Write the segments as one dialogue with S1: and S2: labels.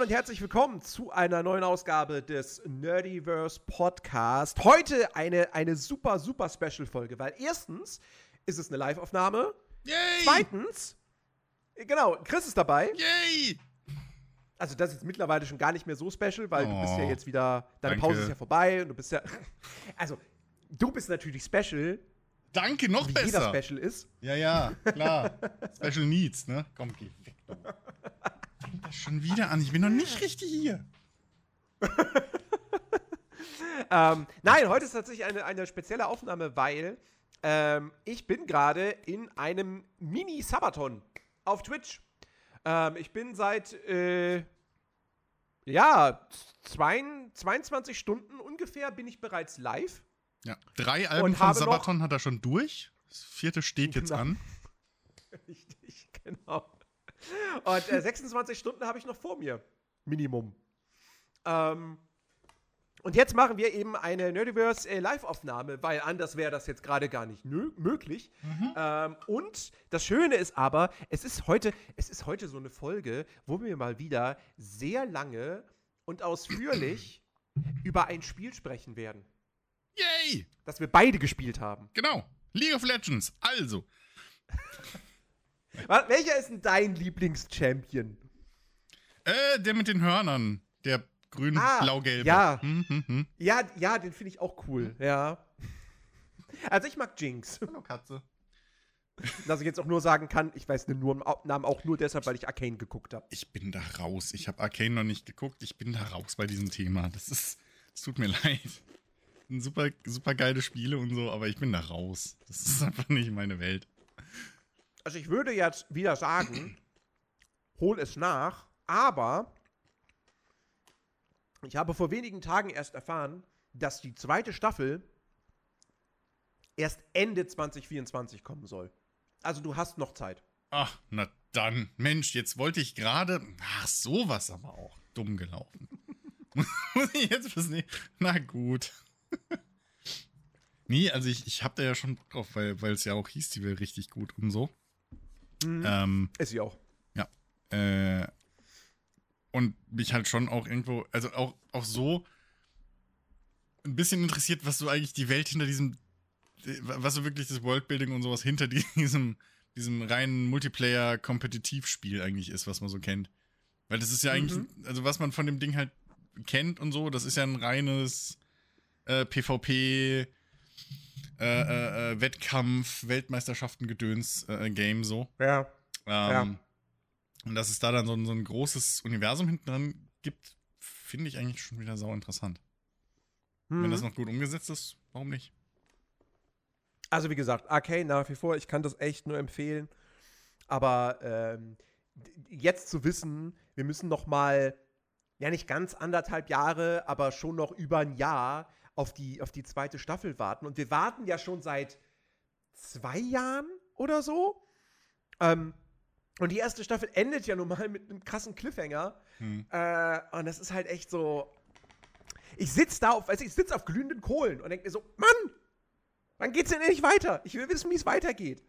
S1: Moin und herzlich willkommen zu einer neuen Ausgabe des Nerdiverse Podcast. Heute eine, eine super, super Special-Folge, weil erstens ist es eine Live-Aufnahme.
S2: Yay!
S1: Zweitens, genau, Chris ist dabei.
S2: Yay!
S1: Also das ist jetzt mittlerweile schon gar nicht mehr so special, weil du bist ja
S2: Oh,
S1: jetzt wieder, deine
S2: danke.
S1: Pause ist ja vorbei und du bist ja, also du bist natürlich special,
S2: Danke, noch
S1: wie
S2: besser.
S1: jeder special ist.
S2: Ja, ja, klar. Special Needs, ne? Komm, geh weg. Fängt das schon wieder an. Ich bin noch nicht richtig hier.
S1: Ähm, nein, heute ist tatsächlich eine, eine spezielle Aufnahme, weil ähm, ich bin gerade in einem Mini-Sabaton auf Twitch. Ähm, ich bin seit, äh, ja, zwei, 22 Stunden ungefähr bin ich bereits live.
S2: Ja. Drei Alben von Sabaton hat er schon durch. Das vierte steht jetzt
S1: Genau.
S2: an.
S1: Richtig, genau. Und äh, 26 Stunden habe ich noch vor mir. Minimum. Ähm, und jetzt machen wir eben eine Nerdiverse äh, Live-Aufnahme, weil anders wäre das jetzt gerade gar nicht möglich. Ähm, und das Schöne ist aber, es ist heute, es ist heute so eine Folge, wo wir mal wieder sehr lange und ausführlich über ein Spiel sprechen werden,
S2: Yay!
S1: das wir beide gespielt haben.
S2: Genau. League of Legends. Also,
S1: Welcher ist denn dein Lieblings-Champion?
S2: äh, der mit den Hörnern. Der grün,
S1: Ah,
S2: blau, gelbe.
S1: ja.
S2: Hm, hm, hm.
S1: Ja, ja, den finde ich auch cool, ja. Also ich mag Jinx.
S2: Hallo, Katze.
S1: Dass ich jetzt auch nur sagen kann, ich weiß den Namen auch nur deshalb, weil ich Arcane geguckt habe.
S2: Ich bin da raus. Ich habe Arcane noch nicht geguckt. Ich bin da raus bei diesem Thema. Das ist. Es tut mir leid. Super, super geile Spiele und so, aber ich bin da raus. Das ist einfach nicht meine Welt.
S1: Also ich würde jetzt wieder sagen, hol es nach, aber ich habe vor wenigen Tagen erst erfahren, dass die zweite Staffel erst Ende 2024 kommen soll. Also du hast noch Zeit.
S2: Ach, na dann. Mensch, jetzt wollte ich gerade. Ach, sowas aber auch. Dumm gelaufen. Muss ich jetzt nehmen? Na gut. nee, also ich, ich hab da ja schon Bock drauf, weil es ja auch hieß, die wäre richtig gut und so. Ähm,
S1: Ist sie auch.
S2: Ja. Äh, und mich halt schon auch irgendwo, also auch, auch so ein bisschen interessiert, was so eigentlich die Welt hinter diesem, was so wirklich das Worldbuilding und sowas hinter diesem, diesem reinen Multiplayer-Kompetitivspiel eigentlich ist, was man so kennt. Weil das ist ja eigentlich, also was man von dem Ding halt kennt und so, das ist ja ein reines äh, PvP, äh, äh, äh, Wettkampf, Weltmeisterschaften, Gedöns, äh, Game so.
S1: Ja.
S2: Ähm, Und dass es da dann so ein, so ein großes Universum hinten dran gibt, finde ich eigentlich schon wieder sau interessant.
S1: Mhm.
S2: Wenn das noch gut umgesetzt ist, warum nicht?
S1: Also wie gesagt, Arcane nach wie vor, ich kann das echt nur empfehlen. Aber ähm, jetzt zu wissen, wir müssen noch mal, ja nicht ganz anderthalb Jahre, aber schon noch über ein Jahr auf die, auf die zweite Staffel warten. Und wir warten ja schon seit zwei Jahren oder so. Ähm, und die erste Staffel endet ja nun mal mit einem krassen Cliffhanger.
S2: Hm.
S1: Äh, und das ist halt echt so. Ich sitze da auf, also ich sitze auf glühenden Kohlen und denke mir so, Mann, wann geht's denn endlich weiter? Ich will wissen, wie es weitergeht.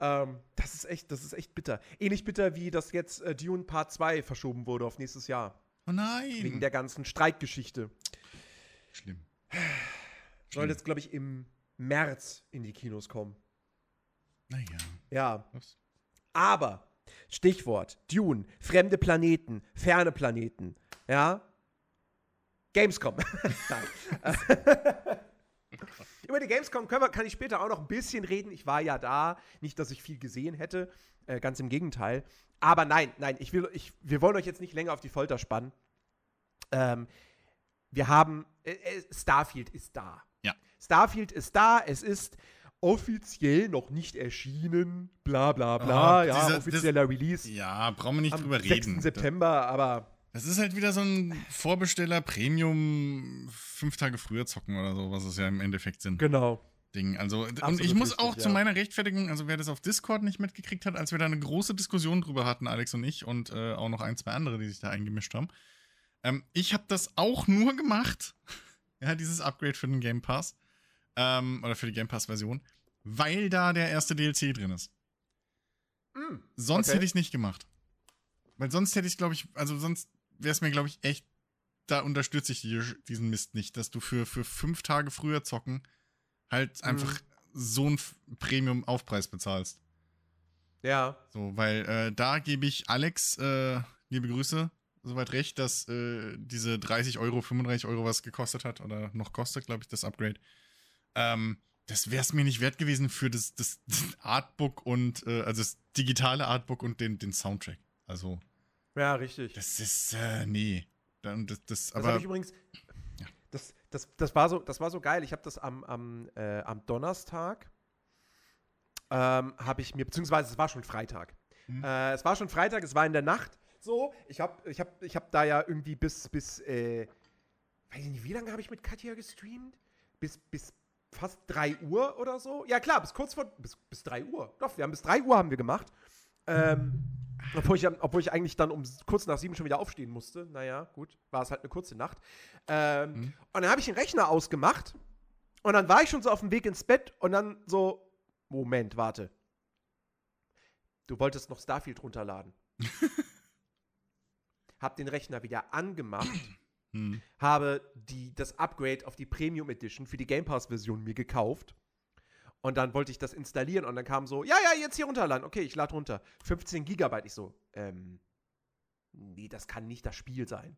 S1: Ähm, das ist echt, das ist echt bitter. Ähnlich bitter, wie das jetzt äh, Dune Part 2 verschoben wurde auf nächstes Jahr.
S2: Oh nein!
S1: Wegen der ganzen Streikgeschichte.
S2: Schlimm.
S1: Soll jetzt, glaube ich, im März in die Kinos kommen.
S2: Naja.
S1: Ja.
S2: Was?
S1: Aber, Stichwort, Dune, fremde Planeten, ferne Planeten, ja. Gamescom. Nein. Über die Gamescom wir, kann ich später auch noch ein bisschen reden. Ich war ja da. Nicht, dass ich viel gesehen hätte. Äh, ganz im Gegenteil. Aber nein, nein, ich will, ich, wir wollen euch jetzt nicht länger auf die Folter spannen. Ähm, wir haben, Starfield ist da.
S2: Ja.
S1: Starfield ist da. Es ist offiziell noch nicht erschienen. Bla bla bla.
S2: Ah,
S1: ja,
S2: dieser-
S1: offizieller Release.
S2: Ja, brauchen wir nicht
S1: am
S2: drüber
S1: 6.
S2: reden.
S1: September, aber
S2: Das ist halt wieder so ein Vorbesteller Premium fünf Tage früher zocken oder so, was es ja im Endeffekt sind.
S1: genau.
S2: Ding. Also, und
S1: Absolut
S2: ich muss
S1: richtig,
S2: auch
S1: ja.
S2: zu meiner Rechtfertigung, also wer das auf Discord nicht mitgekriegt hat, als wir da eine große Diskussion drüber hatten, Alex und ich und äh, auch noch ein, zwei andere, die sich da eingemischt haben. Ähm, ich habe das auch nur gemacht, ja, dieses Upgrade für den Game Pass ähm, oder für die Game Pass-Version, weil da der erste DLC drin ist.
S1: Mm,
S2: Sonst
S1: Okay.
S2: hätte ich es nicht gemacht. Weil sonst hätte ich, glaube ich, also sonst wäre es mir, glaube ich, echt, da unterstütze ich die, diesen Mist nicht, dass du für, für fünf Tage früher zocken halt einfach
S1: Mhm.
S2: so einen Premium-Aufpreis bezahlst.
S1: Ja.
S2: So, weil äh, da gebe ich Alex, äh, liebe Grüße, soweit recht, dass äh, diese 30 Euro, 35 Euro was gekostet hat oder noch kostet, glaube ich, das Upgrade. Ähm, das wäre es mir nicht wert gewesen für das, das, das Artbook und, äh, also das digitale Artbook und den, den Soundtrack. Also,
S1: Ja, richtig.
S2: das ist, äh, nee. Dann, das, das,
S1: Das
S2: aber,
S1: habe ich übrigens. Das, das, das, war so, das war so geil. Ich habe das am, am, äh, am Donnerstag, ähm, habe ich mir, beziehungsweise es war schon Freitag.
S2: Mhm.
S1: Äh, es war schon Freitag, es war in der Nacht so. Ich habe ich hab, ich hab da ja irgendwie bis, bis äh, weiß ich nicht, wie lange habe ich mit Katja gestreamt? Bis, bis fast 3 Uhr oder so? Ja, klar, bis kurz vor, bis, bis 3 Uhr. Doch, wir haben bis 3 Uhr haben wir gemacht. Ähm, obwohl, ich, obwohl ich eigentlich dann um kurz nach sieben schon wieder aufstehen musste. Naja, gut, war es halt eine kurze Nacht. Ähm,
S2: Mhm.
S1: Und dann habe ich den Rechner ausgemacht und dann war ich schon so auf dem Weg ins Bett und dann so, Moment, warte. Du wolltest noch Starfield runterladen. hab den Rechner wieder angemacht,
S2: hm,
S1: habe die, das Upgrade auf die Premium Edition für die Game Pass-Version mir gekauft. Und dann wollte ich das installieren und dann kam so, ja, ja, jetzt hier runterladen. Okay, ich lade runter. 15 Gigabyte. Ich so, ähm, nee, das kann nicht das Spiel sein.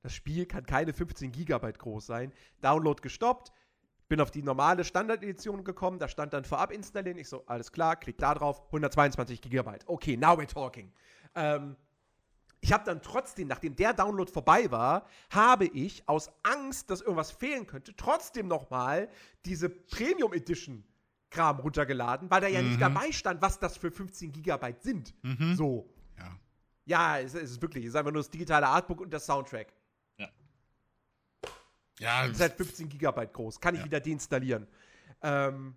S1: Das Spiel kann keine 15 Gigabyte groß sein. Download gestoppt. Bin auf die normale Standard-Edition gekommen. Da stand dann vorab installieren. Ich so, alles klar, klick da drauf. 122 Gigabyte. Okay, now we're talking. Ähm, ich habe dann trotzdem, nachdem der Download vorbei war, habe ich aus Angst, dass irgendwas fehlen könnte, trotzdem noch mal diese Premium Edition Kram runtergeladen, weil da ja nicht
S2: Mhm.
S1: dabei stand, was das für 15 Gigabyte sind.
S2: mhm.
S1: So.
S2: Ja.
S1: Ja, es, es ist wirklich, es ist einfach nur das digitale Artbook und das Soundtrack.
S2: Ja,
S1: Das ist halt 15 Gigabyte groß. Kann ich
S2: Ja.
S1: wieder deinstallieren. Ähm,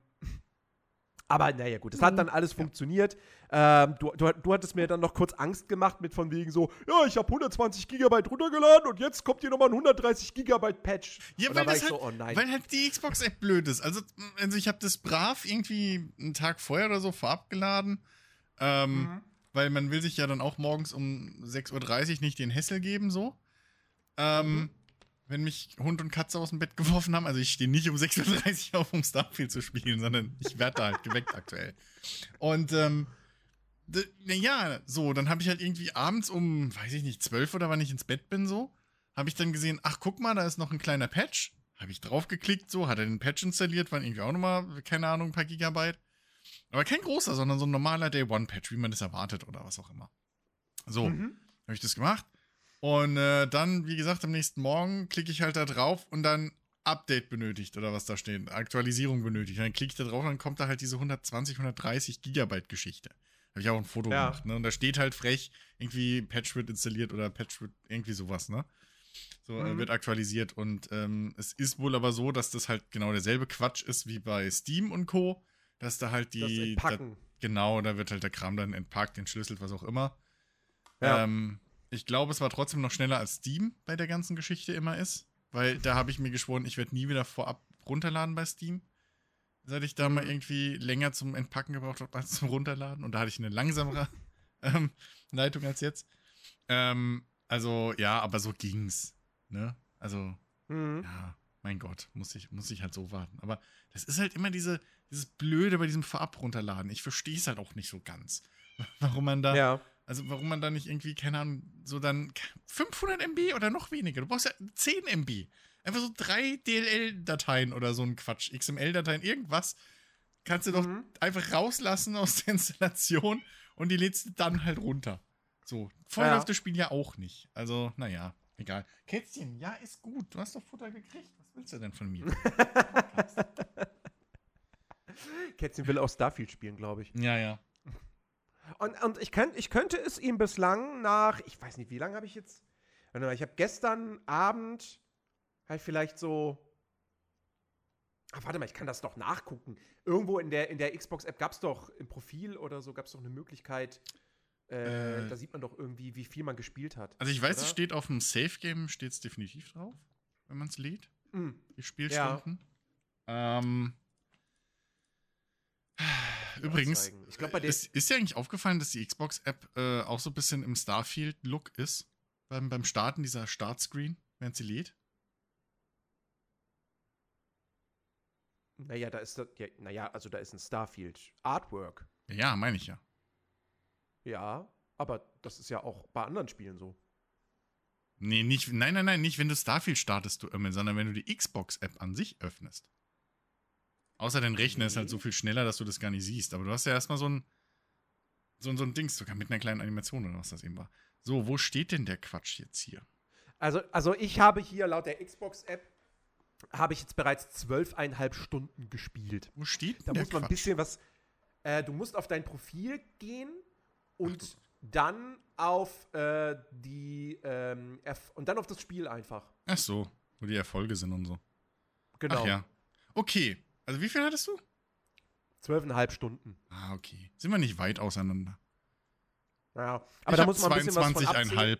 S1: aber naja, gut, es hat dann alles funktioniert. Ähm, du, du, du hattest mir dann noch kurz Angst gemacht mit von wegen so, ja, ich habe 120 Gigabyte runtergeladen und jetzt kommt hier nochmal ein 130 Gigabyte Patch.
S2: Ja,
S1: und
S2: weil, das
S1: ich
S2: halt,
S1: so, oh nein.
S2: weil halt die Xbox-App blöd ist. Also, also ich habe das brav irgendwie einen Tag vorher oder so vorab geladen. Ähm,
S1: Mhm.
S2: Weil man will sich ja dann auch morgens um 6.30 Uhr nicht den Hessel geben, so. Ähm,
S1: Mhm.
S2: Wenn mich Hund und Katze aus dem Bett geworfen haben, also ich stehe nicht um 6.30 Uhr auf, um Starfield zu spielen, sondern ich werde da halt geweckt aktuell. Und ähm, d- na ja, so, dann habe ich halt irgendwie abends um, weiß ich nicht, 12 oder wann ich ins Bett bin, so, habe ich dann gesehen, ach, guck mal, da ist noch ein kleiner Patch. Habe ich draufgeklickt, so, hat er den Patch installiert, waren irgendwie auch nochmal, keine Ahnung, ein paar Gigabyte. Aber kein großer, sondern so ein normaler Day-One-Patch, wie man das erwartet oder was auch immer. So,
S1: Mhm.
S2: habe ich das gemacht. Und äh, dann, wie gesagt, am nächsten Morgen klicke ich halt da drauf und dann Update benötigt oder was da steht, Aktualisierung benötigt. Und dann klicke ich da drauf und dann kommt da halt diese 120, 130 Gigabyte Geschichte. Habe ich auch ein Foto
S1: Ja.
S2: gemacht, ne? Und da steht halt frech, irgendwie Patch wird installiert oder Patch wird irgendwie sowas, ne? So, äh,
S1: Mhm.
S2: wird aktualisiert. Und ähm, es ist wohl aber so, dass das halt genau derselbe Quatsch ist wie bei Steam und Co. Dass da halt die. Da, genau, da wird halt der Kram dann entpackt, entschlüsselt, was auch immer.
S1: Ja.
S2: Ähm, ich glaube, es war trotzdem noch schneller als Steam bei der ganzen Geschichte immer ist. Weil da habe ich mir geschworen, ich werde nie wieder vorab runterladen bei Steam. Seit ich da mal
S1: Mhm.
S2: irgendwie länger zum Entpacken gebraucht habe als zum Runterladen. Und da hatte ich eine langsamere ähm, Leitung als jetzt. Ähm, also, ja, aber so ging's. Ne? Also,
S1: Mhm.
S2: ja, mein Gott, muss ich, muss ich halt so warten. Aber das ist halt immer diese, dieses Blöde bei diesem Vorab runterladen. Ich verstehe es halt auch nicht so ganz. Warum man da,
S1: Ja.
S2: Also warum man da nicht irgendwie, keine Ahnung, so dann 500 MB oder noch weniger. Du brauchst ja 10 MB. Einfach so drei DLL-Dateien oder so ein Quatsch, XML-Dateien, irgendwas. Kannst du doch
S1: Mhm.
S2: einfach rauslassen aus der Installation und die lädst du dann halt runter. So, vorher
S1: Ja.
S2: läuft das Spiel ja auch nicht. Also, naja, egal. Kätzchen, ja, ist gut. Du hast doch Futter gekriegt. Was willst du denn von mir?
S1: Kätzchen will auch Starfield spielen, glaube ich.
S2: ja, ja.
S1: Und, und ich, könnt, ich könnte es ihm bislang nach, ich weiß nicht, wie lange habe ich jetzt? Warte mal, Ich habe gestern Abend halt vielleicht so. Ach, warte mal, ich kann das doch nachgucken. Irgendwo in der, in der Xbox-App gab es doch im Profil oder so, gab es doch eine Möglichkeit. Äh,
S2: Äh.
S1: da sieht man doch irgendwie, wie viel man gespielt hat.
S2: Also ich weiß,
S1: Oder?
S2: es steht auf dem Safe-Game, steht es definitiv drauf, wenn man es lädt.
S1: Mm.
S2: Die Spielstunden. Ähm, übrigens.
S1: Ich glaube, bei der.
S2: ist, ist dir eigentlich aufgefallen, dass die Xbox-App äh, auch so ein bisschen im Starfield-Look ist? beim, beim Starten dieser Startscreen, während sie lädt?
S1: Naja, da ist das, ja, naja, also da ist ein Starfield Artwork.
S2: Ja, meine ich ja.
S1: Ja, aber das ist ja auch bei anderen Spielen so.
S2: Nee, nicht, nein, nein, nein, nicht wenn du Starfield startest, du Irmin, sondern wenn du die Xbox-App an sich öffnest. Außer dein Rechner ist halt so viel schneller, dass du das gar nicht siehst. Aber du hast ja erstmal so ein, so, so ein Dings sogar mit einer kleinen Animation oder was das eben war. So, wo steht denn der Quatsch jetzt hier?
S1: Also, also ich habe hier laut der Xbox-App habe ich jetzt bereits zwölfeinhalb Stunden gespielt.
S2: Wo steht
S1: Da
S2: denn der
S1: muss man ein bisschen was. Äh, du musst auf dein Profil gehen und
S2: Ach
S1: dann auf äh, die ähm, und dann auf das Spiel einfach.
S2: Ach so, wo die Erfolge sind und so.
S1: Genau.
S2: Ach ja. Okay. Also wie viel hattest du?
S1: Zwölfeinhalb Stunden.
S2: Ah, okay. Sind wir nicht weit auseinander.
S1: Ja. Aber
S2: ich
S1: da muss man ein bisschen was von abziehen.
S2: 22,5.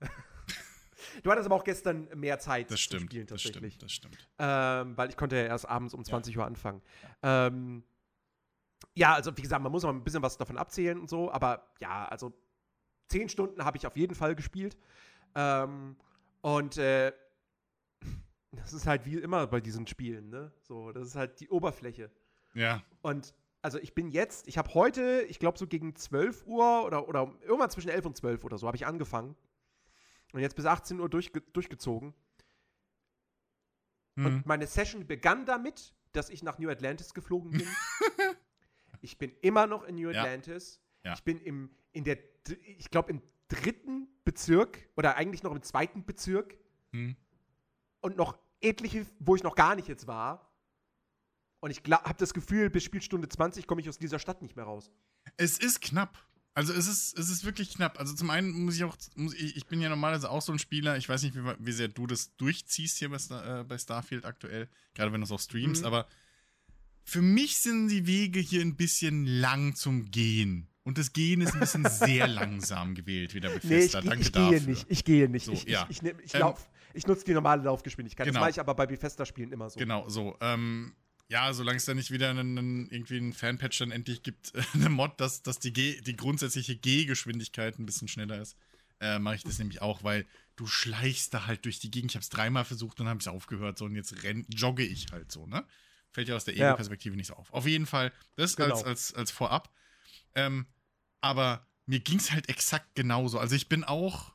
S1: Du hattest aber auch gestern mehr Zeit
S2: Das stimmt,
S1: Spielen
S2: das
S1: tatsächlich.
S2: stimmt, das stimmt.
S1: Ähm, weil ich konnte ja erst abends um 20 Uhr anfangen. Ähm, ja, also wie gesagt, man muss mal ein bisschen was davon abzählen und so, aber ja, also zehn Stunden habe ich auf jeden Fall gespielt. Ähm, und äh, das ist halt wie immer bei diesen Spielen, ne? So, das ist halt die Oberfläche.
S2: Ja,
S1: Und also ich bin jetzt, ich habe heute, ich glaube so gegen 12 Uhr oder, oder irgendwann zwischen 11 und 12 oder so habe ich angefangen. Und jetzt bis 18 Uhr durchge durchgezogen.
S2: hm.
S1: Und meine Session begann damit, dass ich nach New Atlantis geflogen bin. ich bin immer noch in New
S2: Ja.
S1: Atlantis.
S2: Ja.
S1: Ich bin im, in der, ich glaube, im dritten Bezirk oder eigentlich noch im zweiten Bezirk
S2: Hm.
S1: Und noch etliche, wo ich noch gar nicht jetzt war. Und ich habe das Gefühl, bis Spielstunde 20 komme ich aus dieser Stadt nicht mehr raus.
S2: Es ist knapp. Also es ist, es ist wirklich knapp. Also zum einen muss ich auch, muss ich, ich bin ja normalerweise auch so ein Spieler, ich weiß nicht, wie, wie sehr du das durchziehst hier bei, Star, äh, bei Starfield aktuell, gerade wenn du es auch streamst,
S1: Mhm.
S2: aber für mich sind die Wege hier ein bisschen lang zum Gehen. Und das Gehen ist ein bisschen sehr langsam gewählt, wieder
S1: Nee, ich,
S2: Bethesda. Danke
S1: ich
S2: dafür.
S1: gehe nicht. Ich gehe nicht.
S2: So,
S1: ich,
S2: ja.
S1: ich, ich, ich,
S2: Ähm,
S1: ich nutze die normale Laufgeschwindigkeit.
S2: Genau.
S1: Das mache ich aber bei Bethesda-Spielen immer so.
S2: Genau, so. Ähm, ja, solange es da nicht wieder einen, einen, irgendwie einen Fanpatch dann endlich gibt, eine Mod, dass, dass die, Geh- die grundsätzliche Gehgeschwindigkeit ein bisschen schneller ist, äh, mache ich das nämlich auch, weil du schleichst da halt durch die Gegend. Ich habe es dreimal versucht und habe es aufgehört, so und jetzt renn, jogge ich halt so, ne? Fällt ja aus der
S1: Ja.
S2: Ego-Perspektive nicht so auf. Auf jeden Fall, das
S1: Genau.
S2: als, als, als vorab. Ähm, aber mir ging es halt exakt genauso. Also ich bin auch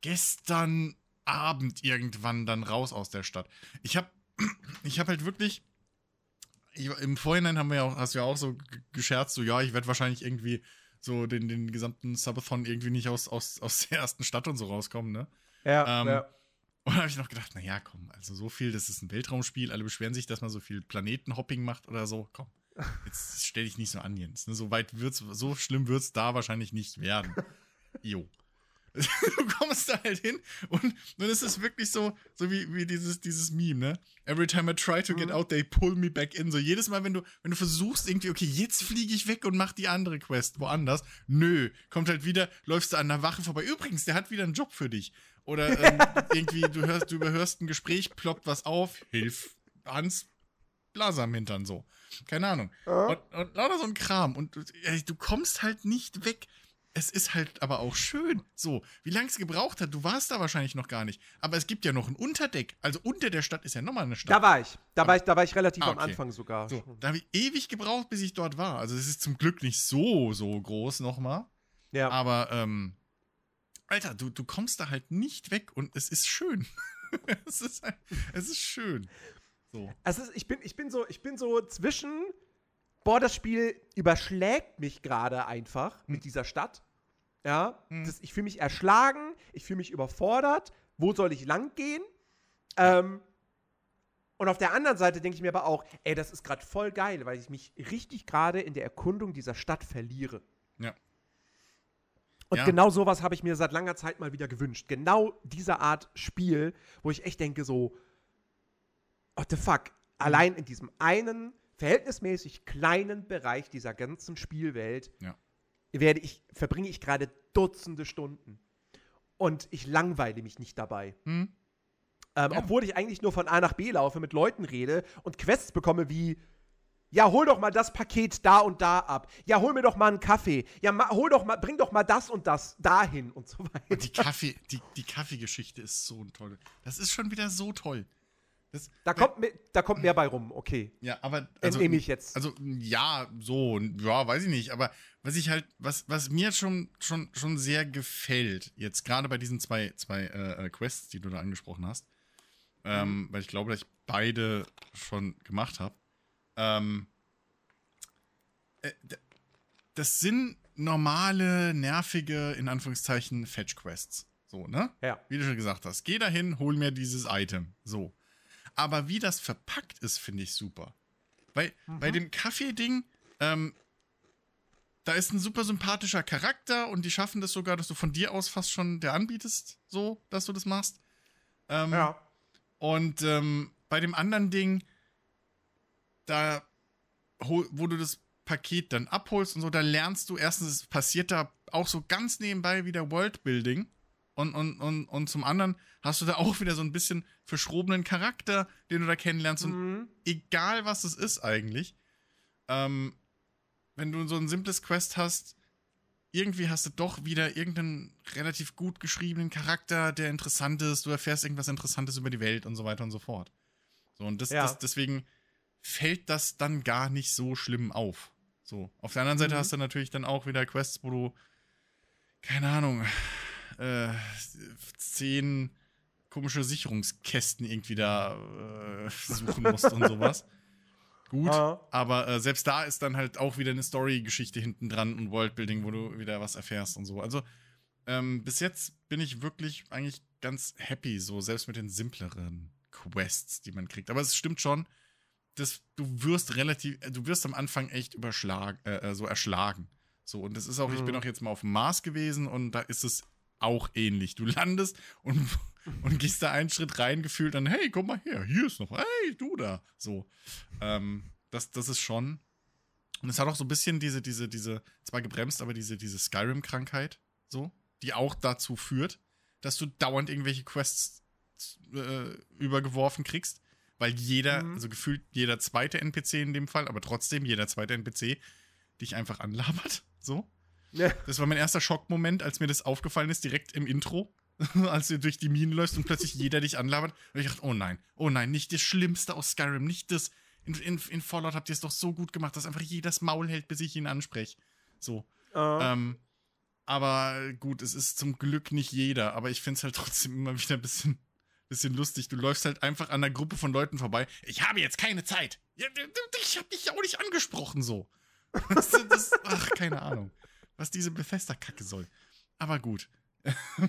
S2: gestern Abend irgendwann dann raus aus der Stadt. Ich habe ich hab halt wirklich ich, im Vorhinein haben wir ja auch, hast du ja auch so gescherzt, so ja, ich werde wahrscheinlich irgendwie so den, den gesamten Subathon irgendwie nicht aus, aus, aus der ersten Stadt und so rauskommen, ne?
S1: Ja,
S2: Ähm,
S1: ja.
S2: Und dann habe ich noch gedacht, naja, komm, also so viel, das ist ein Weltraumspiel, alle beschweren sich, dass man so viel Planetenhopping macht oder so. Komm, jetzt stell dich nicht so an, Jens. Ne? So weit wird's, so schlimm wird's da wahrscheinlich nicht werden. Jo. Du kommst da halt hin und dann ist es wirklich so, so wie, wie dieses, dieses Meme, ne? Every time I try to get
S1: Mhm.
S2: out, they pull me back in. So jedes Mal, wenn du, wenn du versuchst, irgendwie, okay, jetzt fliege ich weg und mach die andere Quest woanders. Nö, kommt halt wieder, läufst du an der Wache vorbei. Übrigens, der hat wieder einen Job für dich. Oder ähm, irgendwie, du hörst, du überhörst ein Gespräch, ploppt was auf, hilf Hans Blaser am Hintern so. Keine Ahnung. Und, und lauter so ein Kram. Und du, ey, du kommst halt nicht weg. Es ist halt aber auch schön. So, wie lange es gebraucht hat, du warst da wahrscheinlich noch gar nicht. Aber es gibt ja noch ein Unterdeck. Also unter der Stadt ist ja nochmal eine Stadt.
S1: Da war ich. Da war ich, da war ich relativ
S2: Ah,
S1: am
S2: okay.
S1: Anfang sogar.
S2: So, da habe ich ewig gebraucht, bis ich dort war. Also es ist zum Glück nicht so, so groß nochmal.
S1: Ja.
S2: Aber, ähm, Alter, du, du kommst da halt nicht weg und es ist schön. es, ist, halt- es ist schön. So.
S1: Es ist, ich, bin, ich, bin so, ich bin so zwischen, boah, das Spiel überschlägt mich gerade einfach
S2: Hm.
S1: mit dieser Stadt. Ja,
S2: Hm.
S1: das, ich fühle mich erschlagen, ich fühle mich überfordert. Wo soll ich lang gehen? Ähm, und auf der anderen Seite denke ich mir aber auch, ey, das ist gerade voll geil, weil ich mich richtig gerade in der Erkundung dieser Stadt verliere.
S2: Ja.
S1: Und
S2: Ja.
S1: genau sowas habe ich mir seit langer Zeit mal wieder gewünscht. Genau diese Art Spiel, wo ich echt denke, so, what the fuck, allein in diesem einen verhältnismäßig kleinen Bereich dieser ganzen Spielwelt
S2: Ja.
S1: werde ich, verbringe ich gerade Dutzende Stunden. Und ich langweile mich nicht dabei.
S2: Hm?
S1: Ähm,
S2: Ja.
S1: Obwohl ich eigentlich nur von A nach B laufe, mit Leuten rede und Quests bekomme wie Ja, hol doch mal das Paket da und da ab. Ja, hol mir doch mal einen Kaffee. Ja, ma, hol doch mal, bring doch mal das und das dahin und so weiter.
S2: Und die Kaffee, die, die Kaffeegeschichte ist so toll. Das ist schon wieder so toll. Das,
S1: da, kommt, me- da kommt mehr bei rum, okay.
S2: Ja, aber.
S1: Entnehme ich jetzt.
S2: Also, ja, so, ja, weiß ich nicht. Aber was ich halt, was, was mir schon, schon, schon sehr gefällt, jetzt gerade bei diesen zwei, zwei äh, äh, Quests, die du da angesprochen hast, ähm, weil ich glaube, dass ich beide schon gemacht habe, ähm, äh, das sind normale, nervige, in Anführungszeichen, Fetch-Quests. So, ne?
S1: Ja.
S2: Wie du schon gesagt hast. Geh dahin, hol mir dieses Item. So. Aber wie das verpackt ist, finde ich super. Weil bei dem Kaffee-Ding, ähm, da ist ein super sympathischer Charakter und die schaffen das sogar, dass du von dir aus fast schon der anbietest, so, dass du das machst. Ähm,
S1: Ja.
S2: Und ähm, bei dem anderen Ding, da, wo du das Paket dann abholst und so, da lernst du erstens, es passiert da auch so ganz nebenbei wieder Worldbuilding. Und, und, und, und zum anderen hast du da auch wieder so ein bisschen verschrobenen Charakter, den du da kennenlernst. Und
S1: Mhm.
S2: egal was es ist eigentlich, ähm, wenn du so ein simples Quest hast, irgendwie hast du doch wieder irgendeinen relativ gut geschriebenen Charakter, der interessant ist, du erfährst irgendwas Interessantes über die Welt und so weiter und so fort. So, und das,
S1: Ja.
S2: das, deswegen fällt das dann gar nicht so schlimm auf. So. Auf der anderen Seite
S1: Mhm.
S2: hast du natürlich dann auch wieder Quests, wo du, keine Ahnung, äh, zehn komische Sicherungskästen irgendwie da äh, suchen musst und sowas. Gut,
S1: Ah.
S2: aber äh, selbst da ist dann halt auch wieder eine Story-Geschichte hinten dran und Worldbuilding, wo du wieder was erfährst und so. Also ähm, bis jetzt bin ich wirklich eigentlich ganz happy, so selbst mit den simpleren Quests, die man kriegt. Aber es stimmt schon, dass du wirst relativ, äh, du wirst am Anfang echt überschlagen, äh, äh, so erschlagen. So, und das ist auch, ich bin
S1: Mhm.
S2: auch jetzt mal auf dem Mars gewesen und da ist es auch ähnlich. Du landest und, und gehst da einen Schritt rein, gefühlt dann, hey, komm mal her, hier ist noch, hey, du da. So. Ähm, das, das ist schon. Und es hat auch so ein bisschen diese, diese, diese, zwar gebremst, aber diese, diese Skyrim-Krankheit, so, die auch dazu führt, dass du dauernd irgendwelche Quests äh, übergeworfen kriegst, weil jeder,
S1: Mhm.
S2: also gefühlt jeder zweite NPC in dem Fall, aber trotzdem jeder zweite NPC dich einfach anlabert, so.
S1: Ja.
S2: Das war mein erster Schockmoment, als mir das aufgefallen ist, direkt im Intro, als du durch die Minen läufst und plötzlich jeder dich anlabert. Und ich dachte, oh nein, oh nein, nicht das Schlimmste aus Skyrim, nicht das. In, in, in Fallout habt ihr es doch so gut gemacht, dass einfach jedes Maul hält, bis ich ihn anspreche. So.
S1: Ah.
S2: Ähm, aber gut, es ist zum Glück nicht jeder, aber ich finde es halt trotzdem immer wieder ein bisschen, bisschen lustig. Du läufst halt einfach an einer Gruppe von Leuten vorbei. Ich habe jetzt keine Zeit. Ich habe dich auch nicht angesprochen so. Das, das, ach, keine Ahnung, was diese Bethesda-Kacke soll. Aber gut.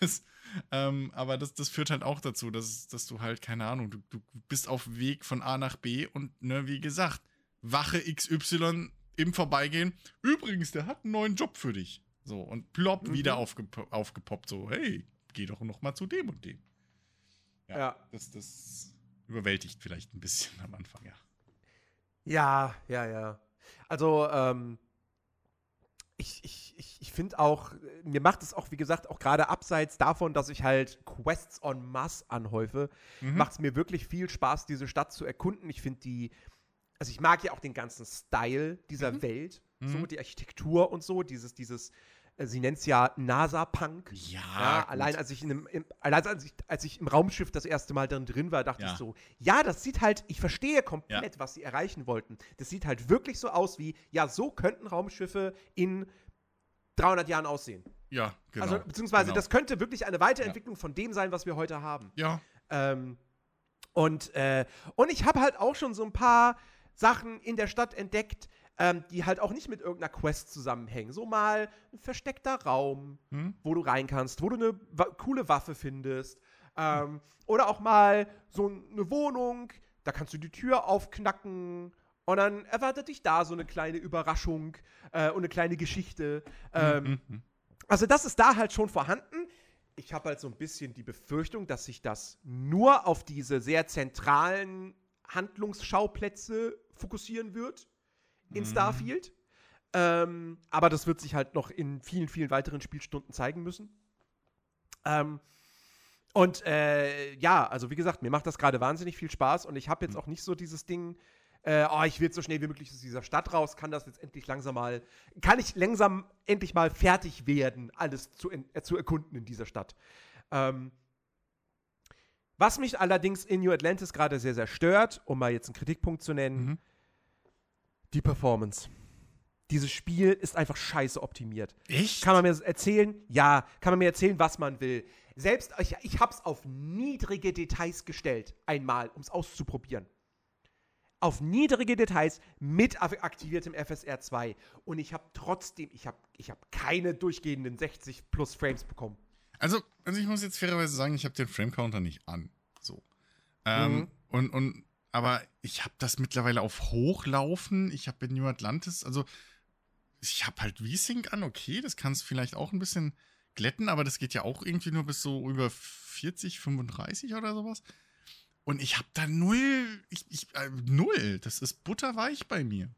S2: Das, ähm, aber das, das führt halt auch dazu, dass, dass du halt, keine Ahnung, du, du bist auf Weg von A nach B und, ne, wie gesagt, Wache XY im Vorbeigehen. Übrigens, der hat einen neuen Job für dich. So, und plopp,
S1: Mhm.
S2: wieder aufgep aufgepoppt, so, hey, geh doch noch mal zu dem und dem. Ja.
S1: Ja.
S2: Das, das überwältigt vielleicht ein bisschen am Anfang, ja.
S1: Ja, ja, ja. Also, ähm, ich, ich, ich, ich finde auch, äh, mir macht es auch, wie gesagt, auch gerade abseits davon, dass ich halt Quests en masse anhäufe,
S2: Mhm.
S1: macht es mir wirklich viel Spaß, diese Stadt zu erkunden. Ich finde die, also ich mag ja auch den ganzen Style dieser Welt, so
S2: Mhm.
S1: die Architektur und so, dieses, dieses, sie nennt es ja NASA-Punk.
S2: Ja,
S1: Ja, allein als ich, in einem, im, allein als ich, als ich im Raumschiff das erste Mal drin, drin war, dachte
S2: Ja.
S1: ich so, ja, das sieht halt, ich verstehe komplett, was sie erreichen wollten. Das sieht halt wirklich so aus wie, ja, so könnten Raumschiffe in 300 Jahren aussehen.
S2: Ja, genau.
S1: also, beziehungsweise,
S2: genau.
S1: das könnte wirklich eine Weiterentwicklung von dem sein, was wir heute haben.
S2: Ja,
S1: Ähm, und, äh, und ich habe halt auch schon so ein paar Sachen in der Stadt entdeckt, ähm, die halt auch nicht mit irgendeiner Quest zusammenhängen. So mal ein versteckter Raum,
S2: Hm?
S1: wo du rein kannst, wo du eine wa coole Waffe findest. Ähm, oder auch mal so eine Wohnung, da kannst du die Tür aufknacken und dann erwartet dich da so eine kleine Überraschung äh, und eine kleine Geschichte. Ähm,
S2: Mhm, mhm.
S1: also das ist da halt schon vorhanden. Ich habe halt so ein bisschen die Befürchtung, dass sich das nur auf diese sehr zentralen Handlungsschauplätze fokussieren wird in
S2: Mhm.
S1: Starfield. Ähm, aber das wird sich halt noch in vielen, vielen weiteren Spielstunden zeigen müssen. Ähm, und äh, ja, also wie gesagt, mir macht das gerade wahnsinnig viel Spaß und ich habe jetzt
S2: Mhm.
S1: auch nicht so dieses Ding, äh, oh, ich will so schnell wie möglich aus dieser Stadt raus, kann das jetzt endlich langsam mal, kann ich langsam endlich mal fertig werden, alles zu, äh, zu erkunden in dieser Stadt. Ähm, was mich allerdings in New Atlantis gerade sehr, sehr stört, um mal jetzt einen Kritikpunkt zu nennen,
S2: Mhm.
S1: Die Performance. Dieses Spiel ist einfach scheiße optimiert.
S2: Echt?
S1: Kann man mir erzählen? Ja, kann man mir erzählen, was man will. Selbst, ich, ich hab's auf niedrige Details gestellt, einmal, um es auszuprobieren. Auf niedrige Details mit ak- aktiviertem FSR 2. Und ich habe trotzdem, ich habe ich hab keine durchgehenden 60 plus Frames bekommen.
S2: Also, also ich muss jetzt fairerweise sagen, ich habe den Frame-Counter nicht an. So. Ähm,
S1: Mhm.
S2: und, und, aber ich habe das mittlerweile auf Hochlaufen. Ich habe in New Atlantis, also ich habe halt V-Sync an, okay, das kannst du vielleicht auch ein bisschen glätten, aber das geht ja auch irgendwie nur bis so über 40, 35 oder sowas. Und ich habe da null, ich, ich, äh, null. Das ist butterweich bei mir.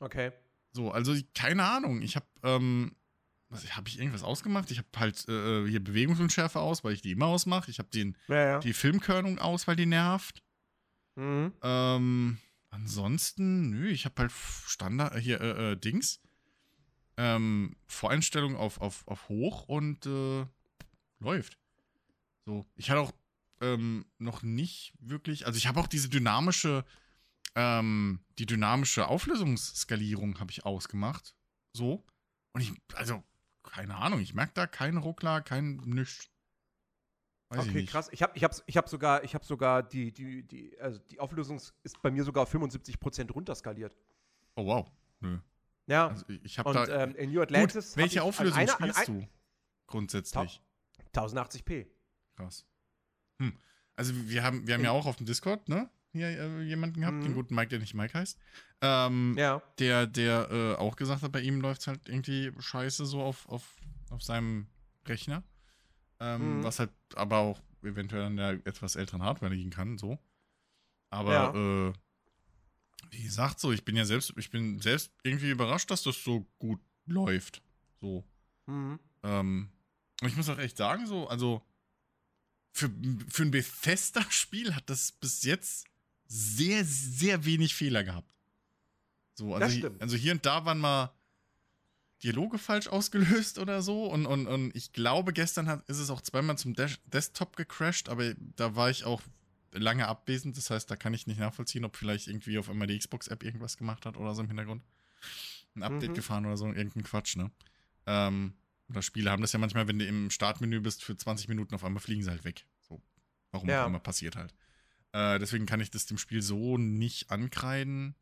S1: Okay.
S2: So, also ich- keine Ahnung. Ich habe, ähm, was habe ich irgendwas ausgemacht? Ich habe halt äh, hier Bewegungsunschärfe aus, weil ich die immer ausmache. Ich habe den
S1: Ja, ja.
S2: die Filmkörnung aus, weil die nervt.
S1: Mhm.
S2: Ähm, ansonsten, nö, ich habe halt Standard äh, hier äh, äh, Dings. Ähm, Voreinstellung auf, auf, auf hoch und äh, läuft. So, ich hatte auch ähm, noch nicht wirklich, also ich habe auch diese dynamische, ähm, die dynamische Auflösungsskalierung habe ich ausgemacht. So. Und ich, also, keine Ahnung, ich merke da keinen Ruckler, kein nichts. Weiß ich
S1: Okay,
S2: nicht.
S1: krass. Ich habe ich hab, ich hab sogar, ich hab sogar die, die, die, also die Auflösung ist bei mir sogar auf 75% runterskaliert.
S2: Oh, wow. Nö.
S1: Ja.
S2: Also ich habe
S1: und
S2: da.
S1: ähm, in New Atlantis.
S2: Gut, welche
S1: ich
S2: Auflösung
S1: einer,
S2: spielst du grundsätzlich?
S1: 1080p.
S2: Krass. Hm. Also wir haben, wir haben ja auch auf dem Discord, ne? Hier äh, jemanden gehabt,
S1: Mhm.
S2: den guten Mike, der nicht Mike heißt. Ähm,
S1: Ja.
S2: Der, der äh, auch gesagt hat, bei ihm läuft es halt irgendwie scheiße so auf, auf, auf seinem Rechner. Ähm,
S1: Mhm.
S2: Was halt aber auch eventuell an der etwas älteren Hardware liegen kann, so. Aber
S1: Ja.
S2: äh, wie gesagt, so, ich bin ja selbst, ich bin selbst irgendwie überrascht, dass das so gut läuft. So.
S1: Mhm.
S2: Ähm, und ich muss auch echt sagen, so, also für, für ein Bethesda-Spiel hat das bis jetzt sehr, sehr wenig Fehler gehabt. So, also, also hier und da waren mal Dialoge falsch ausgelöst oder so. Und, und, und ich glaube, gestern hat, ist es auch zweimal zum Des Desktop gecrashed, aber da war ich auch lange abwesend. Das heißt, da kann ich nicht nachvollziehen, ob vielleicht irgendwie auf einmal die Xbox-App irgendwas gemacht hat oder so im Hintergrund. Ein Update
S1: Mhm.
S2: gefahren oder so, irgendein Quatsch, ne? Ähm, oder Spiele haben das ja manchmal, wenn du im Startmenü bist für 20 Minuten, auf einmal fliegen sie halt weg. So. Warum
S1: Ja.
S2: auch immer passiert halt. Äh, deswegen kann ich das dem Spiel so nicht ankreiden.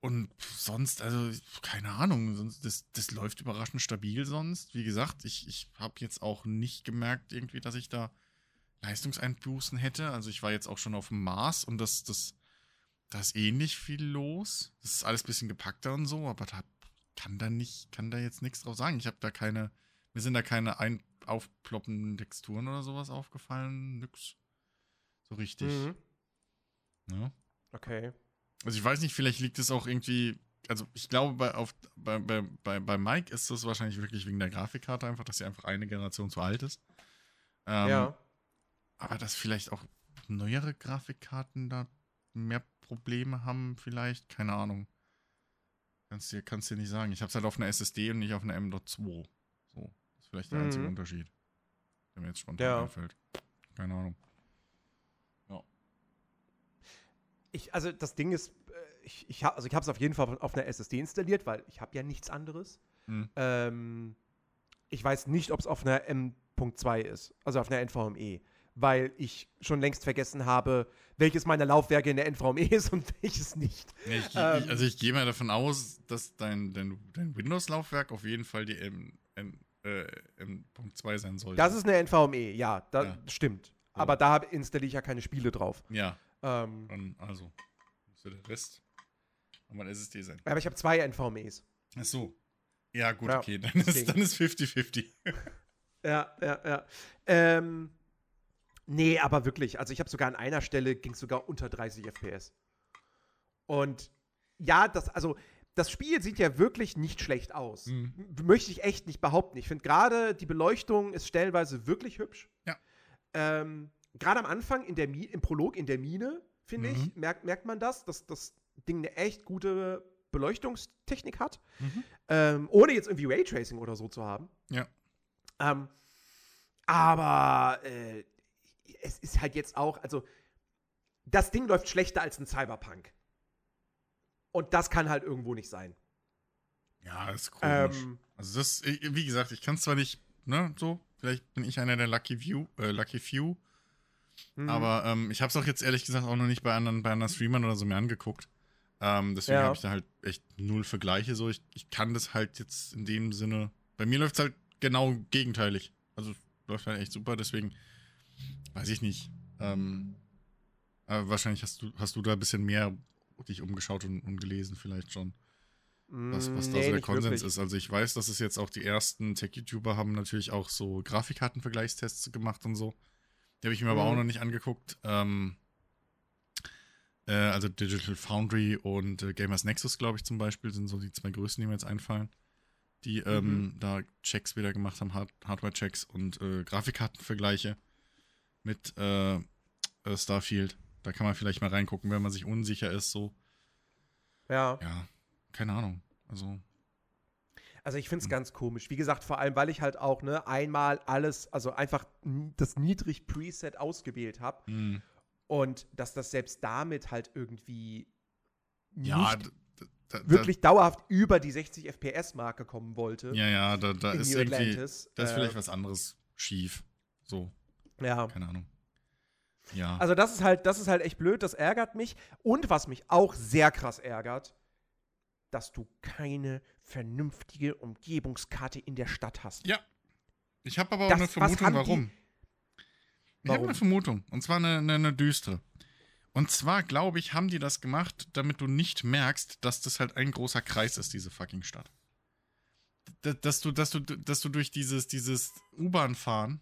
S2: Und sonst, also, keine Ahnung, sonst, das, das läuft überraschend stabil sonst. Wie gesagt, ich, ich habe jetzt auch nicht gemerkt, irgendwie, dass ich da Leistungseinbußen hätte. Also ich war jetzt auch schon auf dem Mars und das, das, da ist ähnlich viel los. Das ist alles ein bisschen gepackter und so, aber da kann da nicht, kann da jetzt nichts drauf sagen. Ich habe da keine, mir sind da keine ein, aufploppenden Texturen oder sowas aufgefallen. Nix. So richtig.
S1: Mhm.
S2: Ne?
S1: Okay.
S2: Also ich weiß nicht, vielleicht liegt es auch irgendwie, also ich glaube, bei, auf, bei, bei, bei, Mike ist das wahrscheinlich wirklich wegen der Grafikkarte einfach, dass sie einfach eine Generation zu alt ist. Ähm,
S1: ja.
S2: Aber dass vielleicht auch neuere Grafikkarten da mehr Probleme haben, vielleicht, keine Ahnung. Kannst dir, kannst dir nicht sagen. Ich habe es halt auf einer SSD und nicht auf einer M.2. So, das ist vielleicht der
S1: Mhm.
S2: einzige Unterschied, der mir jetzt spontan
S1: Ja.
S2: einfällt. Keine Ahnung.
S1: Ich, also das Ding ist, äh, ich, ich habe also ich habe es auf jeden Fall auf einer SSD installiert, weil ich habe ja nichts anderes.
S2: Hm.
S1: Ähm, ich weiß nicht, ob es auf einer M.2 ist, also auf einer NVMe, weil ich schon längst vergessen habe, welches meiner Laufwerke in der NVMe ist und welches nicht.
S2: Nee, ich,
S1: Ähm.
S2: also ich gehe mal davon aus, dass dein, dein, dein Windows-Laufwerk auf jeden Fall die M, M, äh, M.2 sein sollte.
S1: Das ist eine NVMe, ja, das
S2: Ja.
S1: stimmt. Aber da installiere ich ja keine Spiele drauf.
S2: ja,
S1: Ähm,
S2: dann also. Müsste der Rest aber ein SSD sein.
S1: aber ich habe zwei NVMEs.
S2: Ach so. Ja, gut,
S1: Ja,
S2: okay. Dann ist, dann ist 50-50.
S1: Ja, ja, ja. Ähm, nee, aber wirklich. Also ich habe sogar an einer Stelle ging es sogar unter 30 FPS. Und ja, das, also das Spiel sieht ja wirklich nicht schlecht aus.
S2: Mhm.
S1: Möchte ich echt nicht behaupten. Ich finde gerade die Beleuchtung ist stellenweise wirklich hübsch.
S2: Ja.
S1: Ähm, gerade am Anfang in der Mi im Prolog in der Mine finde ich. Merkt, merkt man das, dass das Ding eine echt gute Beleuchtungstechnik hat.
S2: Mhm.
S1: Ähm, ohne jetzt irgendwie Raytracing oder so zu haben.
S2: Ja.
S1: Ähm, aber äh, es ist halt jetzt auch, also das Ding läuft schlechter als ein Cyberpunk. Und das kann halt irgendwo nicht sein.
S2: Ja, ist komisch.
S1: Ähm,
S2: also das, ich- wie gesagt, ich kann es zwar nicht, ne, so, vielleicht bin ich einer der Lucky View, äh, Lucky Few,
S1: hm,
S2: aber ähm, ich habe es auch jetzt ehrlich gesagt auch noch nicht bei anderen, bei anderen Streamern oder so mir angeguckt. Ähm, deswegen
S1: Ja.
S2: habe ich da halt echt null Vergleiche. So, ich, ich kann das halt jetzt in dem Sinne. Bei mir läuft es halt genau gegenteilig. Also läuft halt echt super, deswegen weiß ich nicht. Ähm, aber wahrscheinlich hast du, hast du da ein bisschen mehr dich umgeschaut und, und gelesen, vielleicht schon was, was da
S1: Mm, nee,
S2: so der Konsens
S1: wirklich.
S2: ist. Also ich weiß, dass es jetzt auch die ersten Tech-YouTuber haben natürlich auch so Grafikkartenvergleichstests gemacht und so. Die habe ich mir aber
S1: Mhm.
S2: auch noch nicht angeguckt. Ähm, äh, also Digital Foundry und äh, Gamers Nexus, glaube ich, zum Beispiel, sind so die zwei größten, die mir jetzt einfallen. Die ähm,
S1: Mhm.
S2: da Checks wieder gemacht haben, Hard Hardware-Checks und äh, Grafikkartenvergleiche mit äh, äh, Starfield. Da kann man vielleicht mal reingucken, wenn man sich unsicher ist, so.
S1: Ja.
S2: Ja, keine Ahnung. Also,
S1: Also ich finde es
S2: Hm.
S1: ganz komisch. Wie gesagt, vor allem, weil ich halt auch ne, einmal alles, also einfach das niedrig Preset ausgewählt habe
S2: mh.
S1: und dass das selbst damit halt irgendwie
S2: Ja,
S1: nicht wirklich dauerhaft über die 60 FPS-Marke kommen wollte.
S2: Ja, ja, da, da ist
S1: New
S2: irgendwie,
S1: Atlantis.
S2: da ist
S1: Äh,
S2: vielleicht was anderes schief. So,
S1: Ja.
S2: keine Ahnung. Ja.
S1: Also das ist halt, das ist halt echt blöd, das ärgert mich. Und was mich auch sehr krass ärgert, dass du keine vernünftige Umgebungskarte in der Stadt hast.
S2: ja. Ich habe aber auch
S1: Das-
S2: eine Vermutung,
S1: die-
S2: warum. Ich habe
S1: Warum?
S2: eine Vermutung. Und zwar eine, eine, eine düstere. Und zwar, glaube ich, haben die das gemacht, damit du nicht merkst, dass das halt ein großer Kreis ist, diese fucking Stadt. D dass du, dass du, dass du durch dieses, dieses U-Bahn-Fahren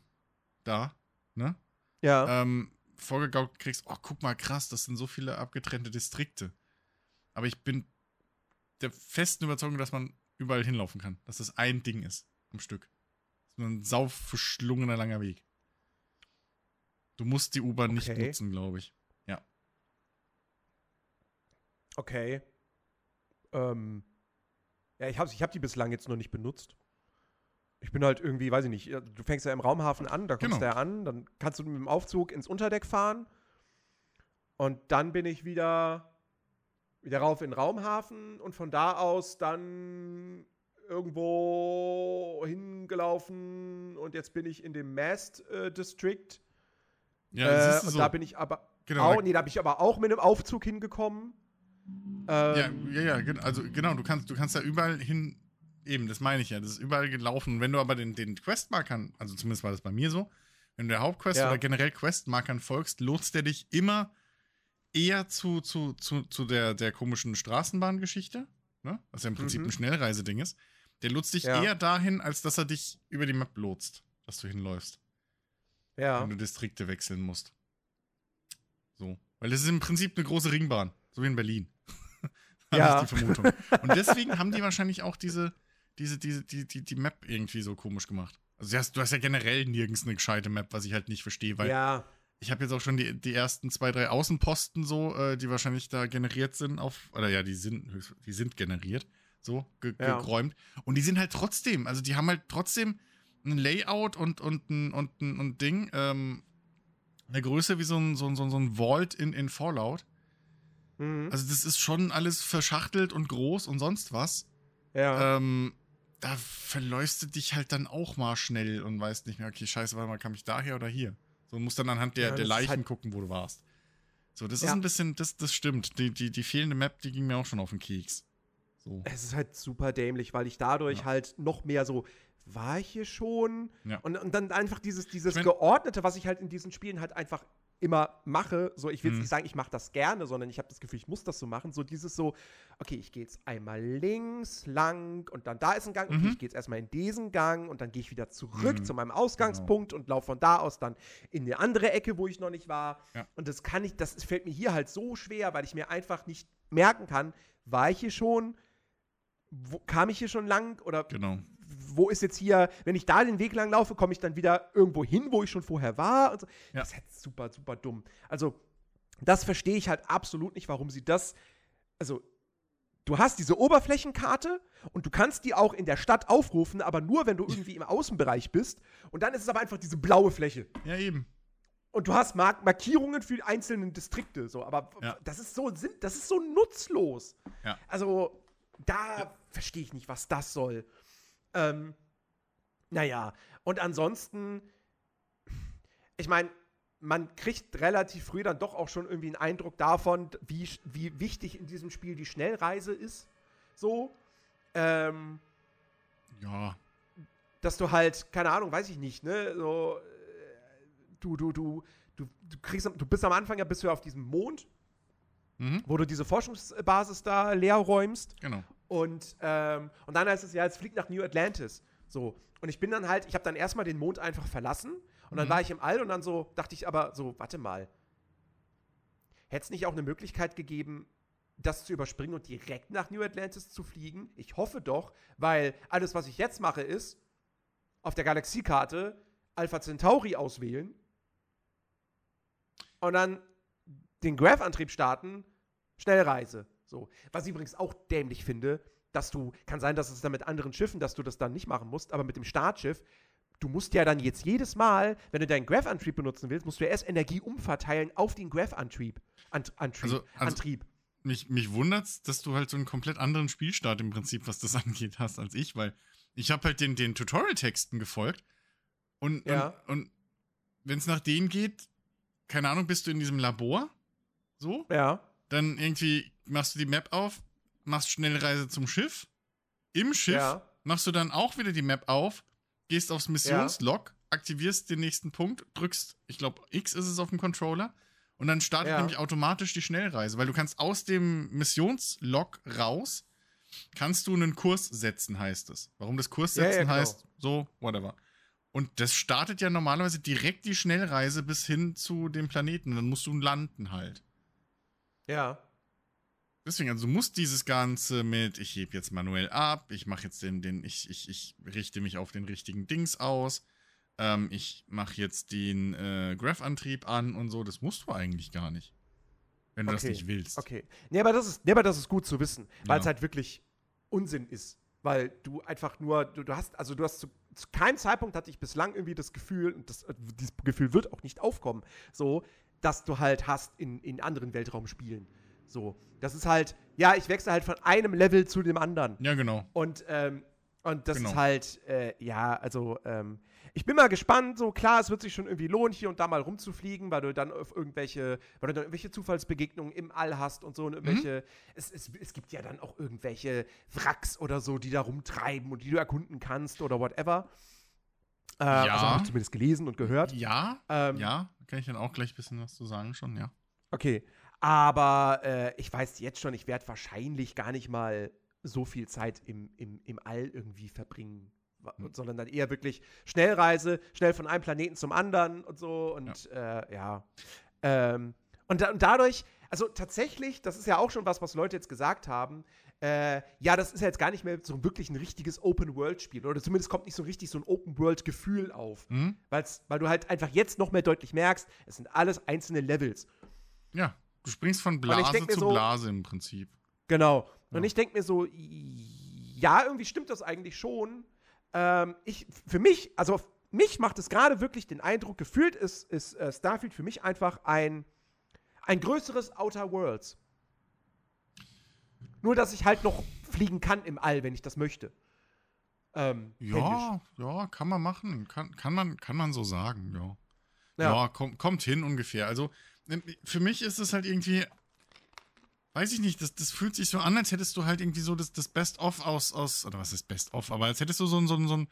S2: da, ne?
S1: Ja.
S2: ähm, vorgegaukelt kriegst, oh, guck mal, krass, das sind so viele abgetrennte Distrikte. Aber ich bin der festen Überzeugung, dass man überall hinlaufen kann. Dass das ein Ding ist am Stück. Das ist nur ein sau verschlungener langer Weg. Du musst die U-Bahn nicht
S1: Okay.
S2: nutzen, glaube ich.
S1: Okay. Ähm, ja, ich habe ich hab die bislang jetzt noch nicht benutzt. Ich bin halt irgendwie, weiß ich nicht, ja, du fängst ja im Raumhafen an, da kommst
S2: Genau.
S1: du ja an, dann kannst du mit dem Aufzug ins Unterdeck fahren und dann bin ich wieder, wieder rauf in den Raumhafen und von da aus dann irgendwo hingelaufen und jetzt bin ich in dem Mast äh, District.
S2: Ja,
S1: äh,
S2: ist
S1: und
S2: so.
S1: da bin ich aber
S2: genau,
S1: auch, nee, da bin ich aber auch mit einem Aufzug hingekommen.
S2: ja,
S1: Ähm,
S2: ja, ja, gen- also genau, du kannst, du kannst da überall hin, eben, das meine ich ja, das ist überall gelaufen. Wenn du aber den, den Questmarkern, also zumindest war das bei mir so, wenn du der Hauptquest
S1: Ja.
S2: oder generell Questmarkern folgst, lotst der dich immer eher zu, zu, zu, zu der, der komischen Straßenbahngeschichte, ne? was ja im Prinzip
S1: Mhm.
S2: ein Schnellreiseding ist. Der lotst dich
S1: Ja.
S2: eher dahin, als dass er dich über die Map lotst, dass du hinläufst,
S1: ja.
S2: wenn du Distrikte wechseln musst. So. Weil das ist im Prinzip eine große Ringbahn, so wie in Berlin. Habe
S1: Ja.
S2: ich die Vermutung. Und deswegen haben die wahrscheinlich auch diese, diese, diese, die, die, die Map irgendwie so komisch gemacht. Also du hast, du hast ja generell nirgends eine gescheite Map, was ich halt nicht verstehe, weil
S1: ja,
S2: ich habe jetzt auch schon die, die ersten zwei, drei Außenposten so, äh, die wahrscheinlich da generiert sind auf, oder ja, die sind, die sind generiert, so, ge
S1: Ja.
S2: geräumt. Und die sind halt trotzdem, also die haben halt trotzdem ein Layout und, und, ein, und, ein, und Ding, ähm, eine Größe wie so ein, so ein, so ein, so ein Vault in, in Fallout.
S1: mhm.
S2: Also das ist schon alles verschachtelt und groß und sonst was.
S1: ja.
S2: Ähm, da verläufst du dich halt dann auch mal schnell und weißt nicht mehr, okay, scheiße, warte mal, kam ich daher oder hier? So musst dann anhand der,
S1: Ja,
S2: der
S1: ist
S2: Leichen
S1: halt-
S2: gucken, wo du warst. So, das ist
S1: Ja.
S2: ein bisschen, das, das stimmt. Die, die, die fehlende Map, die ging mir auch schon auf den Keks. So.
S1: es ist halt super dämlich, weil ich dadurch
S2: Ja.
S1: halt noch mehr so, war ich hier schon?
S2: Ja.
S1: Und, und dann einfach dieses, dieses
S2: Ich mein-
S1: Geordnete, was ich halt in diesen Spielen halt einfach immer mache. So, ich will jetzt
S2: Mhm.
S1: nicht sagen, ich mache das gerne, sondern ich habe das Gefühl, ich muss das so machen. So dieses so, okay, ich gehe jetzt einmal links lang und dann da ist ein Gang. Okay,
S2: Mhm.
S1: ich gehe jetzt erstmal in diesen Gang und dann gehe ich wieder zurück
S2: Mhm.
S1: zu meinem Ausgangspunkt und laufe von da aus dann in eine andere Ecke, wo ich noch nicht war.
S2: Ja.
S1: Und das kann ich, das fällt mir hier halt so schwer, weil ich mir einfach nicht merken kann, war ich hier schon? Wo, kam ich hier schon lang? Oder
S2: Genau.
S1: Wo ist jetzt hier, wenn ich da den Weg lang laufe, komme ich dann wieder irgendwo hin, wo ich schon vorher war? Und so.
S2: Ja.
S1: Das ist halt super, super dumm. Also, das verstehe ich halt absolut nicht, warum sie das. Also, du hast diese Oberflächenkarte und du kannst die auch in der Stadt aufrufen, aber nur, wenn du irgendwie im Außenbereich bist. Und dann ist es aber einfach diese blaue Fläche.
S2: Ja, eben.
S1: Und du hast Mark Markierungen für die einzelnen Distrikte, so, aber
S2: Ja.
S1: das ist so das ist so nutzlos.
S2: Ja.
S1: Also, da verstehe ich nicht, was das soll. Ähm, naja, und ansonsten, ich meine, man kriegt relativ früh dann doch auch schon irgendwie einen Eindruck davon, wie, wie wichtig in diesem Spiel die Schnellreise ist. So. Ähm,
S2: Ja.
S1: dass du halt, keine Ahnung, weiß ich nicht, ne, so, äh, du, du, du, du, du kriegst, du bist am Anfang ja bist du auf diesem Mond,
S2: Mhm.
S1: wo du diese Forschungsbasis da leer räumst
S2: Genau.
S1: Und, ähm, und dann heißt es ja, jetzt fliegt nach New Atlantis, so. Und ich bin dann halt, ich habe dann erstmal den Mond einfach verlassen und dann
S2: Mhm.
S1: war ich im All und dann so, dachte ich aber so, warte mal, hätte es nicht auch eine Möglichkeit gegeben, das zu überspringen und direkt nach New Atlantis zu fliegen? Ich hoffe doch, weil alles, was ich jetzt mache, ist auf der Galaxiekarte Alpha Centauri auswählen und dann den Graph-Antrieb starten, Schnellreise. So. Was ich übrigens auch dämlich finde, dass du, kann sein, dass es dann mit anderen Schiffen, dass du das dann nicht machen musst, aber mit dem Startschiff, du musst ja dann jetzt jedes Mal, wenn du deinen Graph-Antrieb benutzen willst, musst du ja erst Energie umverteilen auf den Graph-Antrieb. Ant Antrieb.
S2: Also- also-
S1: Antrieb.
S2: Mich, mich wundert's, dass du halt so einen komplett anderen Spielstart im Prinzip, was das angeht, hast als ich, weil ich habe halt den, den Tutorial-Texten gefolgt und,
S1: Ja.
S2: und, und wenn es nach denen geht, keine Ahnung, bist du in diesem Labor, so,
S1: Ja.
S2: Dann irgendwie machst du die Map auf, machst Schnellreise zum Schiff, im Schiff
S1: Ja.
S2: machst du dann auch wieder die Map auf, gehst aufs Missionslog, aktivierst den nächsten Punkt, drückst, ich glaube, X ist es auf dem Controller und dann startet
S1: Ja.
S2: nämlich automatisch die Schnellreise, weil du kannst aus dem Missionslog raus, kannst du einen Kurs setzen, heißt es. Warum das Kurs
S1: Ja, ja,
S2: setzen
S1: genau.
S2: heißt, so, whatever. Und das startet ja normalerweise direkt die Schnellreise bis hin zu dem Planeten. Dann musst du landen halt.
S1: Ja.
S2: Deswegen, also du musst dieses Ganze mit, ich heb jetzt manuell ab, ich mache jetzt den, den, ich, ich, ich richte mich auf den richtigen Dings aus, ähm, ich mache jetzt den äh, Graph-Antrieb an und so, das musst du eigentlich gar nicht. Wenn du das
S1: Okay,
S2: nicht willst.
S1: Okay. Nee, aber das ist, nee, aber das ist gut zu wissen, weil
S2: Ja.
S1: es halt wirklich Unsinn ist. Weil du einfach nur, du, du hast, also du hast zu, zu keinem Zeitpunkt hatte ich bislang irgendwie das Gefühl, und das, äh, dieses Gefühl wird auch nicht aufkommen, so, dass du halt hast in, in anderen Weltraumspielen. So. Das ist halt, ja, ich wechsle halt von einem Level zu dem anderen.
S2: Ja, genau.
S1: Und, ähm, und das
S2: Genau.
S1: ist halt, äh, ja, also, ähm, ich bin mal gespannt, so klar, es wird sich schon irgendwie lohnen, hier und da mal rumzufliegen, weil du dann auf irgendwelche, weil du dann irgendwelche Zufallsbegegnungen im All hast und so und irgendwelche, es, es, es gibt ja dann auch irgendwelche Wracks oder so, die da rumtreiben und die du erkunden kannst oder whatever. Äh,
S2: Ja.
S1: Also habe ich zumindest gelesen und gehört.
S2: Ja,
S1: Ähm,
S2: ja, kann ich dann auch gleich ein bisschen was zu sagen schon, ja.
S1: Okay, aber äh, ich weiß jetzt schon, ich werde wahrscheinlich gar nicht mal so viel Zeit im, im, im All irgendwie verbringen,
S2: Hm.
S1: sondern dann eher wirklich Schnellreise, schnell von einem Planeten zum anderen und so und ja. Äh, ja. Ähm, und, da, und dadurch, also tatsächlich, das ist ja auch schon was, was Leute jetzt gesagt haben, äh, ja, das ist ja jetzt gar nicht mehr so wirklich ein richtiges Open-World-Spiel oder zumindest kommt nicht so richtig so ein Open-World-Gefühl auf,
S2: Hm?
S1: weil's, weil du halt einfach jetzt noch mehr deutlich merkst, es sind alles einzelne ich
S2: Ja, du springst von Blase zu
S1: so-
S2: Blase im Prinzip.
S1: Genau. Und
S2: Ja.
S1: ich denke mir so, ja, irgendwie stimmt das eigentlich schon. Ähm, ich, für mich, also auf mich macht es gerade wirklich den Eindruck, gefühlt ist, ist äh, Starfield für mich einfach ein, ein größeres Outer Worlds. Nur, dass ich halt noch fliegen kann im All, wenn ich das möchte. Ähm.
S2: Ja, ja, kann man machen. Kann, kann, man, kann man so sagen, ja.
S1: Ja.
S2: Ja, komm, kommt hin ungefähr. Also, ähm, für mich ist es halt irgendwie, weiß ich nicht, das, das fühlt sich so an, als hättest du halt irgendwie so das, das Best-of aus, aus, oder was ist Best-of, aber als hättest du so ein, so ein, so ein,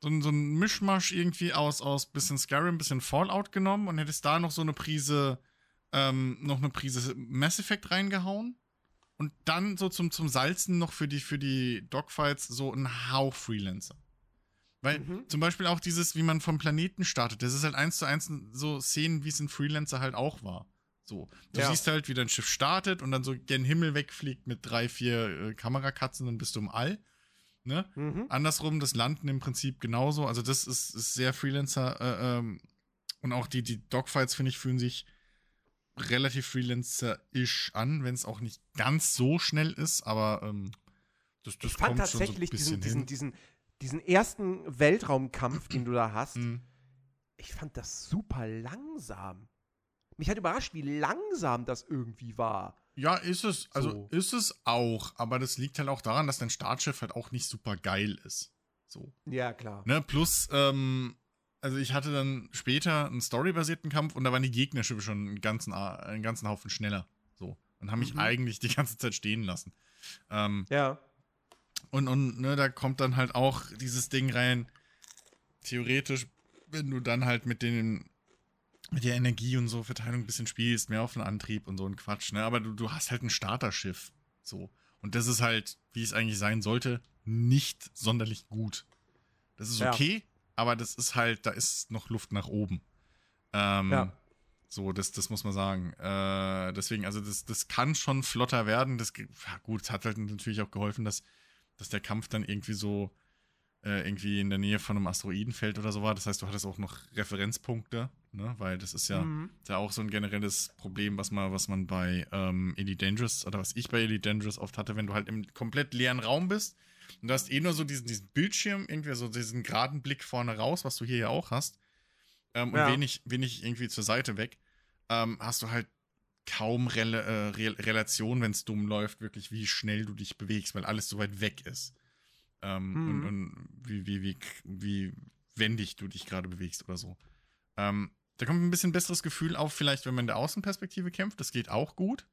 S2: so ein, so ein Mischmasch irgendwie aus, aus bisschen Skyrim, bisschen Fallout genommen und hättest da noch so eine Prise, ähm, noch eine Prise Mass Effect reingehauen. Und dann so zum, zum Salzen noch für die, für die Dogfights so ein Hauch Freelancer. Weil
S1: Mhm.
S2: zum Beispiel auch dieses, wie man vom Planeten startet, das ist halt eins zu eins so Szenen, wie es in Freelancer halt auch war. So. Du
S1: Ja.
S2: siehst halt, wie dein Schiff startet und dann so gen Himmel wegfliegt mit drei, vier äh, Kamerakatzen, dann bist du im All. Ne?
S1: Mhm.
S2: Andersrum, das Landen im Prinzip genauso. Also, das ist, ist sehr Freelancer. Äh, ähm, und auch die, die Dogfights, finde ich, fühlen sich relativ Freelancer-ish an, wenn es auch nicht ganz so schnell ist, aber ähm,
S1: das, das ich fand tatsächlich so diesen, diesen, diesen, diesen, ersten Weltraumkampf, den du da hast, mhm. ich fand das super langsam. Mich hat überrascht, wie langsam das irgendwie war.
S2: Ja, ist es. Also so. ist es auch. Aber das liegt halt auch daran, dass dein Startschiff halt auch nicht super geil ist. So.
S1: Ja, klar.
S2: Ne? Plus, ähm, also ich hatte dann später einen storybasierten Kampf und da waren die Gegnerschiffe schon einen ganzen, einen ganzen Haufen schneller. So. Und haben mich mhm. eigentlich die ganze Zeit stehen lassen. Ähm,
S1: ja.
S2: Und, und ne, da kommt dann halt auch dieses Ding rein. Theoretisch, wenn du dann halt mit den mit der Energie und so Verteilung ein bisschen spielst, mehr auf den Antrieb und so ein Quatsch, ne? Aber du, du hast halt ein Starterschiff. So. Und das ist halt, wie es eigentlich sein sollte, nicht sonderlich gut. Das ist okay, ja. Aber das ist halt, da ist noch Luft nach oben. Ähm, ja. So, das, das muss man sagen. Äh, deswegen, also das, das kann schon flotter werden. Das, gut, es hat halt natürlich auch geholfen, dass, dass der Kampf dann irgendwie so äh, irgendwie in der Nähe von einem Asteroidenfeld oder so war. Das heißt, du hattest auch noch Referenzpunkte, ne? Weil das ist ja, mhm. ja auch so ein generelles Problem, was man, was man bei ähm, Elite Dangerous oder was ich bei Elite Dangerous oft hatte, wenn du halt im komplett leeren Raum bist und du hast eh nur so diesen, diesen Bildschirm, irgendwie so diesen geraden Blick vorne raus, was du hier ja auch hast. Ähm, ja. Und wenig, wenig irgendwie zur Seite weg, ähm, hast du halt kaum Rel äh, Re Relation, wenn es dumm läuft, wirklich, wie schnell du dich bewegst, weil alles so weit weg ist. Ähm, mhm. und, und, wie, wie, wie, wie wendig du dich gerade bewegst oder so. Ähm, da kommt ein bisschen besseres Gefühl auf, vielleicht, wenn man in der Außenperspektive kämpft. Das geht auch gut.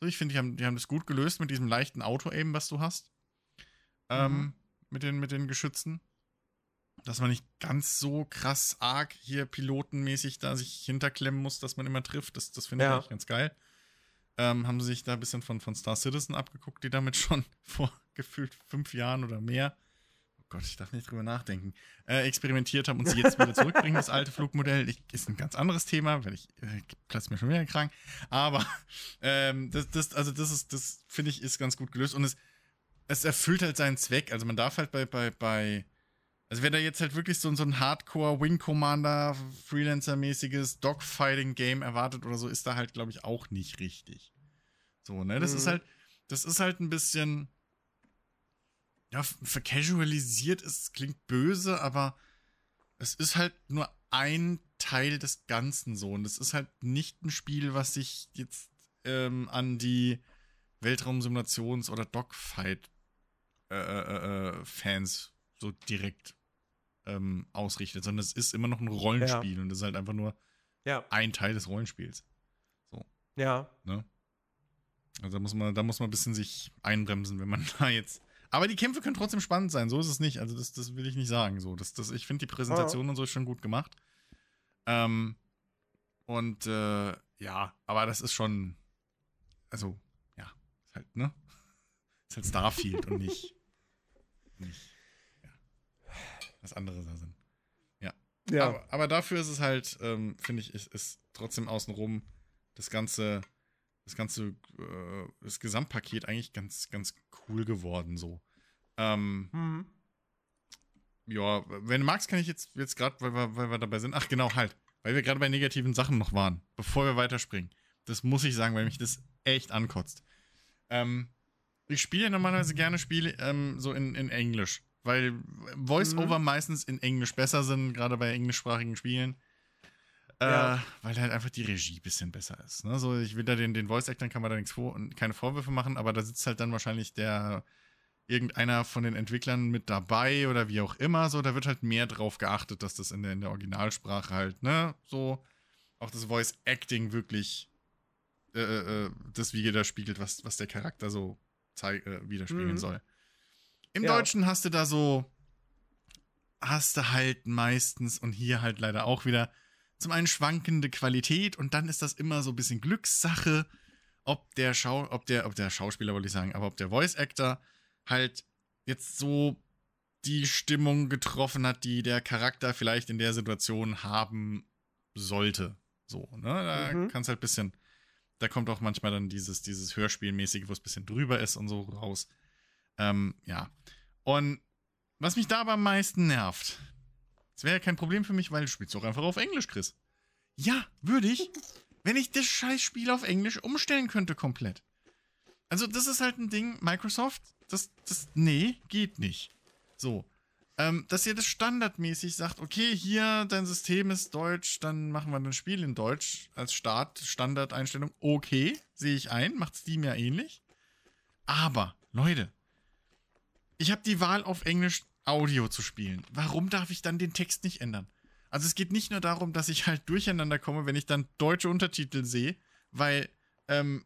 S2: So, ich finde, die haben, die haben das gut gelöst mit diesem leichten Auto-Aim, was du hast. Ähm, mhm. mit, den, mit den Geschützen. Dass man nicht ganz so krass arg hier pilotenmäßig da sich hinterklemmen muss, dass man immer trifft. Das, das finde ich eigentlich ganz geil. Ähm, haben sie sich da ein bisschen von, von Star Citizen abgeguckt, die damit schon vor gefühlt fünf Jahren oder mehr, oh Gott, ich darf nicht drüber nachdenken, äh, experimentiert haben und sie jetzt wieder zurückbringen, das alte Flugmodell. Ich, ist ein ganz anderes Thema, weil ich äh, platzt mir schon wieder krank. Aber ähm, das, das, also das ist, das finde ich, ist ganz gut gelöst und es, es erfüllt halt seinen Zweck. Also man darf halt bei, bei, bei also wer da jetzt halt wirklich so, so ein Hardcore Wing Commander Freelancer-mäßiges Dogfighting-Game erwartet oder so, ist da halt, glaube ich, auch nicht richtig. So, ne? Das mhm. ist halt, das ist halt ein bisschen, ja, vercasualisiert es klingt böse, aber es ist halt nur ein Teil des Ganzen so. Und es ist halt nicht ein Spiel, was sich jetzt ähm, an die Weltraumsimulations- oder Dogfight-Fans äh, äh, äh so direkt ähm, ausrichtet, sondern es ist immer noch ein Rollenspiel ja. und es ist halt einfach nur ja. ein Teil des Rollenspiels. So.
S1: Ja.
S2: Ne? Also da muss man, da muss man ein bisschen sich einbremsen, wenn man da jetzt. Aber die Kämpfe können trotzdem spannend sein, so ist es nicht. Also, das, das will ich nicht sagen. So, das, das, ich finde die Präsentation oh. und so schon gut gemacht. Ähm, und äh, ja, aber das ist schon. Also, ja, ist halt, ne? Ist halt Starfield und nicht. nicht was andere da sind. Ja. ja. Aber, aber dafür ist es halt, ähm, finde ich, ist, ist trotzdem außenrum das ganze, das ganze, äh, das Gesamtpaket eigentlich ganz, ganz cool geworden so. Ähm, mhm. Ja, wenn du magst, kann ich jetzt, jetzt gerade, weil wir, weil wir dabei sind, ach genau, halt, weil wir gerade bei negativen Sachen noch waren, bevor wir weiterspringen. Das muss ich sagen, weil mich das echt ankotzt. Ähm, ich spiele normalerweise gerne Spiele ähm, so in, in Englisch weil Voice-Over mhm. meistens in Englisch besser sind, gerade bei englischsprachigen Spielen. Äh, ja. Weil halt einfach die Regie ein bisschen besser ist. Ne? So, ich will da den, den Voice-Actern kann man da nichts vor, keine Vorwürfe machen, aber da sitzt halt dann wahrscheinlich der irgendeiner von den Entwicklern mit dabei oder wie auch immer. So, da wird halt mehr drauf geachtet, dass das in der, in der Originalsprache halt, ne, so auch das Voice-Acting wirklich äh, äh, äh das widerspiegelt, was, was der Charakter so zeig, äh, widerspiegeln mhm. soll. Im ja. Deutschen hast du da so, hast du halt meistens und hier halt leider auch wieder zum einen schwankende Qualität und dann ist das immer so ein bisschen Glückssache, ob der Schau, ob der, ob der Schauspieler wollte ich sagen, aber ob der Voice Actor halt jetzt so die Stimmung getroffen hat, die der Charakter vielleicht in der Situation haben sollte. So, ne? Da mhm. kannst halt ein bisschen, da kommt auch manchmal dann dieses, dieses Hörspielmäßige, wo es ein bisschen drüber ist und so raus. Ähm, ja. Und was mich da aber am meisten nervt, das wäre ja kein Problem für mich, weil du spielst doch einfach auf Englisch, Chris. Ja, würde ich. wenn ich das Scheißspiel auf Englisch umstellen könnte komplett. Also, das ist halt ein Ding, Microsoft, das, das, nee, geht nicht. So. Ähm, dass ihr das standardmäßig sagt, okay, hier, dein System ist deutsch, dann machen wir ein Spiel in Deutsch als Start, Standardeinstellung. Okay, sehe ich ein, macht Steam ja ähnlich. Aber, Leute, ich habe die Wahl auf Englisch Audio zu spielen. Warum darf ich dann den Text nicht ändern? Also es geht nicht nur darum, dass ich halt durcheinander komme, wenn ich dann deutsche Untertitel sehe, weil ähm,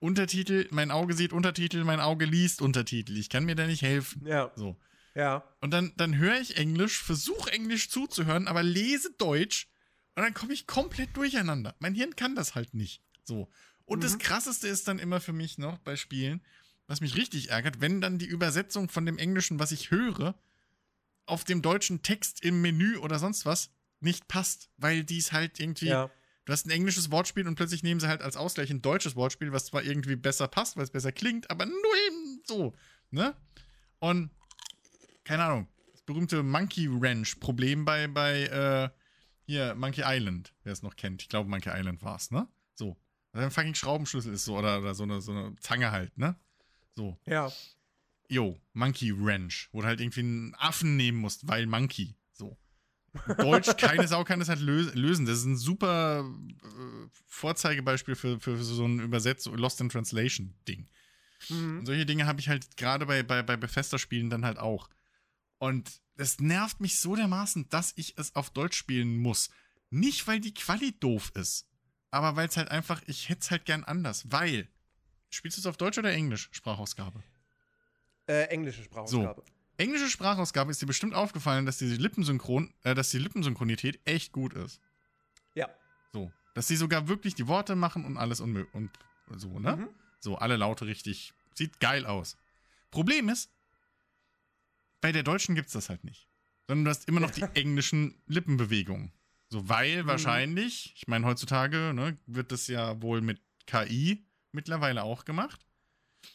S2: Untertitel, mein Auge sieht Untertitel, mein Auge liest Untertitel. Ich kann mir da nicht helfen.
S1: Ja.
S2: So.
S1: Ja.
S2: Und dann, dann höre ich Englisch, versuche Englisch zuzuhören, aber lese Deutsch und dann komme ich komplett durcheinander. Mein Hirn kann das halt nicht. So. Und
S1: Mhm.
S2: das krasseste ist dann immer für mich noch bei Spielen, was mich richtig ärgert, wenn dann die Übersetzung von dem Englischen, was ich höre, auf dem deutschen Text im Menü oder sonst was nicht passt, weil dies halt irgendwie.
S1: Ja.
S2: Du hast ein englisches Wortspiel und plötzlich nehmen sie halt als Ausgleich ein deutsches Wortspiel, was zwar irgendwie besser passt, weil es besser klingt, aber nur eben so, ne? Und keine Ahnung, das berühmte Monkey Wrench Problem bei bei äh, hier Monkey Island, wer es noch kennt. Ich glaube Monkey Island war es, ne? So, also ein fucking Schraubenschlüssel ist so oder, oder so eine so eine Zange halt, ne? So,
S1: Ja.
S2: yo, Monkey Wrench, wo du halt irgendwie einen Affen nehmen musst, weil Monkey. So. Deutsch, keine Sau kann das halt lö lösen. Das ist ein super äh, Vorzeigebeispiel für, für so ein Übersetzung, Lost in Translation-Ding.
S1: Mhm.
S2: Solche Dinge habe ich halt gerade bei, bei, bei Bethesda-Spielen dann halt auch. Und das nervt mich so dermaßen, dass ich es auf Deutsch spielen muss. Nicht, weil die Quali doof ist, aber weil es halt einfach, ich hätte es halt gern anders. Weil, spielst du es auf Deutsch oder Englisch, Sprachausgabe?
S1: Äh, englische Sprachausgabe.
S2: Englische Sprachausgabe ist dir bestimmt aufgefallen, dass die Lippensynchron, äh, dass die Lippensynchronität echt gut ist.
S1: Ja.
S2: So. Dass sie sogar wirklich die Worte machen und alles und, und so, ne?
S1: Mhm.
S2: So, alle Laute richtig. Sieht geil aus. Problem ist, bei der Deutschen gibt's das halt nicht. Sondern du hast immer noch die englischen Lippenbewegungen. So, weil
S1: Mhm.
S2: wahrscheinlich, ich meine, heutzutage ne, wird das ja wohl mit KI mittlerweile auch gemacht.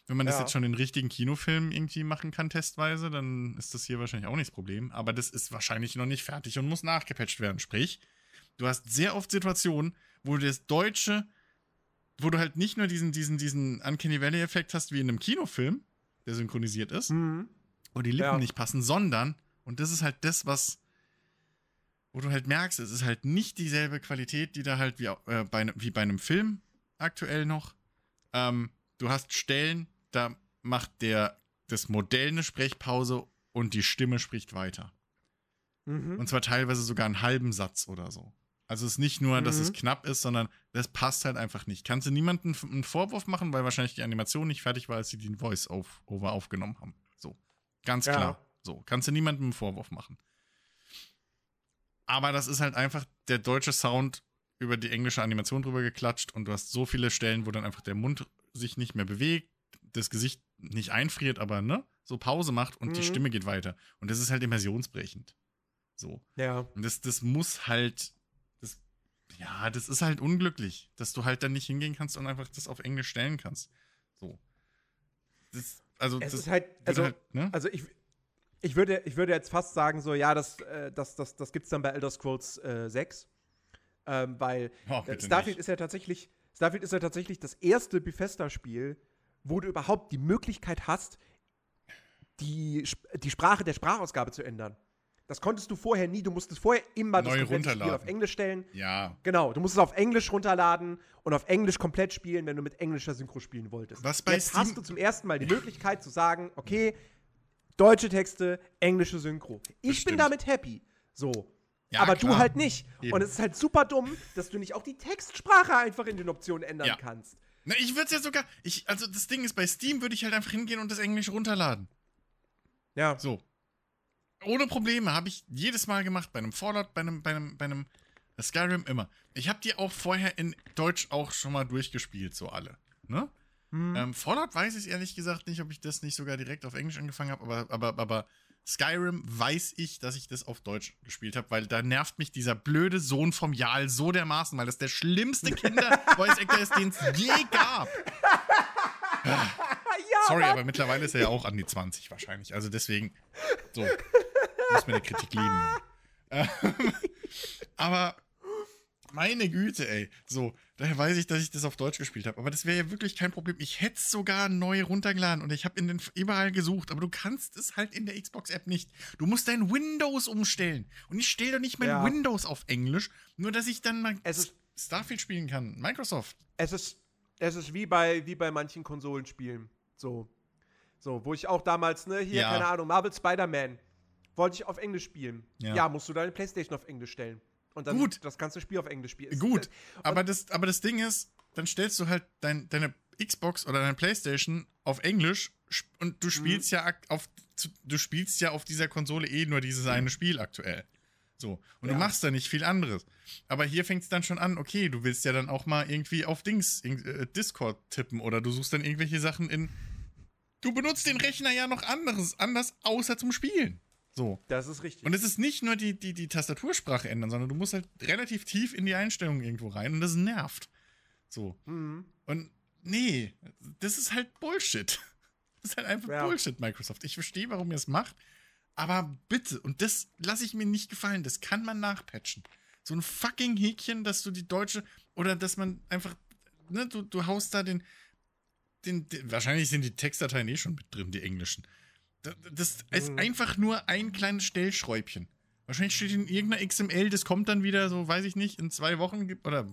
S2: Wenn man das
S1: Ja.
S2: jetzt schon in richtigen Kinofilmen irgendwie machen kann, testweise, dann ist das hier wahrscheinlich auch nicht das Problem. Aber das ist wahrscheinlich noch nicht fertig und muss nachgepatcht werden. Sprich, du hast sehr oft Situationen, wo du das Deutsche, wo du halt nicht nur diesen, diesen, diesen Uncanny Valley-Effekt hast wie in einem Kinofilm, der synchronisiert ist,
S1: Mhm.
S2: Wo die Lippen
S1: Ja.
S2: nicht passen, sondern, und das ist halt das, was, wo du halt merkst, es ist halt nicht dieselbe Qualität, die da halt wie, äh, bei, ne- wie bei einem Film aktuell noch. Ähm, du hast Stellen, da macht der das Modell eine Sprechpause und die Stimme spricht weiter.
S1: Mhm.
S2: Und zwar teilweise sogar einen halben Satz oder so. Also es ist nicht nur, dass
S1: Mhm.
S2: es knapp ist, sondern das passt halt einfach nicht. Kannst du niemandem einen Vorwurf machen, weil wahrscheinlich die Animation nicht fertig war, als sie den Voice-Over aufgenommen haben. Ganz
S1: Ja.
S2: klar. So. Kannst du niemandem einen Vorwurf machen. Aber das ist halt einfach der deutsche Sound über die englische Animation drüber geklatscht und du hast so viele Stellen, wo dann einfach der Mund sich nicht mehr bewegt, das Gesicht nicht einfriert, aber ne, so Pause macht und die
S1: Mhm.
S2: Stimme geht weiter. Und das ist halt immersionsbrechend. So.
S1: Ja.
S2: Und das, das muss halt, das, ja, das ist halt unglücklich, dass du halt dann nicht hingehen kannst und einfach das auf Englisch stellen kannst. So. Das, also,
S1: Es ist halt, also,
S2: halt, ne?
S1: also ich, ich, würde, ich würde jetzt fast sagen, so, ja, das, äh, das, das, das gibt's dann bei Elder Scrolls äh, 6. Ähm, weil
S2: Oh,
S1: Starfield
S2: nicht.
S1: ist ja tatsächlich, Starfield ist ja tatsächlich das erste Bethesda-Spiel, wo du überhaupt die Möglichkeit hast, die, die Sprache der Sprachausgabe zu ändern. Das konntest du vorher nie. Du musstest vorher immer
S2: Neu
S1: das komplette Spiel auf Englisch stellen.
S2: Ja.
S1: Genau, du musst es auf Englisch runterladen und auf Englisch komplett spielen, wenn du mit englischer Synchro spielen wolltest.
S2: Was bei
S1: Jetzt
S2: Steam-
S1: hast du zum ersten Mal die Möglichkeit zu sagen, okay, deutsche Texte, englische Synchro. Ich bin
S2: stimmt.
S1: damit happy. So.
S2: Ja,
S1: Aber
S2: klar.
S1: du halt nicht.
S2: Eben.
S1: Und es ist halt super dumm, dass du nicht auch die Textsprache einfach in den Optionen ändern
S2: Ja.
S1: kannst.
S2: Na, ich würde es ja sogar, ich, also das Ding ist, bei Steam würde ich halt einfach hingehen und das Englisch runterladen.
S1: Ja.
S2: So. Ohne Probleme habe ich jedes Mal gemacht, bei einem Fallout, bei einem, bei einem, bei einem Skyrim immer. Ich habe die auch vorher in Deutsch auch schon mal durchgespielt, so alle. Ne?
S1: Hm.
S2: Ähm, Fallout weiß ich ehrlich gesagt nicht, ob ich das nicht sogar direkt auf Englisch angefangen habe, aber, aber, aber Skyrim weiß ich, dass ich das auf Deutsch gespielt habe, weil da nervt mich dieser blöde Sohn vom Jarl so dermaßen, weil das der schlimmste Kinder-Voice-Actor ist, den es je gab.
S1: ja,
S2: Sorry, aber mittlerweile ist er ja auch an die 20 wahrscheinlich. Also deswegen, so, muss mir die Kritik lieben. Ähm, aber Meine Güte, ey. So, daher weiß ich, dass ich das auf Deutsch gespielt habe. Aber das wäre ja wirklich kein Problem. Ich hätte es sogar neu runtergeladen und ich habe in den überall gesucht. Aber du kannst es halt in der Xbox-App nicht. Du musst dein Windows umstellen. Und ich stelle doch nicht mein
S1: Ja.
S2: Windows auf Englisch, nur dass ich dann mal
S1: Es ist-
S2: Starfield spielen kann. Microsoft.
S1: Es ist, es ist wie bei, wie bei manchen Konsolenspielen. So. So, wo ich auch damals, ne, hier,
S2: Ja.
S1: keine Ahnung, Marvel Spider-Man, wollte ich auf Englisch spielen.
S2: Ja.
S1: Ja. musst du deine Playstation auf Englisch stellen. Und dann
S2: Gut.
S1: das ganze Spiel auf Englisch spielen.
S2: Gut, aber das, aber das Ding ist, dann stellst du halt dein, deine Xbox oder deine Playstation auf Englisch und du spielst ja ak- auf du spielst ja auf dieser Konsole eh nur dieses eine Spiel aktuell. So. Und du
S1: Ja.
S2: machst da nicht viel anderes. Aber hier fängt es dann schon an, okay, du willst ja dann auch mal irgendwie auf Dings, äh, Discord tippen oder du suchst dann irgendwelche Sachen in. Du benutzt den Rechner ja noch anderes, anders außer zum Spielen. So.
S1: Das ist richtig.
S2: Und es ist nicht nur die, die, die Tastatursprache ändern, sondern du musst halt relativ tief in die Einstellungen irgendwo rein und das nervt. So.
S1: Mhm.
S2: Und nee, das ist halt Bullshit. Das ist halt einfach
S1: Ja.
S2: Bullshit, Microsoft. Ich verstehe, warum ihr es macht, aber bitte, und das lasse ich mir nicht gefallen, das kann man nachpatchen. So ein fucking Häkchen, dass du die deutsche, oder dass man einfach, ne, du, du haust da den, den, den, wahrscheinlich sind die Textdateien eh schon mit drin, die englischen. Das, ist
S1: Mhm.
S2: einfach nur ein kleines Stellschräubchen. Wahrscheinlich steht in irgendeiner XML, das kommt dann wieder, so weiß ich nicht, in zwei Wochen gibt- oder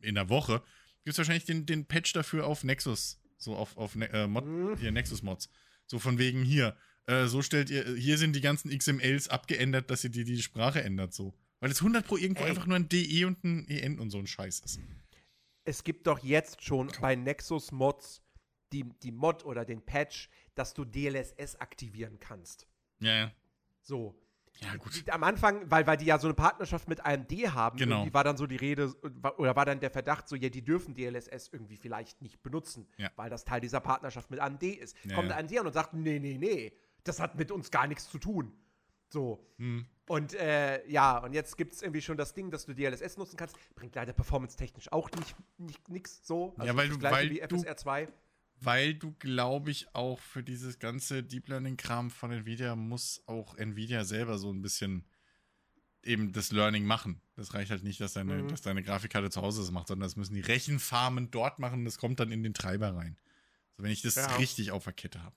S2: in einer Woche, gibt es wahrscheinlich den, den Patch dafür auf Nexus. So auf, auf Ne- äh, Mod,
S1: Mhm.
S2: hier Nexus-Mods. So von wegen hier. Äh, so stellt ihr, hier sind die ganzen XMLs abgeändert, dass ihr die, die Sprache ändert, so. Weil es 100 pro irgendwo
S1: Ey.
S2: einfach nur ein DE und ein EN und so ein Scheiß ist.
S1: Es gibt doch jetzt schon bei Nexus Mods die, die Mod oder den Patch, dass du DLSS aktivieren kannst.
S2: Ja, ja.
S1: So.
S2: Ja, gut.
S1: Am Anfang, weil, weil die ja so eine Partnerschaft mit AMD haben,
S2: Genau.
S1: war dann so die Rede, oder war dann der Verdacht so, ja, die dürfen DLSS irgendwie vielleicht nicht benutzen,
S2: Ja.
S1: weil das Teil dieser Partnerschaft mit AMD ist.
S2: Ja,
S1: Kommt
S2: ja.
S1: AMD an und sagt, nee, nee, nee, das hat mit uns gar nichts zu tun. So.
S2: Hm.
S1: Und äh, ja, und jetzt gibt es irgendwie schon das Ding, dass du DLSS nutzen kannst. Bringt leider performance-technisch auch nicht, nicht nix so. Also
S2: Ja, weil
S1: das
S2: du-
S1: gleiche
S2: weil
S1: wie
S2: du-
S1: FSR 2.
S2: Weil du, glaube ich, auch für dieses ganze Deep Learning-Kram von Nvidia muss auch Nvidia selber so ein bisschen eben das Learning machen. Das reicht halt nicht, dass deine,
S1: Mhm.
S2: dass deine Grafikkarte zu Hause das macht, sondern das müssen die Rechenfarmen dort machen. Das kommt dann in den Treiber rein. So, wenn ich das
S1: Ja.
S2: richtig auf der Kette habe.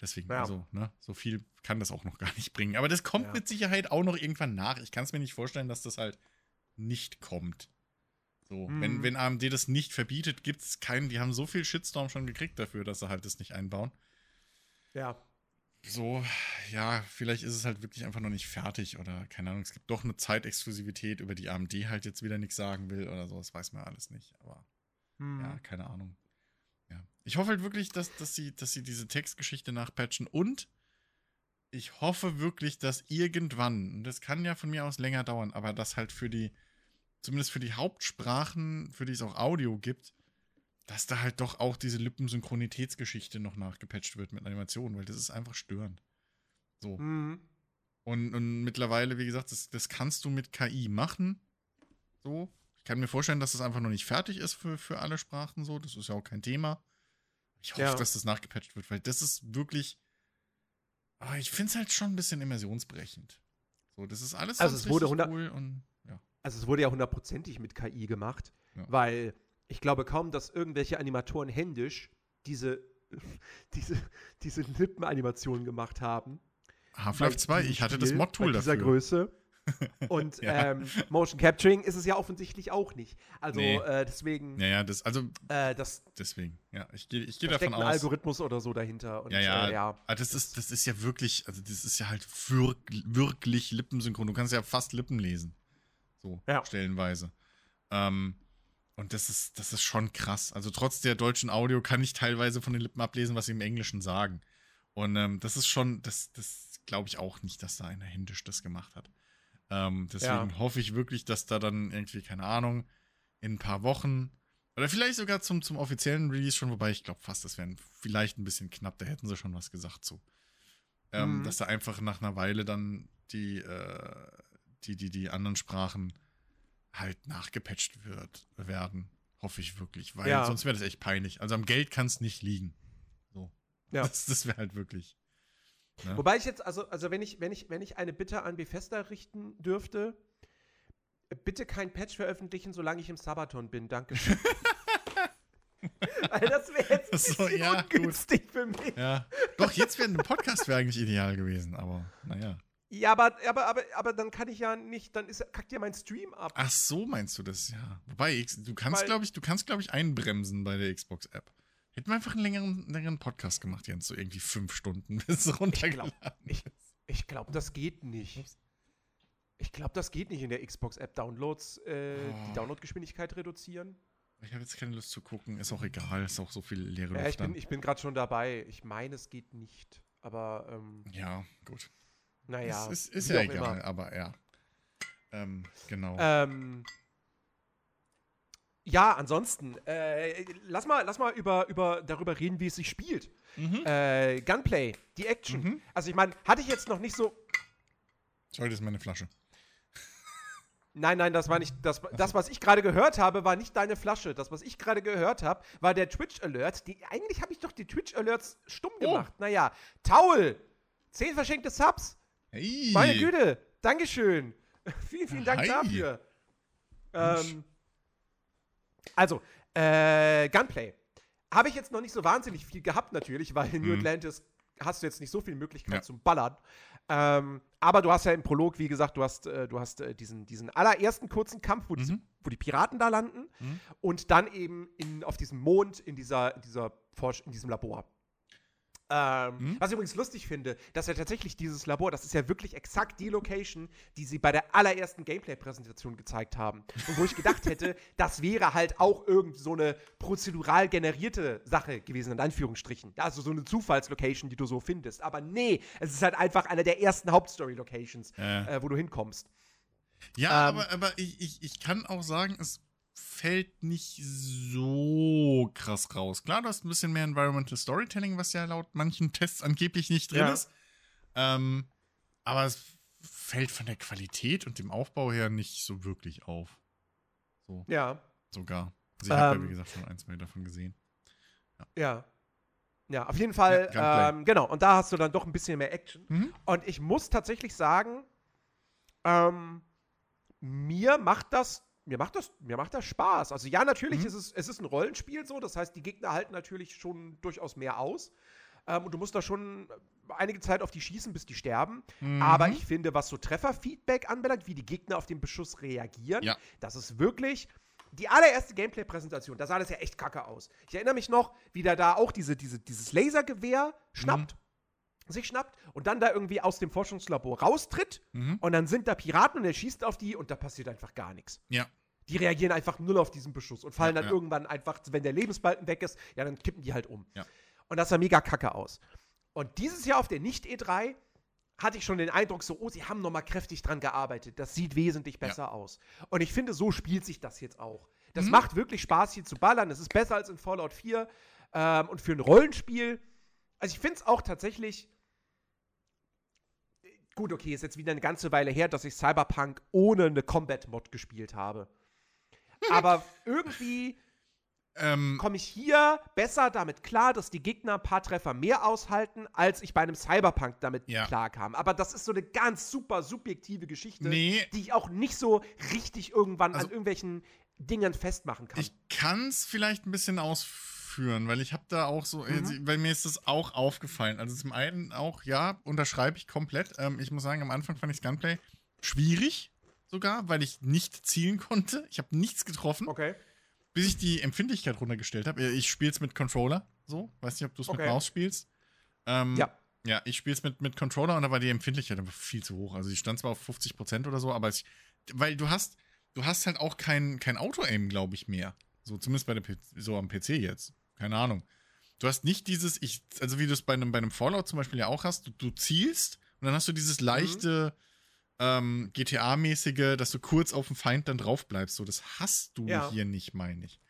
S2: Deswegen,
S1: Ja.
S2: also, ne, so viel kann das auch noch gar nicht bringen. Aber das kommt
S1: Ja.
S2: mit Sicherheit auch noch irgendwann nach. Ich kann es mir nicht vorstellen, dass das halt nicht kommt. So, wenn,
S1: Mhm.
S2: wenn AMD das nicht verbietet, gibt es keinen, die haben so viel Shitstorm schon gekriegt dafür, dass sie halt das nicht einbauen.
S1: Ja.
S2: So, ja, vielleicht ist es halt wirklich einfach noch nicht fertig oder keine Ahnung, es gibt doch eine Zeitexklusivität, über die AMD halt jetzt wieder nichts sagen will oder so, das weiß man alles nicht, aber
S1: Hm.
S2: ja, keine Ahnung. Ja. Ich hoffe halt wirklich, dass, dass, sie, dass sie diese Textgeschichte nachpatchen und ich hoffe wirklich, dass irgendwann, und das kann ja von mir aus länger dauern, aber dass halt für die, zumindest für die Hauptsprachen, für die es auch Audio gibt, dass da halt doch auch diese Lippensynchronitätsgeschichte noch nachgepatcht wird mit Animationen, weil das ist einfach störend. So.
S1: Hm.
S2: Und, und mittlerweile, wie gesagt, das, das kannst du mit KI machen. So. Ich kann mir vorstellen, dass das einfach noch nicht fertig ist für, für alle Sprachen so. Das ist ja auch kein Thema. Ich hoffe,
S1: Ja.
S2: dass das nachgepatcht wird, weil das ist wirklich. Ah, ich finde es halt schon ein bisschen immersionsbrechend. So, das ist alles
S1: Also es wurde
S2: richtig
S1: 100
S2: cool und.
S1: Also es wurde ja hundertprozentig mit KI gemacht,
S2: Ja.
S1: weil ich glaube kaum, dass irgendwelche Animatoren händisch diese, diese, diese Lippenanimationen gemacht haben.
S2: Half-Life
S1: bei
S2: 2,
S1: diesem
S2: ich hatte das Mod-Tool
S1: bei dieser
S2: dafür.
S1: Größe. Und
S2: Ja.
S1: ähm, Motion Capturing ist es ja offensichtlich auch nicht. Also
S2: Nee.
S1: äh, deswegen,
S2: Ja, ja, das, also
S1: äh, das
S2: deswegen. Ja, ich gehe ich geh
S1: da
S2: davon
S1: steckt ein
S2: aus.
S1: Algorithmus oder so dahinter. Und,
S2: Ja, ja.
S1: Äh, ja.
S2: Ah, das, ist, das ist ja wirklich, also das ist ja halt wirk wirklich lippensynchron. Du kannst ja fast Lippen lesen. So,
S1: Ja.
S2: stellenweise. Ähm, und das ist, das ist schon krass. Also trotz der deutschen Audio kann ich teilweise von den Lippen ablesen, was sie im Englischen sagen. Und ähm, das ist schon, das, das glaube ich auch nicht, dass da einer händisch das gemacht hat. Ähm, deswegen
S1: Ja.
S2: hoffe ich wirklich, dass da dann irgendwie, keine Ahnung, in ein paar Wochen oder vielleicht sogar zum, zum offiziellen Release schon, wobei ich glaube fast, das wäre vielleicht ein bisschen knapp, da hätten sie schon was gesagt zu. Ähm,
S1: Mhm.
S2: Dass da einfach nach einer Weile dann die, äh, die, die, die anderen Sprachen halt nachgepatcht wird, werden. Hoffe ich wirklich, weil
S1: Ja.
S2: sonst wäre das echt peinlich. Also am Geld kann es nicht liegen. So.
S1: Ja.
S2: Das, das wäre halt wirklich. Ne?
S1: Wobei ich jetzt, also, also wenn ich, wenn ich, wenn ich eine Bitte an Bethesda richten dürfte, Bitte kein Patch veröffentlichen, solange ich im Sabaton bin. Dankeschön. Weil das wäre jetzt
S2: So, ja, gut.
S1: ungünstig für mich.
S2: Ja. Doch, jetzt wäre ein Podcast wäre eigentlich ideal gewesen, aber naja.
S1: Ja, aber, aber, aber, aber dann kann ich ja nicht, dann ist, kackt ja mein Stream ab.
S2: Ach so, meinst du das, ja. Wobei, du kannst, glaube ich, du kannst, glaube ich, einbremsen bei der Xbox-App. Hätten wir einfach einen längeren, längeren Podcast gemacht, Jens, so irgendwie fünf Stunden, bis runtergeladen
S1: Ich, ich glaube, das geht nicht. Ich glaube, das geht nicht in der Xbox-App. Downloads, äh,
S2: Oh.
S1: die Download-Geschwindigkeit reduzieren.
S2: Ich habe jetzt keine Lust zu gucken. Ist auch egal, ist auch so viel leere
S1: Ja,
S2: Luft
S1: ich bin, ich bin gerade schon dabei. Ich meine, es geht nicht. Aber, ähm,
S2: Ja, gut.
S1: Naja.
S2: ist ist, ist ja egal,
S1: immer.
S2: aber ja. Ähm, genau.
S1: Ähm, ja, ansonsten, äh, lass mal, lass mal über, über, darüber reden, wie es sich spielt.
S2: mhm.
S1: Äh, Gunplay, die Action.
S2: Mhm.
S1: Also ich meine, hatte ich jetzt noch nicht so.
S2: Sorry, das ist meine Flasche.
S1: Nein, nein, das war nicht. Das, das was ich gerade gehört habe, war nicht deine Flasche. Das, was ich gerade gehört habe, war der Twitch-Alert. Eigentlich habe ich doch die Twitch-Alerts stumm
S2: Oh.
S1: gemacht. Naja, Taul, zehn verschenkte Subs.
S2: Hey!
S1: Meine Güte, Dankeschön. vielen, vielen Dank
S2: Hi.
S1: dafür. Ähm, also, äh, Gunplay. Habe ich jetzt noch nicht so wahnsinnig viel gehabt, natürlich, weil in New
S2: Mhm.
S1: Atlantis hast du jetzt nicht so viel Möglichkeit
S2: Ja.
S1: zum Ballern. Ähm, aber du hast ja im Prolog, wie gesagt, du hast, äh, du hast äh, diesen, diesen allerersten kurzen Kampf, wo, diese,
S2: Mhm.
S1: wo die Piraten da landen
S2: Mhm.
S1: und dann eben in, auf diesem Mond in dieser, in dieser Forsch in diesem Labor. Ähm,
S2: Mhm.
S1: Was ich übrigens lustig finde, dass ja tatsächlich dieses Labor, das ist ja wirklich exakt die Location, die sie bei der allerersten Gameplay-Präsentation gezeigt haben. Und wo ich gedacht hätte, das wäre halt auch irgend so eine prozedural generierte Sache gewesen, in Anführungsstrichen. Also so eine Zufallslocation, die du so findest. Aber nee, es ist halt einfach eine der ersten Hauptstory-Locations,
S2: Ja.
S1: äh, wo du hinkommst.
S2: Ja,
S1: Ähm,
S2: aber, aber ich, ich, ich kann auch sagen, es fällt nicht so krass raus. Klar, du hast ein bisschen mehr Environmental Storytelling, was ja laut manchen Tests angeblich nicht drin
S1: Ja.
S2: ist. Ähm, aber es fällt von der Qualität und dem Aufbau her nicht so wirklich auf. So,
S1: Ja,
S2: sogar. Also ich habe ja,
S1: Ähm,
S2: wie gesagt, schon ein, zwei davon gesehen.
S1: ja. Ja, auf jeden Fall,
S2: Ja,
S1: ähm, genau. Und da hast du dann doch ein bisschen mehr Action.
S2: Mhm.
S1: Und ich muss tatsächlich sagen, ähm, mir macht das, mir macht das, mir macht das Spaß. Also ja, natürlich
S2: Mhm.
S1: ist es, es ist ein Rollenspiel so, das heißt, die Gegner halten natürlich schon durchaus mehr aus. Ähm, und du musst da schon einige Zeit auf die schießen, bis die sterben.
S2: Mhm.
S1: Aber ich finde, was so Trefferfeedback anbelangt, wie die Gegner auf den Beschuss reagieren,
S2: Ja.
S1: das ist wirklich. Die allererste Gameplay-Präsentation, da sah das ja echt kacke aus. Ich erinnere mich noch, wie der da auch diese, diese, dieses Lasergewehr schnappt, sich schnappt und dann da irgendwie aus dem Forschungslabor raustritt
S2: Mhm.
S1: und dann sind da Piraten und er schießt auf die und da passiert einfach gar nichts.
S2: Ja.
S1: Die reagieren einfach null auf diesen Beschuss und fallen
S2: Ja,
S1: dann
S2: ja.
S1: irgendwann einfach, wenn der Lebensbalken weg ist, ja, dann kippen die halt um.
S2: Ja.
S1: Und das sah mega kacke aus. Und dieses Jahr auf der Nicht-E3 hatte ich schon den Eindruck, so, oh, sie haben noch mal kräftig dran gearbeitet. Das sieht wesentlich besser aus. Und ich finde, so spielt sich das jetzt auch. Das
S2: Mhm.
S1: macht wirklich Spaß, hier zu ballern. Das ist besser als in Fallout 4. Ähm, und für ein Rollenspiel, also ich finde es auch tatsächlich. Gut, okay, ist jetzt wieder eine ganze Weile her, dass ich Cyberpunk ohne eine Combat-Mod gespielt habe. Aber irgendwie
S2: Ähm,
S1: komme ich hier besser damit klar, dass die Gegner ein paar Treffer mehr aushalten, als ich bei einem Cyberpunk damit
S2: Ja.
S1: klarkam. Aber das ist so eine ganz super subjektive Geschichte,
S2: Nee.
S1: die ich auch nicht so richtig irgendwann
S2: Also-
S1: an irgendwelchen Dingen festmachen kann.
S2: Ich kann es vielleicht ein bisschen ausführen, weil ich habe da auch so,
S1: Mhm.
S2: äh, weil mir ist das auch aufgefallen. Also zum einen auch, ja, unterschreibe ich komplett. Ähm, ich muss sagen, am Anfang fand ich das Gunplay schwierig sogar, weil ich nicht zielen konnte. Ich habe nichts getroffen,
S1: okay.
S2: bis ich die Empfindlichkeit runtergestellt habe. Ich spiele es mit Controller, so. Weiß nicht, ob du es
S1: Okay.
S2: mit Maus spielst. Ähm,
S1: Ja.
S2: Ja, ich spiele es mit, mit Controller und da war die Empfindlichkeit einfach viel zu hoch. Also die stand zwar auf 50% oder so, aber ich, weil du hast, du hast halt auch kein, kein Auto-Aim, glaube ich, mehr. So, zumindest bei der P so am PC jetzt. Keine Ahnung. Du hast nicht dieses, ich, also wie du es bei einem, bei einem Fallout zum Beispiel ja auch hast, du, du zielst und dann hast du dieses leichte ähm, GTA-mäßige, dass du kurz auf den Feind dann drauf bleibst. So, das hast du
S1: Ja.
S2: hier nicht, meine ich.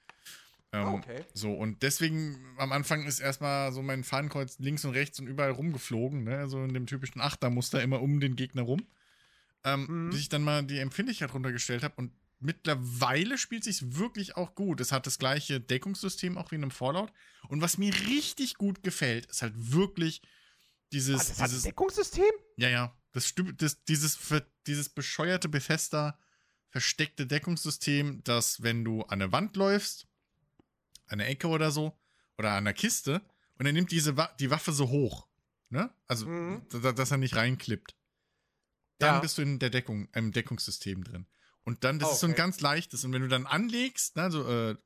S2: Ähm,
S1: Ah, okay.
S2: So, und deswegen am Anfang ist erstmal so mein Fahnenkreuz links und rechts und überall rumgeflogen, ne? So in dem typischen Achtermuster immer um den Gegner rum. Ähm,
S1: Mhm.
S2: Bis ich dann mal die Empfindlichkeit runtergestellt habe und mittlerweile spielt sich wirklich auch gut. Es hat das gleiche Deckungssystem auch wie in einem Fallout. Und was mir richtig gut gefällt, ist halt wirklich dieses,
S1: Ah, das hat ein
S2: dieses
S1: Deckungssystem?
S2: ja, ja. Das, das dieses, dieses bescheuerte Bethesda versteckte Deckungssystem, dass wenn du an der Wand läufst, an der Ecke oder so, oder an der Kiste, und er nimmt diese Wa die Waffe so hoch, ne? Also,
S1: Mhm.
S2: da- dass er nicht reinklippt. Dann
S1: Ja.
S2: bist du in der Deckung, im Deckungssystem drin. Und dann, das
S1: Oh,
S2: ist so ein
S1: okay.
S2: ganz leichtes. Und wenn du dann anlegst, ne, also äh, äh,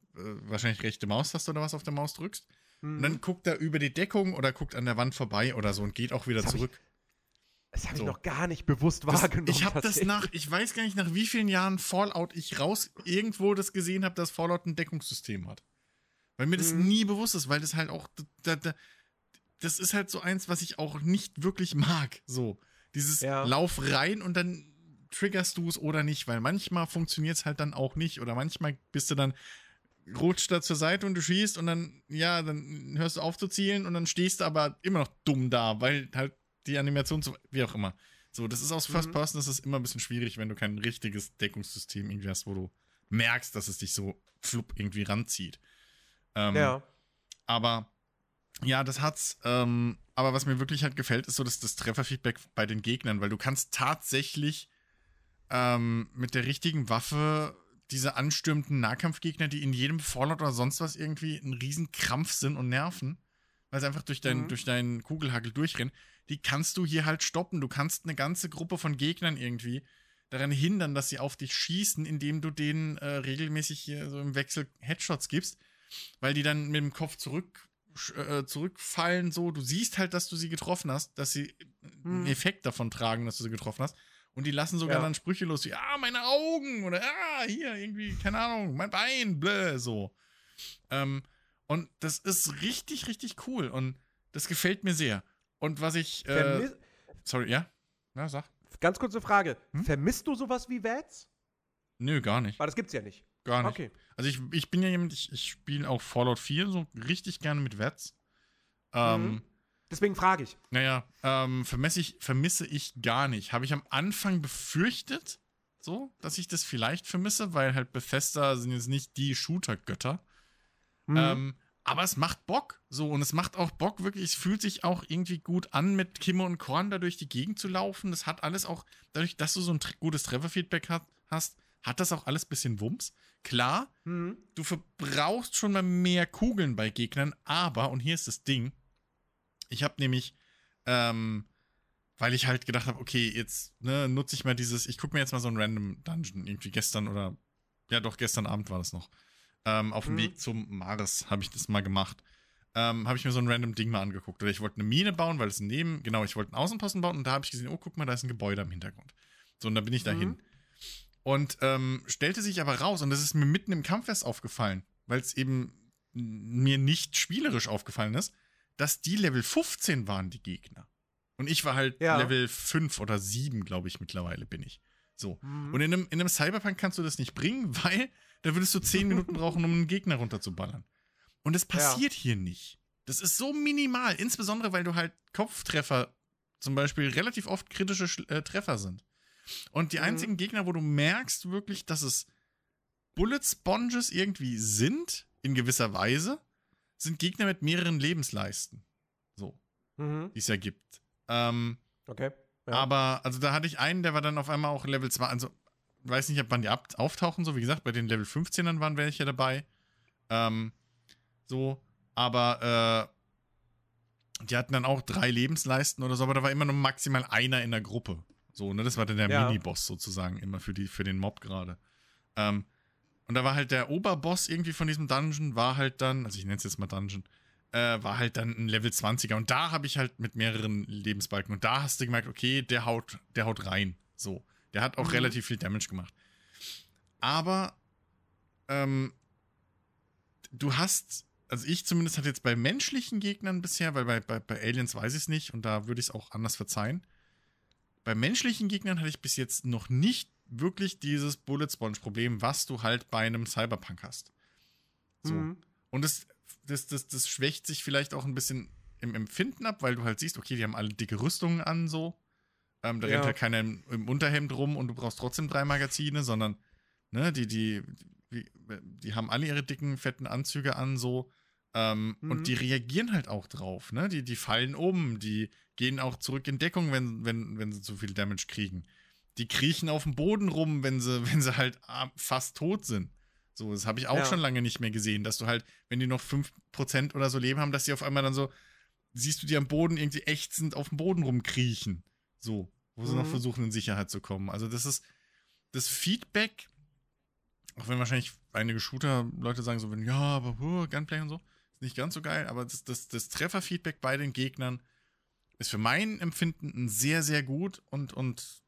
S2: wahrscheinlich rechte Maustaste oder was auf der Maus drückst, und
S1: Mhm.
S2: dann guckt er über die Deckung oder guckt an der Wand vorbei oder so und geht auch wieder
S1: Das
S2: zurück.
S1: Das habe ich
S2: so.
S1: noch gar nicht bewusst
S2: Das,
S1: wahrgenommen.
S2: ich habe das nach, ich weiß gar nicht, nach wie vielen Jahren Fallout ich raus irgendwo das gesehen habe, dass Fallout ein Deckungssystem hat. Weil mir das
S1: Mhm.
S2: nie bewusst ist, weil das halt auch, da, da, das ist halt so eins, was ich auch nicht wirklich mag. So, dieses
S1: Ja.
S2: Lauf rein und dann triggerst du es oder nicht, weil manchmal funktioniert es halt dann auch nicht oder manchmal bist du dann rutscht da zur Seite und du schießt und dann, ja, dann hörst du auf zu zielen und dann stehst du aber immer noch dumm da, weil halt die Animation so, wie auch immer. So, das ist aus First
S1: Mhm.
S2: Person, das ist immer ein bisschen schwierig, wenn du kein richtiges Deckungssystem irgendwie hast, wo du merkst, dass es dich so flupp irgendwie ranzieht. Ähm,
S1: Ja.
S2: aber ja, das hat's. Ähm, aber was mir wirklich halt gefällt, ist so dass das Trefferfeedback bei den Gegnern, weil du kannst tatsächlich ähm, mit der richtigen Waffe diese anstürmenden Nahkampfgegner, die in jedem Fallout oder sonst was irgendwie ein Riesenkrampf sind und nerven, weil sie einfach durch, dein,
S1: Mhm.
S2: durch deinen Kugelhagel durchrennen, die kannst du hier halt stoppen. Du kannst eine ganze Gruppe von Gegnern irgendwie daran hindern, dass sie auf dich schießen, indem du denen äh, regelmäßig hier so im Wechsel Headshots gibst, weil die dann mit dem Kopf zurück äh, zurückfallen so. Du siehst halt, dass du sie getroffen hast, dass sie einen
S1: Mhm.
S2: Effekt davon tragen, dass du sie getroffen hast. Und die lassen sogar
S1: Ja.
S2: dann Sprüche los wie, ah, meine Augen oder ah, hier irgendwie, keine Ahnung, mein Bein, bläh, so. Ähm, und das ist richtig, richtig cool und das gefällt mir sehr. Und was ich, äh,
S1: Vermis
S2: sorry, ja? Ja, sag.
S1: Ganz kurze Frage.
S2: Hm?
S1: Vermisst du sowas wie Vats?
S2: Nö, gar nicht.
S1: Weil das gibt's ja nicht.
S2: Gar nicht.
S1: Okay.
S2: Also ich, ich bin ja jemand, ich, ich spiele auch Fallout 4 so richtig gerne mit Vets. Ähm,
S1: Mhm. Deswegen frage ich.
S2: Naja, ähm, vermisse ich, vermisse ich gar nicht. Habe ich am Anfang befürchtet, so, dass ich das vielleicht vermisse, weil halt Bethesda sind jetzt nicht die Shooter-Götter.
S1: Mhm.
S2: Ähm, aber es macht Bock. So, und es macht auch Bock, wirklich. Es fühlt sich auch irgendwie gut an, mit Kimme und Korn da durch die Gegend zu laufen. Das hat alles auch, dadurch, dass du so ein gutes Trefferfeedback hast, hat das auch alles bisschen Wumms. Klar,
S1: Mhm.
S2: du verbrauchst schon mal mehr Kugeln bei Gegnern, aber, und hier ist das Ding, ich habe nämlich, ähm, weil ich halt gedacht habe, okay, jetzt ne, nutze ich mal dieses, ich gucke mir jetzt mal so einen Random Dungeon irgendwie gestern oder, ja doch, gestern Abend war das noch, ähm, auf dem
S1: Mhm.
S2: Weg zum Mars habe ich das mal gemacht. Ähm, habe ich mir so ein random Ding mal angeguckt. Oder ich wollte eine Mine bauen, weil es neben, genau, ich wollte einen Außenposten bauen und da habe ich gesehen, oh, guck mal, da ist ein Gebäude am Hintergrund. So, und da bin ich dahin.
S1: Mhm.
S2: Und ähm, stellte sich aber raus, und das ist mir mitten im Kampf erst aufgefallen, weil es eben mir nicht spielerisch aufgefallen ist, dass die Level 15 waren, die Gegner. Und ich war halt
S1: Ja.
S2: Level 5 oder 7, glaube ich, mittlerweile bin ich. So.
S1: Mhm.
S2: Und in einem, in einem Cyberpunk kannst du das nicht bringen, weil da würdest du 10 Minuten brauchen, um einen Gegner runterzuballern. Und das passiert hier nicht. Das ist so minimal, insbesondere weil du halt Kopftreffer zum Beispiel relativ oft kritische Sch- äh, Treffer sind. Und die
S1: Mhm.
S2: einzigen Gegner, wo du merkst wirklich, dass es Bullet Sponges irgendwie sind, in gewisser Weise, sind Gegner mit mehreren Lebensleisten. So,
S1: Mhm.
S2: die es ja gibt. Ähm,
S1: Okay. Ja.
S2: aber, also da hatte ich einen, der war dann auf einmal auch Level 2, also weiß nicht, ab wann die ab auftauchen, so wie gesagt, bei den Level 15ern waren welche dabei. Ähm, so, aber äh, die hatten dann auch drei Lebensleisten oder so, aber da war immer nur maximal einer in der Gruppe. So, ne, das war dann der
S1: Ja.
S2: Miniboss sozusagen, immer für, die, für den Mob gerade. Ähm, und da war halt der Oberboss irgendwie von diesem Dungeon, war halt dann, also ich nenne es jetzt mal Dungeon, äh, war halt dann ein Level 20er. Und da habe ich halt mit mehreren Lebensbalken. Und da hast du gemerkt, okay, der haut, der haut rein. So. Der hat auch
S1: Mhm.
S2: relativ viel Damage gemacht. Aber ähm, du hast, also ich zumindest hatte jetzt bei menschlichen Gegnern bisher, weil bei, bei, bei Aliens weiß ich es nicht und da würde ich es auch anders verzeihen. Bei menschlichen Gegnern hatte ich bis jetzt noch nicht wirklich dieses Bullet Sponge Problem, was du halt bei einem Cyberpunk hast. So.
S1: Mhm.
S2: Und das, das, das, das schwächt sich vielleicht auch ein bisschen im Empfinden ab, weil du halt siehst, okay, die haben alle dicke Rüstungen an, so. Ähm, da
S1: Ja.
S2: rennt halt keiner im, im Unterhemd rum und du brauchst trotzdem drei Magazine, sondern, ne, die, die, die, die haben alle ihre dicken, fetten Anzüge an, so. Ähm,
S1: Mhm.
S2: Und die reagieren halt auch drauf, ne? Die, die fallen um, die gehen auch zurück in Deckung, wenn, wenn, wenn sie zu viel Damage kriegen. Die kriechen auf dem Boden rum, wenn sie, wenn sie halt ah, fast tot sind. So, das habe ich auch
S1: Ja.
S2: schon lange nicht mehr gesehen, dass du halt, wenn die noch 5% oder so leben haben, dass die auf einmal dann so, siehst du die am Boden irgendwie ächzend auf dem Boden rumkriechen. So, wo sie noch
S1: Mhm.
S2: versuchen, in Sicherheit zu kommen. Also, das ist das Feedback, auch wenn wahrscheinlich einige Shooter-Leute sagen so, wenn, ja, aber huh, Gunplay und so, ist nicht ganz so geil, aber das, das, das Trefferfeedback bei den Gegnern ist für mein Empfinden sehr, sehr gut und, und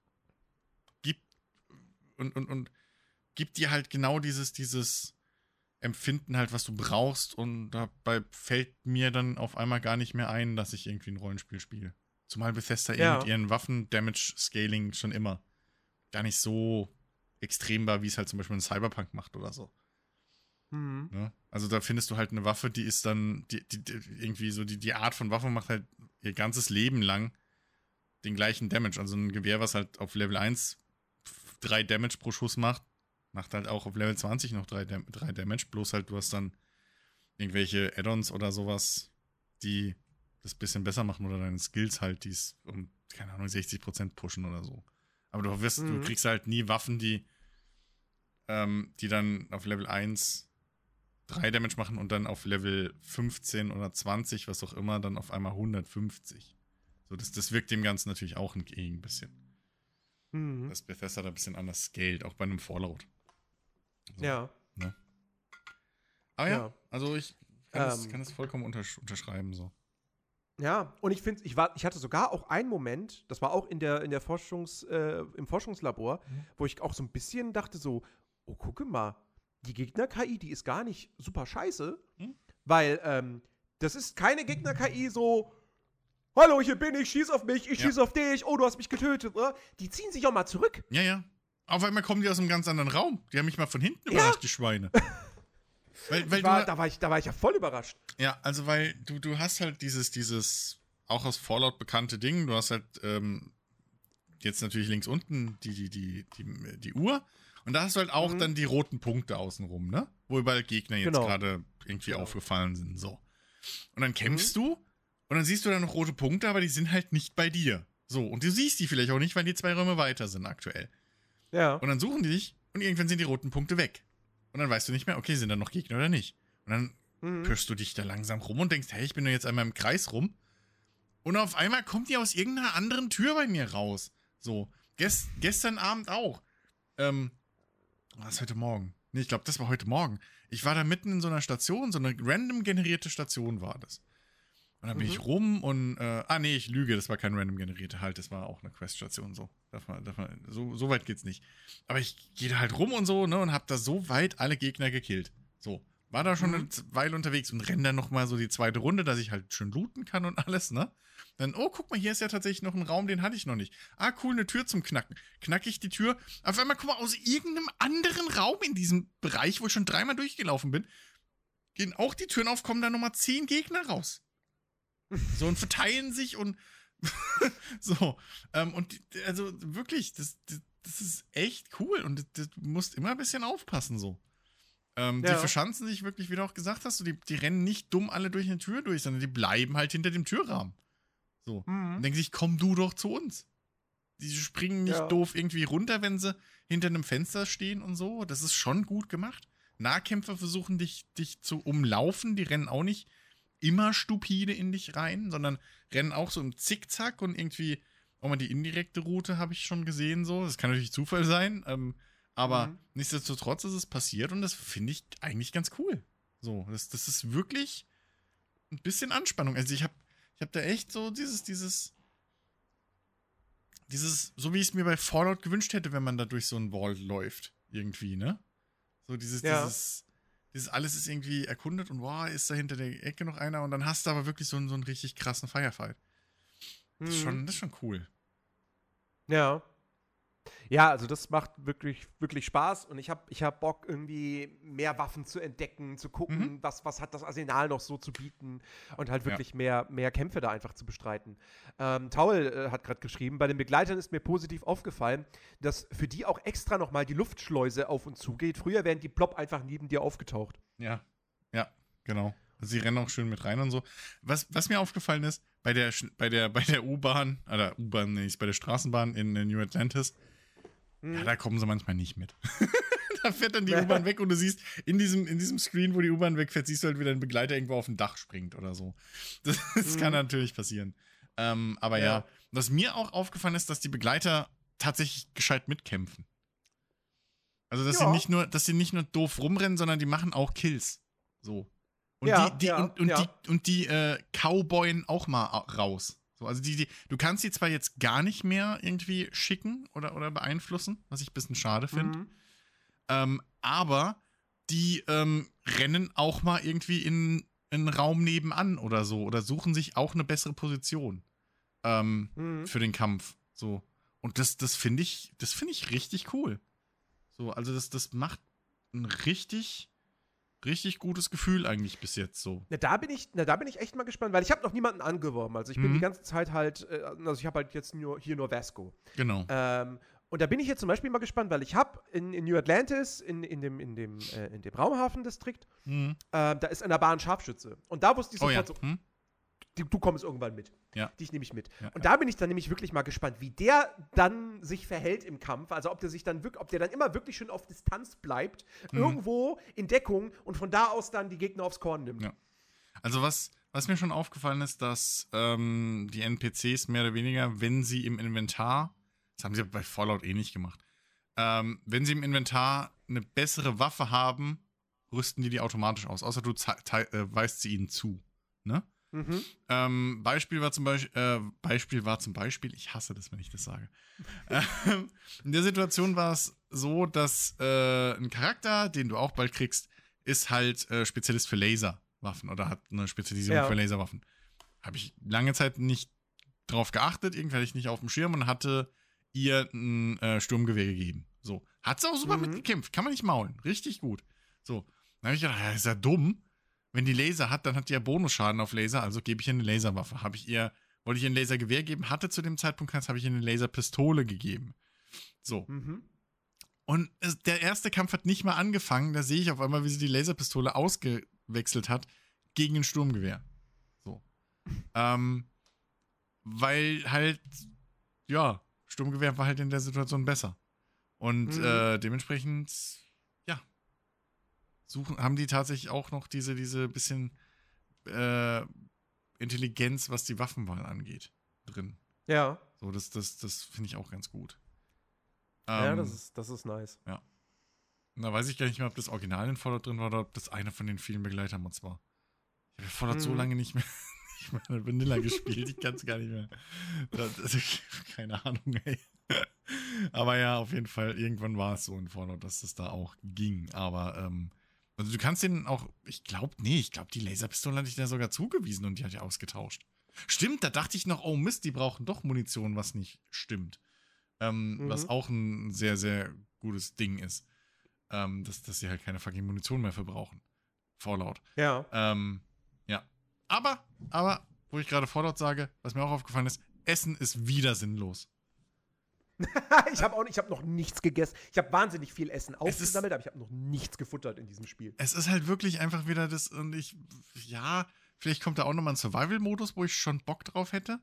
S2: und, und, und gibt dir halt genau dieses, dieses Empfinden halt, was du brauchst und dabei fällt mir dann auf einmal gar nicht mehr ein, dass ich irgendwie ein Rollenspiel spiele. Zumal Bethesda
S1: Ja.
S2: eh mit ihren Waffen-Damage-Scaling schon immer gar nicht so extrem war, wie es halt zum Beispiel ein Cyberpunk macht oder so.
S1: Mhm.
S2: Ne? Also da findest du halt eine Waffe, die ist dann, die, die, die irgendwie so, die, die Art von Waffe macht halt ihr ganzes Leben lang den gleichen Damage. Also ein Gewehr, was halt auf Level 1 3 Damage pro Schuss macht, macht halt auch auf Level 20 noch 3, Dam 3 Damage. Bloß halt, du hast dann irgendwelche Add-ons oder sowas, die das bisschen besser machen oder deine Skills halt, die es um, keine Ahnung, 60% pushen oder so. Aber du wirst,
S1: Mhm.
S2: du kriegst halt nie Waffen, die, ähm, die dann auf Level 1 3 Damage machen und dann auf Level 15 oder 20, was auch immer, dann auf einmal 150. So, das, das wirkt dem Ganzen natürlich auch ein bisschen.
S1: Mhm.
S2: Dass Bethesda da ein bisschen anders scaled, auch bei einem Fallout. So.
S1: Ja.
S2: Aber ja,
S1: Ja.
S2: also ich kann, das,
S1: Ähm.
S2: kann das vollkommen untersch unterschreiben so.
S1: Ja, und ich finde, ich, war- ich hatte sogar auch einen Moment, das war auch in der, in der Forschungs, äh, im Forschungslabor,
S2: Mhm.
S1: wo ich auch so ein bisschen dachte so, oh, gucke mal, die Gegner-KI, die ist gar nicht super scheiße,
S2: Mhm.
S1: weil ähm, das ist keine Gegner-KI so, hallo, hier bin ich, schieß auf mich, ich
S2: Ja.
S1: schieß auf dich, oh, du hast mich getötet. Oder? Die ziehen sich auch mal zurück.
S2: Ja, ja. Auf einmal kommen die aus einem ganz anderen Raum. Die haben mich mal von hinten überrascht, die Schweine. weil, weil
S1: war,
S2: du,
S1: da, war ich, da war ich ja voll überrascht.
S2: Ja, also weil du, du hast halt dieses, dieses, auch aus Fallout bekannte Ding, du hast halt ähm, jetzt natürlich links unten die, die, die, die, die Uhr und da hast du halt auch
S1: Mhm.
S2: dann die roten Punkte außenrum, ne? Wo überall Gegner jetzt
S1: Genau.
S2: gerade irgendwie
S1: Genau.
S2: aufgefallen sind, so. Und dann kämpfst
S1: Mhm.
S2: du und dann siehst du dann noch rote Punkte, aber die sind halt nicht bei dir. So, und du siehst die vielleicht auch nicht, weil die zwei Räume weiter sind aktuell.
S1: Ja.
S2: Und dann suchen die dich und irgendwann sind die roten Punkte weg. Und dann weißt du nicht mehr, okay, sind da noch Gegner oder nicht. Und dann
S1: Mhm.
S2: pirschst du dich da langsam rum und denkst, hey, ich bin doch jetzt einmal im Kreis rum. Und auf einmal kommt die aus irgendeiner anderen Tür bei mir raus. So. Gest, gestern Abend auch. Ähm, was heute Morgen? Nee, ich glaube, das war heute Morgen. Ich war da mitten in so einer Station, so eine random generierte Station war das. Und dann bin
S1: Mhm.
S2: ich rum und, äh, ah nee, ich lüge, das war kein random generierte, halt, das war auch eine Quest-Station, so. Darf man, darf man, so, so weit geht's nicht. Aber ich gehe da halt rum und so, ne, und hab da so weit alle Gegner gekillt. So. War da schon
S1: Mhm.
S2: eine Weile unterwegs und renn dann nochmal so die zweite Runde, dass ich halt schön looten kann und alles, ne? Dann, oh, guck mal, hier ist ja tatsächlich noch ein Raum, den hatte ich noch nicht. Ah, cool, eine Tür zum Knacken. Knack ich die Tür. Auf einmal, guck mal, aus irgendeinem anderen Raum in diesem Bereich, wo ich schon dreimal durchgelaufen bin, gehen auch die Türen auf, kommen da nochmal zehn Gegner raus. So und verteilen sich und so. Ähm, und die- also wirklich, das, das, das ist echt cool und du musst immer ein bisschen aufpassen so. Ähm, Die
S1: Ja.
S2: verschanzen sich wirklich, wie du auch gesagt hast, so, die, die rennen nicht dumm alle durch eine Tür durch, sondern die bleiben halt hinter dem Türrahmen. So.
S1: Mhm.
S2: Und denken sich, komm du doch zu uns. Die springen nicht
S1: Ja.
S2: doof irgendwie runter, wenn sie hinter einem Fenster stehen und so. Das ist schon gut gemacht. Nahkämpfer versuchen dich, dich zu umlaufen, die rennen auch nicht immer stupide in dich rein, sondern rennen auch so im Zickzack und irgendwie, auch mal die indirekte Route habe ich schon gesehen, so. Das kann natürlich Zufall sein, ähm, aber
S1: Mhm.
S2: nichtsdestotrotz ist es passiert und das finde ich eigentlich ganz cool. So, das, das ist wirklich ein bisschen Anspannung. Also ich habe ich hab da echt so dieses, dieses, dieses, so wie ich es mir bei Fallout gewünscht hätte, wenn man da durch so ein Wall läuft, irgendwie, ne? So dieses,
S1: Ja.
S2: dieses, dieses alles ist irgendwie erkundet und wow, ist da hinter der Ecke noch einer und dann hast du aber wirklich so einen, so einen richtig krassen Firefight. Das ist,
S1: Mhm.
S2: schon, das ist schon cool.
S1: Ja. Ja, also das macht wirklich, wirklich Spaß und ich habe ich hab Bock, irgendwie mehr Waffen zu entdecken, zu gucken,
S2: Mhm.
S1: was, was hat das Arsenal noch so zu bieten und halt
S2: Ja.
S1: wirklich mehr, mehr Kämpfe da einfach zu bestreiten. Ähm, Taul äh, hat gerade geschrieben, bei den Begleitern ist mir positiv aufgefallen, dass für die auch extra nochmal die Luftschleuse auf und zu geht. Früher wären die plopp einfach neben dir aufgetaucht.
S2: Ja, ja, genau. Sie rennen auch schön mit rein und so. Was, was mir aufgefallen ist, bei der, bei der, bei der U-Bahn, oder U-Bahn, nee, ist bei der Straßenbahn in äh, New Atlantis, Mhm. Ja, da kommen sie manchmal nicht mit. da fährt dann die U-Bahn weg und du siehst in diesem, in diesem Screen, wo die U-Bahn wegfährt, siehst du halt, wie dein Begleiter irgendwo auf dem Dach springt oder so. Das, das mhm. kann natürlich passieren. Ähm, aber ja. ja, was mir auch aufgefallen ist, dass die Begleiter tatsächlich gescheit mitkämpfen. Also, dass ja. sie nicht nur, dass sie nicht nur doof rumrennen, sondern die machen auch Kills. So. Und ja, die, die, ja, und, und die, und die äh, Cowboyen auch mal raus. So, also die, die, du kannst die zwar jetzt gar nicht mehr irgendwie schicken oder, oder beeinflussen, was ich ein bisschen schade finde. Mhm. Ähm, aber die ähm, rennen auch mal irgendwie in, in einen Raum nebenan oder so oder suchen sich auch eine bessere Position ähm, mhm. für den Kampf. So. Und das, das finde ich, das finde ich richtig cool. So, also das, das macht ein richtig, richtig gutes Gefühl eigentlich bis jetzt so.
S1: Na, da bin ich, na, da bin ich echt mal gespannt, weil ich habe noch niemanden angeworben. Also ich bin mhm. die ganze Zeit halt, äh, also ich habe halt jetzt nur, hier nur Vasco.
S2: Genau.
S1: Ähm, und da bin ich jetzt zum Beispiel mal gespannt, weil ich habe in, in, New Atlantis, in, in dem, in dem, äh, in dem Raumhafendistrikt, mhm. äh, da ist in der Bahn Scharfschütze. Und da wusste ich sofort oh, ja. so, hm? Du, du kommst irgendwann mit.
S2: Ja.
S1: Dich nehme ich mit. Ja, und da bin ich dann nämlich wirklich mal gespannt, wie der dann sich verhält im Kampf. Also ob der sich dann wirklich, ob der dann immer wirklich schön auf Distanz bleibt, mhm. irgendwo in Deckung und von da aus dann die Gegner aufs Korn nimmt.
S2: Ja. Also was, was mir schon aufgefallen ist, dass ähm, die NPCs mehr oder weniger, wenn sie im Inventar, das haben sie bei Fallout eh nicht gemacht, ähm, wenn sie im Inventar eine bessere Waffe haben, rüsten die die automatisch aus, außer du äh, weist sie ihnen zu. Ne? Mhm. Ähm, Beispiel war zum Beispiel, äh, Beispiel war zum Beispiel, ich hasse das, wenn ich das sage. ähm, in der Situation war es so, dass äh, ein Charakter, den du auch bald kriegst, ist halt äh, Spezialist für Laserwaffen oder hat eine Spezialisierung ja. für Laserwaffen. Habe ich lange Zeit nicht drauf geachtet, irgendwie hatte ich nicht auf dem Schirm und hatte ihr ein äh, Sturmgewehr gegeben. So. Hat sie auch super mhm. mitgekämpft, kann man nicht maulen. Richtig gut. So. Dann habe ich gedacht, ja, ist ja dumm wenn die Laser hat, dann hat die ja Bonusschaden auf Laser, also gebe ich ihr eine Laserwaffe. Habe ich ihr, wollte ich ihr ein Lasergewehr geben, hatte zu dem Zeitpunkt keins, habe ich ihr eine Laserpistole gegeben. So. Mhm. Und der erste Kampf hat nicht mal angefangen, da sehe ich auf einmal, wie sie die Laserpistole ausgewechselt hat gegen ein Sturmgewehr. So. ähm, weil halt, ja, Sturmgewehr war halt in der Situation besser. Und mhm. äh, dementsprechend suchen, haben die tatsächlich auch noch diese, diese bisschen äh, Intelligenz, was die Waffenwahl angeht, drin.
S1: Ja.
S2: So, das, das, das finde ich auch ganz gut.
S1: Ähm, ja, das ist, das ist nice.
S2: Ja. Da weiß ich gar nicht mehr, ob das Original in Fallout drin war oder ob das einer von den vielen Begleitermods war. Ich habe Fallout hm. so lange nicht mehr, nicht mehr Vanilla gespielt, ich kann es gar nicht mehr. Das, keine Ahnung, ey. Aber ja, auf jeden Fall, irgendwann war es so in Fallout, dass das da auch ging. Aber ähm, also du kannst den auch, ich glaube, nee, ich glaube, die Laserpistole hatte ich da sogar zugewiesen und die hat ja ausgetauscht. Stimmt, da dachte ich noch, oh Mist, die brauchen doch Munition, was nicht stimmt. Ähm, mhm. Was auch ein sehr, sehr gutes Ding ist. Ähm, dass, dass sie halt keine fucking Munition mehr verbrauchen. Fallout.
S1: Ja.
S2: Ähm, ja. Aber, aber, wo ich gerade Fallout sage, was mir auch aufgefallen ist, Essen ist wieder sinnlos.
S1: ich habe auch ich habe noch nichts gegessen. Ich habe wahnsinnig viel Essen aufgesammelt, aber ich habe noch nichts gefuttert in diesem Spiel.
S2: Es ist halt wirklich einfach wieder das und ich ja, vielleicht kommt da auch noch mal ein Survival Modus, wo ich schon Bock drauf hätte.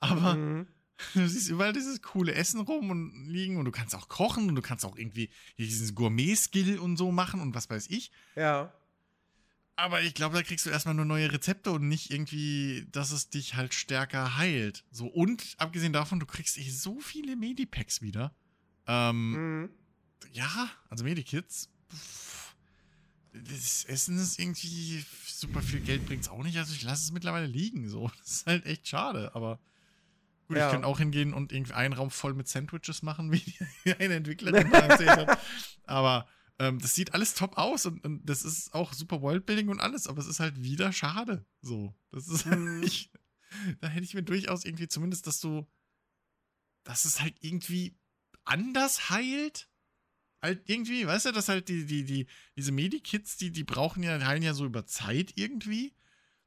S2: Aber mhm. du siehst überall dieses coole Essen rum und liegen und du kannst auch kochen und du kannst auch irgendwie diesen Gourmet Skill und so machen und was weiß ich.
S1: Ja.
S2: Aber ich glaube, da kriegst du erstmal nur neue Rezepte und nicht irgendwie, dass es dich halt stärker heilt. So, und abgesehen davon, du kriegst eh so viele Medipacks wieder. Ähm, mhm. Ja, also Medikits. Pff, das Essen ist irgendwie super viel Geld bringt es auch nicht. Also ich lasse es mittlerweile liegen. So, das ist halt echt schade. Aber gut, ja. ich könnte auch hingehen und irgendwie einen Raum voll mit Sandwiches machen, wie eine Entwicklerin erzählt hat. Aber ähm, das sieht alles top aus und, und, das ist auch super Worldbuilding und alles, aber es ist halt wieder schade. So. Das ist halt mhm. nicht. Da hätte ich mir durchaus irgendwie zumindest, dass du. Dass es halt irgendwie anders heilt. Halt irgendwie, weißt du, dass halt die, die, die, diese Medikits, die, die brauchen ja, heilen ja so über Zeit irgendwie.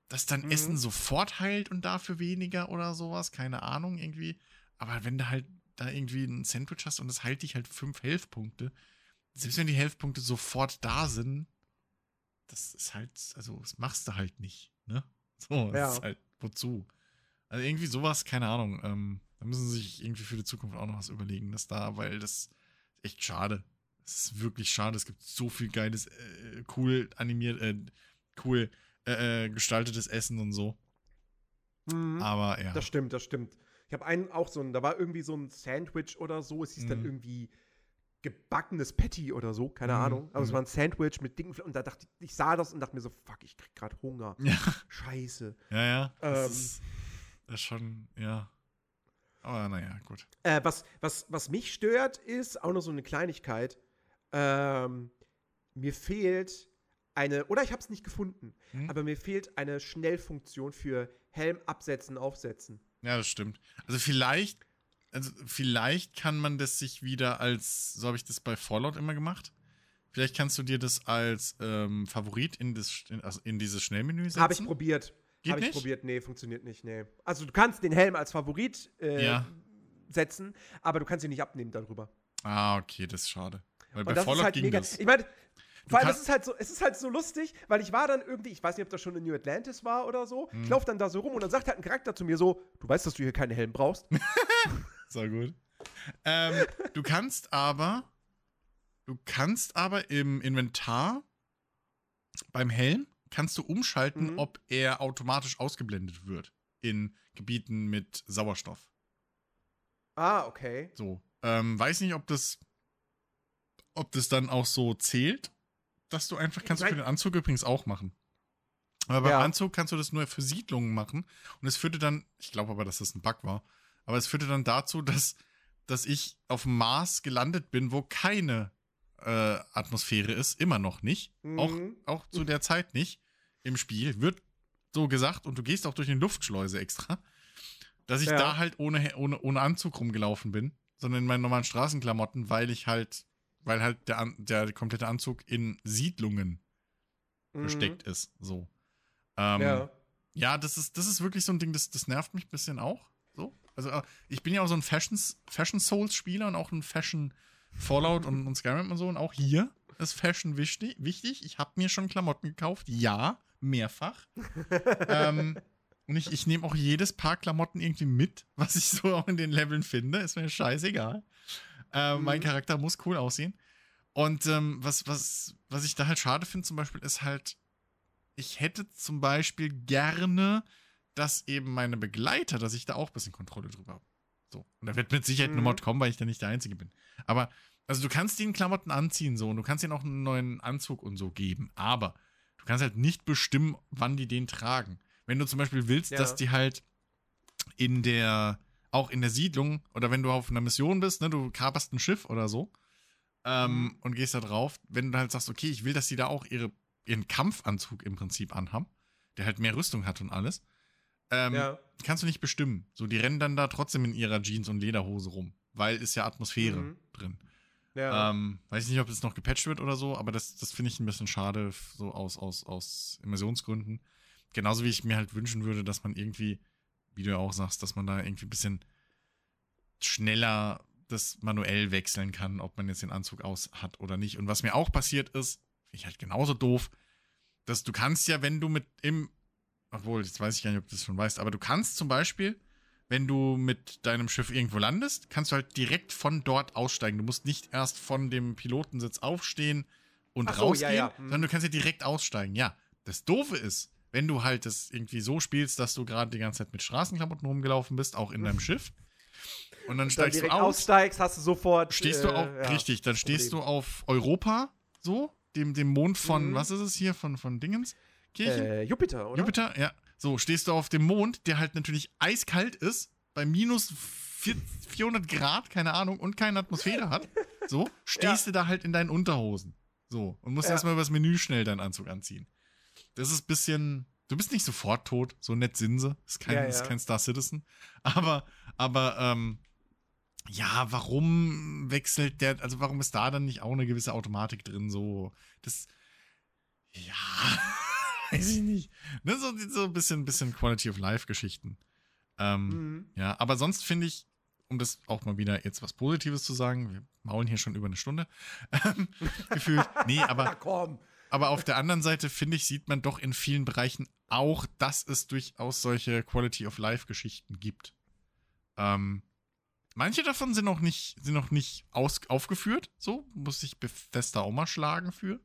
S2: Dass dann mhm. Essen sofort heilt und dafür weniger oder sowas, keine Ahnung, irgendwie. Aber wenn du halt da irgendwie ein Sandwich hast und es heilt dich halt fünf Health-Punkte, selbst wenn die Health-Punkte sofort da sind, das ist halt, also das machst du halt nicht, ne? So, das ja. ist halt, wozu? Also irgendwie sowas, keine Ahnung. Ähm, da müssen sie sich irgendwie für die Zukunft auch noch was überlegen, dass da, weil das Echt schade. Es ist wirklich schade. Es gibt so viel geiles, äh, cool animiert, äh, cool äh, äh gestaltetes Essen und so. Mhm. Aber ja.
S1: Das stimmt, das stimmt. Ich habe einen auch so ein, da war irgendwie so ein Sandwich oder so. Es hieß mhm. dann irgendwie gebackenes Patty oder so, keine mhm. Ahnung. Aber es mhm. war ein Sandwich mit dicken Fl Und da dachte ich, ich sah das und dachte mir so, fuck, ich krieg gerade Hunger. Ja. Scheiße.
S2: Ja, ja. Ähm, das, ist, das ist schon, ja. Aber naja, gut.
S1: Äh, was, was, was mich stört, ist auch noch so eine Kleinigkeit. Ähm, mir fehlt eine, oder ich habe es nicht gefunden, hm? aber mir fehlt eine Schnellfunktion für Helm absetzen, aufsetzen.
S2: Ja, das stimmt. Also vielleicht also vielleicht kann man das sich wieder als, so habe ich das bei Fallout immer gemacht. Vielleicht kannst du dir das als ähm, Favorit in, das, in, also in dieses Schnellmenü setzen.
S1: Habe ich probiert. Habe ich probiert. Nee, funktioniert nicht. Nee. Also du kannst den Helm als Favorit äh, ja. setzen, aber du kannst ihn nicht abnehmen darüber.
S2: Ah, okay, das ist schade.
S1: Weil bei Fallout halt ging mega, das. Ich meine, weil es ist halt so, es ist halt so lustig, weil ich war dann irgendwie, ich weiß nicht, ob das schon in New Atlantis war oder so. Hm. Ich laufe dann da so rum und dann sagt halt ein Charakter zu mir so, du weißt, dass du hier keinen Helm brauchst.
S2: so gut. Ähm, du kannst aber, du kannst aber im Inventar beim Helm kannst du umschalten, mhm. ob er automatisch ausgeblendet wird in Gebieten mit Sauerstoff.
S1: Ah, okay.
S2: So. Ähm, weiß nicht, ob das, ob das dann auch so zählt dass du einfach, kannst du für den Anzug übrigens auch machen. Aber beim ja. Anzug kannst du das nur für Siedlungen machen. Und es führte dann, ich glaube aber, dass das ein Bug war, aber es führte dann dazu, dass, dass ich auf dem Mars gelandet bin, wo keine äh, Atmosphäre ist, immer noch nicht. Mhm. Auch, auch zu der Zeit nicht im Spiel. Wird so gesagt und du gehst auch durch eine Luftschleuse extra, dass ich ja. da halt ohne, ohne, ohne Anzug rumgelaufen bin, sondern in meinen normalen Straßenklamotten, weil ich halt weil halt der, der komplette Anzug in Siedlungen mhm. gesteckt ist. So. Ähm, ja. Ja, das ist, das ist wirklich so ein Ding, das, das nervt mich ein bisschen auch. So. Also, äh, ich bin ja auch so ein Fashion, Fashion Souls-Spieler und auch ein Fashion Fallout und, und Skyrim und so. Und auch hier ist Fashion wichtig. wichtig. Ich habe mir schon Klamotten gekauft. Ja, mehrfach. ähm, und ich, ich nehme auch jedes Paar Klamotten irgendwie mit, was ich so auch in den Leveln finde. Ist mir scheißegal. Äh, mhm. Mein Charakter muss cool aussehen. Und ähm, was, was, was ich da halt schade finde, zum Beispiel, ist halt, ich hätte zum Beispiel gerne, dass eben meine Begleiter, dass ich da auch ein bisschen Kontrolle drüber habe. So. Und da wird mit Sicherheit mhm. eine Mod kommen, weil ich da nicht der Einzige bin. Aber, also du kannst ihnen Klamotten anziehen so und du kannst ihnen auch einen neuen Anzug und so geben. Aber du kannst halt nicht bestimmen, wann die den tragen. Wenn du zum Beispiel willst, ja. dass die halt in der, auch in der Siedlung oder wenn du auf einer Mission bist, ne, du kaperst ein Schiff oder so ähm, mhm. und gehst da drauf, wenn du halt sagst, okay, ich will, dass die da auch ihre, ihren Kampfanzug im Prinzip anhaben, der halt mehr Rüstung hat und alles, ähm, ja. kannst du nicht bestimmen. So, die rennen dann da trotzdem in ihrer Jeans und Lederhose rum, weil ist ja Atmosphäre mhm. drin. Ja. Ähm, weiß nicht, ob es noch gepatcht wird oder so, aber das, das finde ich ein bisschen schade, so aus, aus, aus Immersionsgründen. Genauso wie ich mir halt wünschen würde, dass man irgendwie wie du ja auch sagst, dass man da irgendwie ein bisschen schneller das manuell wechseln kann, ob man jetzt den Anzug aus hat oder nicht. Und was mir auch passiert ist, finde ich halt genauso doof, dass du kannst ja, wenn du mit im, obwohl, jetzt weiß ich gar nicht, ob du das schon weißt, aber du kannst zum Beispiel, wenn du mit deinem Schiff irgendwo landest, kannst du halt direkt von dort aussteigen. Du musst nicht erst von dem Pilotensitz aufstehen und so, rausgehen, ja, ja. Hm. sondern du kannst ja direkt aussteigen. Ja, das Doofe ist, wenn du halt das irgendwie so spielst, dass du gerade die ganze Zeit mit Straßenklamotten rumgelaufen bist, auch in deinem Schiff. Und dann steigst dann du aus.
S1: aussteigst, hast du sofort.
S2: Stehst du auch, äh, ja, richtig, dann stehst du auf Europa, so, dem, dem Mond von, mhm. was ist es hier, von, von Dingens?
S1: Kirchen? Äh, Jupiter, oder?
S2: Jupiter, ja. So, stehst du auf dem Mond, der halt natürlich eiskalt ist, bei minus 400 Grad, keine Ahnung, und keine Atmosphäre hat. So, stehst ja. du da halt in deinen Unterhosen. So, und musst ja. erstmal übers Menü schnell deinen Anzug anziehen. Das ist ein bisschen. Du bist nicht sofort tot, so nett sind sie. Ist kein, ja, ja. Ist kein Star Citizen. Aber, aber, ähm, ja, warum wechselt der, also warum ist da dann nicht auch eine gewisse Automatik drin? So, das, ja, weiß ich nicht. Ne, so, so ein bisschen, bisschen Quality of Life-Geschichten. Ähm, mhm. Ja, aber sonst finde ich, um das auch mal wieder jetzt was Positives zu sagen, wir maulen hier schon über eine Stunde, ähm, gefühlt. Nee, aber. Aber auf der anderen Seite, finde ich, sieht man doch in vielen Bereichen auch, dass es durchaus solche Quality of Life-Geschichten gibt. Ähm, manche davon sind noch nicht, sind noch nicht aus, aufgeführt. So, muss sich Bethesda auch mal schlagen für.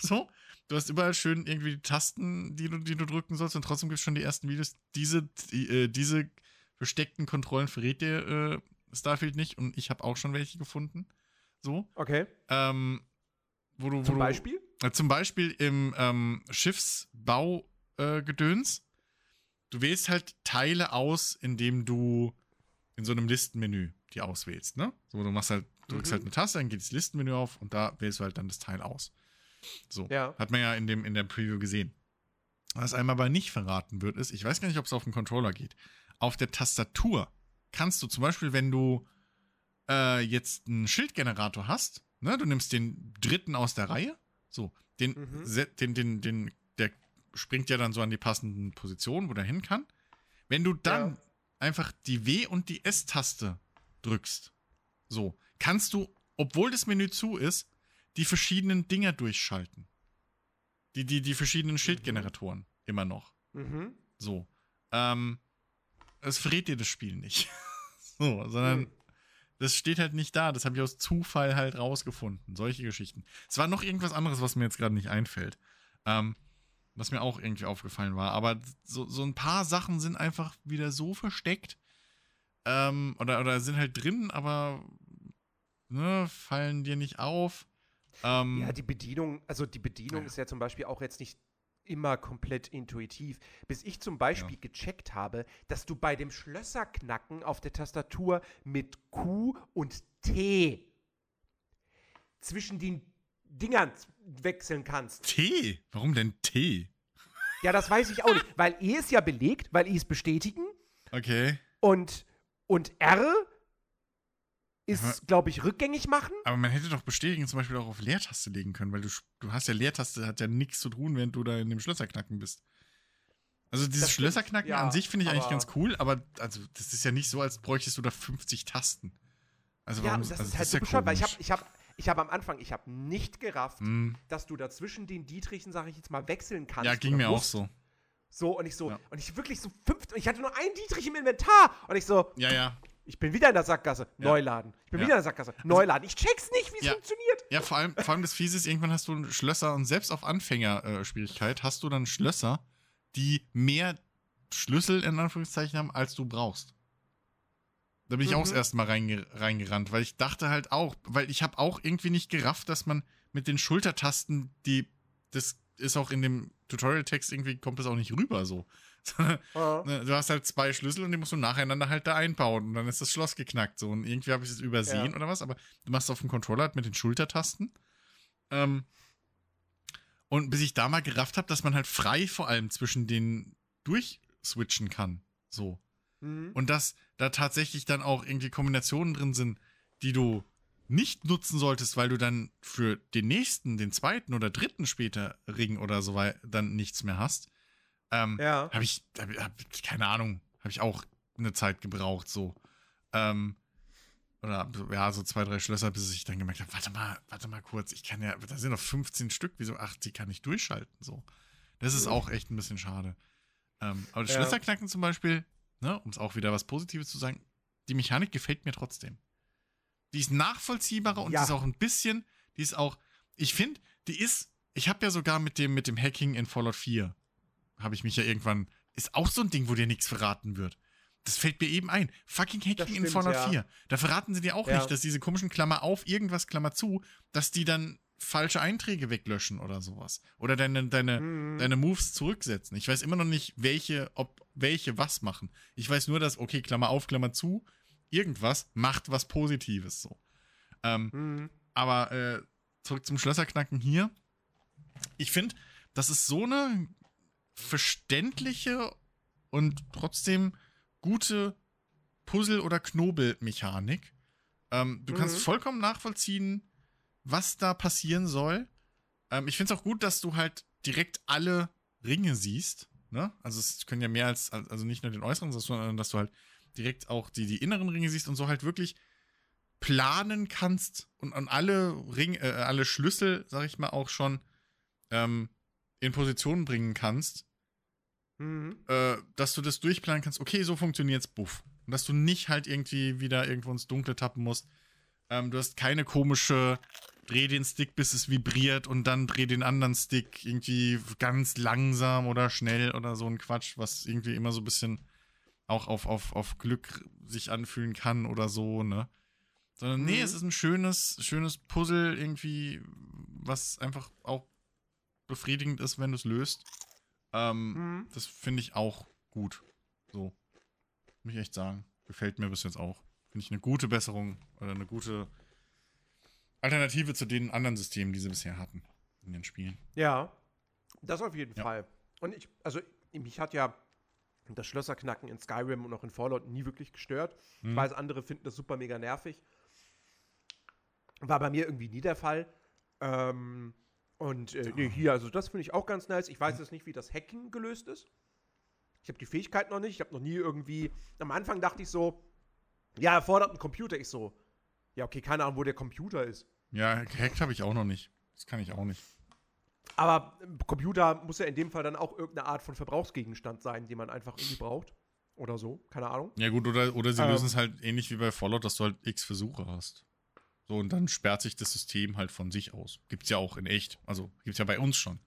S2: So, du hast überall schön irgendwie die Tasten, die du, die du drücken sollst und trotzdem gibt es schon die ersten Videos. Diese, die, äh, diese versteckten Kontrollen verrät dir äh, Starfield nicht und ich habe auch schon welche gefunden. So.
S1: Okay.
S2: Ähm, wo du, wo
S1: Zum
S2: du,
S1: Beispiel?
S2: äh, zum Beispiel im ähm, Schiffsbau-Gedöns. du wählst halt Teile aus, indem du in so einem Listenmenü die auswählst, ne? So, du machst halt, drückst
S1: Mhm.
S2: halt eine Taste, dann geht das Listenmenü auf und da wählst du halt dann das Teil aus. So.
S1: Ja.
S2: Hat man ja in, dem, in der Preview gesehen. Was einem aber nicht verraten wird, ist, ich weiß gar nicht, ob es auf dem Controller geht. Auf der Tastatur kannst du zum Beispiel, wenn du äh, jetzt einen Schildgenerator hast, ne, du nimmst den dritten aus der Reihe, so, den,
S1: Mhm.
S2: den, den, den, der springt ja dann so an die passenden Positionen, wo der hin kann. Wenn du dann
S1: Ja.
S2: einfach die W- und die S-Taste drückst, so, kannst du, obwohl das Menü zu ist, die verschiedenen Dinger durchschalten. Die, die, die verschiedenen Schildgeneratoren immer noch.
S1: Mhm.
S2: So. Ähm, es verrät dir das Spiel nicht. so, sondern
S1: Hm.
S2: das steht halt nicht da. Das habe ich aus Zufall halt rausgefunden. Solche Geschichten. Es war noch irgendwas anderes, was mir jetzt gerade nicht einfällt. Ähm, was mir auch irgendwie aufgefallen war. Aber so, so ein paar Sachen sind einfach wieder so versteckt. Ähm, oder, oder sind halt drin, aber ne, fallen dir nicht auf. Ähm,
S1: Ja, die Bedienung, also die Bedienung
S2: Ja.
S1: ist ja zum Beispiel auch jetzt nicht immer komplett intuitiv. Bis ich zum Beispiel gecheckt habe, dass du bei dem Schlösserknacken auf der Tastatur mit Q und T zwischen den Dingern wechseln kannst.
S2: T. Warum denn T?
S1: Ja, das weiß ich auch nicht, weil E ist ja belegt, weil E ist bestätigen
S2: Okay.
S1: und, und R ist, glaube ich, rückgängig machen.
S2: Aber man hätte doch bestätigen zum Beispiel auch auf Leertaste legen können, weil du, du hast ja Leertaste, hat ja nichts zu tun, während du da in dem Schlösserknacken bist. Also dieses
S1: Das
S2: Schlösserknacken
S1: ja,
S2: an sich finde ich eigentlich ganz cool, aber also das ist ja nicht so, als bräuchtest du da 50 Tasten. Also
S1: Ja,
S2: warum
S1: und das
S2: also
S1: ist halt so
S2: ja
S1: bescheuert, weil ich habe ich hab, ich hab am Anfang, ich habe nicht gerafft,
S2: Hm,
S1: dass du dazwischen den Dietrichen, sage ich jetzt mal, wechseln kannst.
S2: ja, ging mir auch
S1: musst.
S2: so.
S1: So, und ich so,
S2: Ja.
S1: und ich wirklich so fünf, ich hatte nur einen Dietrich im Inventar. Und ich so,
S2: Ja, ja.
S1: Ich bin wieder in der Sackgasse,
S2: Ja.
S1: Neuladen. Ich bin
S2: Ja.
S1: wieder in der Sackgasse, Neuladen. Ich check's nicht, wie es
S2: Ja.
S1: funktioniert.
S2: Ja, vor allem, vor allem das Fiese ist, irgendwann hast du Schlösser und selbst auf Anfängerschwierigkeit hast du dann Schlösser, die mehr Schlüssel in Anführungszeichen haben, als du brauchst. Da bin ich auch
S1: Mhm.
S2: das erste Mal reinge reingerannt, weil ich dachte halt auch, weil ich habe auch irgendwie nicht gerafft, dass man mit den Schultertasten, die, das ist auch in dem Tutorial-Text irgendwie, kommt das auch nicht rüber so.
S1: Ja.
S2: Ne, Du hast halt zwei Schlüssel und die musst du nacheinander halt da einbauen und dann ist das Schloss geknackt. So und irgendwie habe ich es übersehen
S1: Ja.
S2: oder was, aber du machst es auf dem Controller halt mit den Schultertasten. Ähm, und bis ich da mal gerafft habe, dass man halt frei vor allem zwischen den durchswitchen kann. So.
S1: Mhm.
S2: Und dass da tatsächlich dann auch irgendwie Kombinationen drin sind, die du nicht nutzen solltest, weil du dann für den nächsten, den zweiten oder dritten später Ring oder so weit dann nichts mehr hast. Ähm,
S1: Ja.
S2: habe ich, hab, hab, keine Ahnung, habe ich auch eine Zeit gebraucht, so. Ähm, oder ja, so zwei, drei Schlösser, bis ich dann gemerkt habe, warte mal, warte mal kurz, ich kann ja, da sind noch 15 Stück, wieso, ach, die kann ich durchschalten, so. Das ist auch echt ein bisschen schade. Ähm, aber das
S1: Ja.
S2: Schlösserknacken zum Beispiel, ne, um es auch wieder was Positives zu sagen, die Mechanik gefällt mir trotzdem. Die ist nachvollziehbarer und
S1: Ja.
S2: die ist auch ein bisschen, die ist auch, ich finde, die ist, ich habe ja sogar mit dem, mit dem Hacking in Fallout 4, habe ich mich ja irgendwann, ist auch so ein Ding, wo dir nichts verraten wird. Das fällt mir eben ein. Fucking Hacking in
S1: stimmt,
S2: Fallout
S1: ja.
S2: 4. Da verraten sie dir auch
S1: Ja.
S2: nicht, dass diese komischen Klammer auf, irgendwas Klammer zu, dass die dann falsche Einträge weglöschen oder sowas. Oder deine, deine,
S1: Mhm.
S2: deine Moves zurücksetzen. Ich weiß immer noch nicht, welche, ob welche was machen. Ich weiß nur, dass, okay, Klammer auf, Klammer zu, irgendwas macht was Positives so. Ähm,
S1: Mhm.
S2: aber äh, zurück zum Schlösserknacken hier. Ich finde, das ist so eine verständliche und trotzdem gute Puzzle- oder Knobelmechanik. Ähm, du kannst
S1: Mhm.
S2: vollkommen nachvollziehen, was da passieren soll. Ähm, ich finde es auch gut, dass du halt direkt alle Ringe siehst. Ne? Also es können ja mehr als, also nicht nur den äußeren, sondern dass du halt direkt auch die, die inneren Ringe siehst und so halt wirklich planen kannst und, und alle Ring, äh, alle Schlüssel, sag ich mal, auch schon ähm, in Position bringen kannst,
S1: Mhm.
S2: äh, dass du das durchplanen kannst, okay, so funktioniert's, buff. Und dass du nicht halt irgendwie wieder irgendwo ins Dunkle tappen musst. Ähm, du hast keine komische dreh den Stick, bis es vibriert und dann dreh den anderen Stick irgendwie ganz langsam oder schnell oder so ein Quatsch, was irgendwie immer so ein bisschen auch auf, auf, auf Glück sich anfühlen kann oder so, ne? Sondern, nee,
S1: Mhm.
S2: es ist ein schönes, schönes Puzzle irgendwie, was einfach auch befriedigend ist, wenn du es löst. Ähm,
S1: Mhm.
S2: das finde ich auch gut. So. Muss ich echt sagen. Gefällt mir bis jetzt auch. Finde ich eine gute Besserung oder eine gute Alternative zu den anderen Systemen, die sie bisher hatten in den Spielen.
S1: Ja, das auf jeden
S2: Ja.
S1: Fall. Und ich, also mich hat ja das Schlösserknacken in Skyrim und auch in Fallout nie wirklich gestört. Ich
S2: Mhm.
S1: weiß, andere finden das super mega nervig. War bei mir irgendwie nie der Fall. Ähm, und äh, nee, hier, also das finde ich auch ganz nice. Ich weiß jetzt nicht, wie das Hacking gelöst ist. Ich habe die Fähigkeit noch nicht. Ich habe noch nie irgendwie. Am Anfang dachte ich so, ja, erfordert ein Computer. Ich so, ja, okay, keine Ahnung, wo der Computer ist.
S2: Ja, gehackt habe ich auch noch nicht. Das kann ich auch nicht.
S1: Aber ein Computer muss ja in dem Fall dann auch irgendeine Art von Verbrauchsgegenstand sein, den man einfach irgendwie braucht. Oder so, keine Ahnung.
S2: Ja, gut, oder, oder sie
S1: Ähm.
S2: lösen es halt ähnlich wie bei Fallout, dass du halt x Versuche hast. So, und dann sperrt sich das System halt von sich aus. Gibt's ja auch in echt. Also, gibt's ja bei uns schon.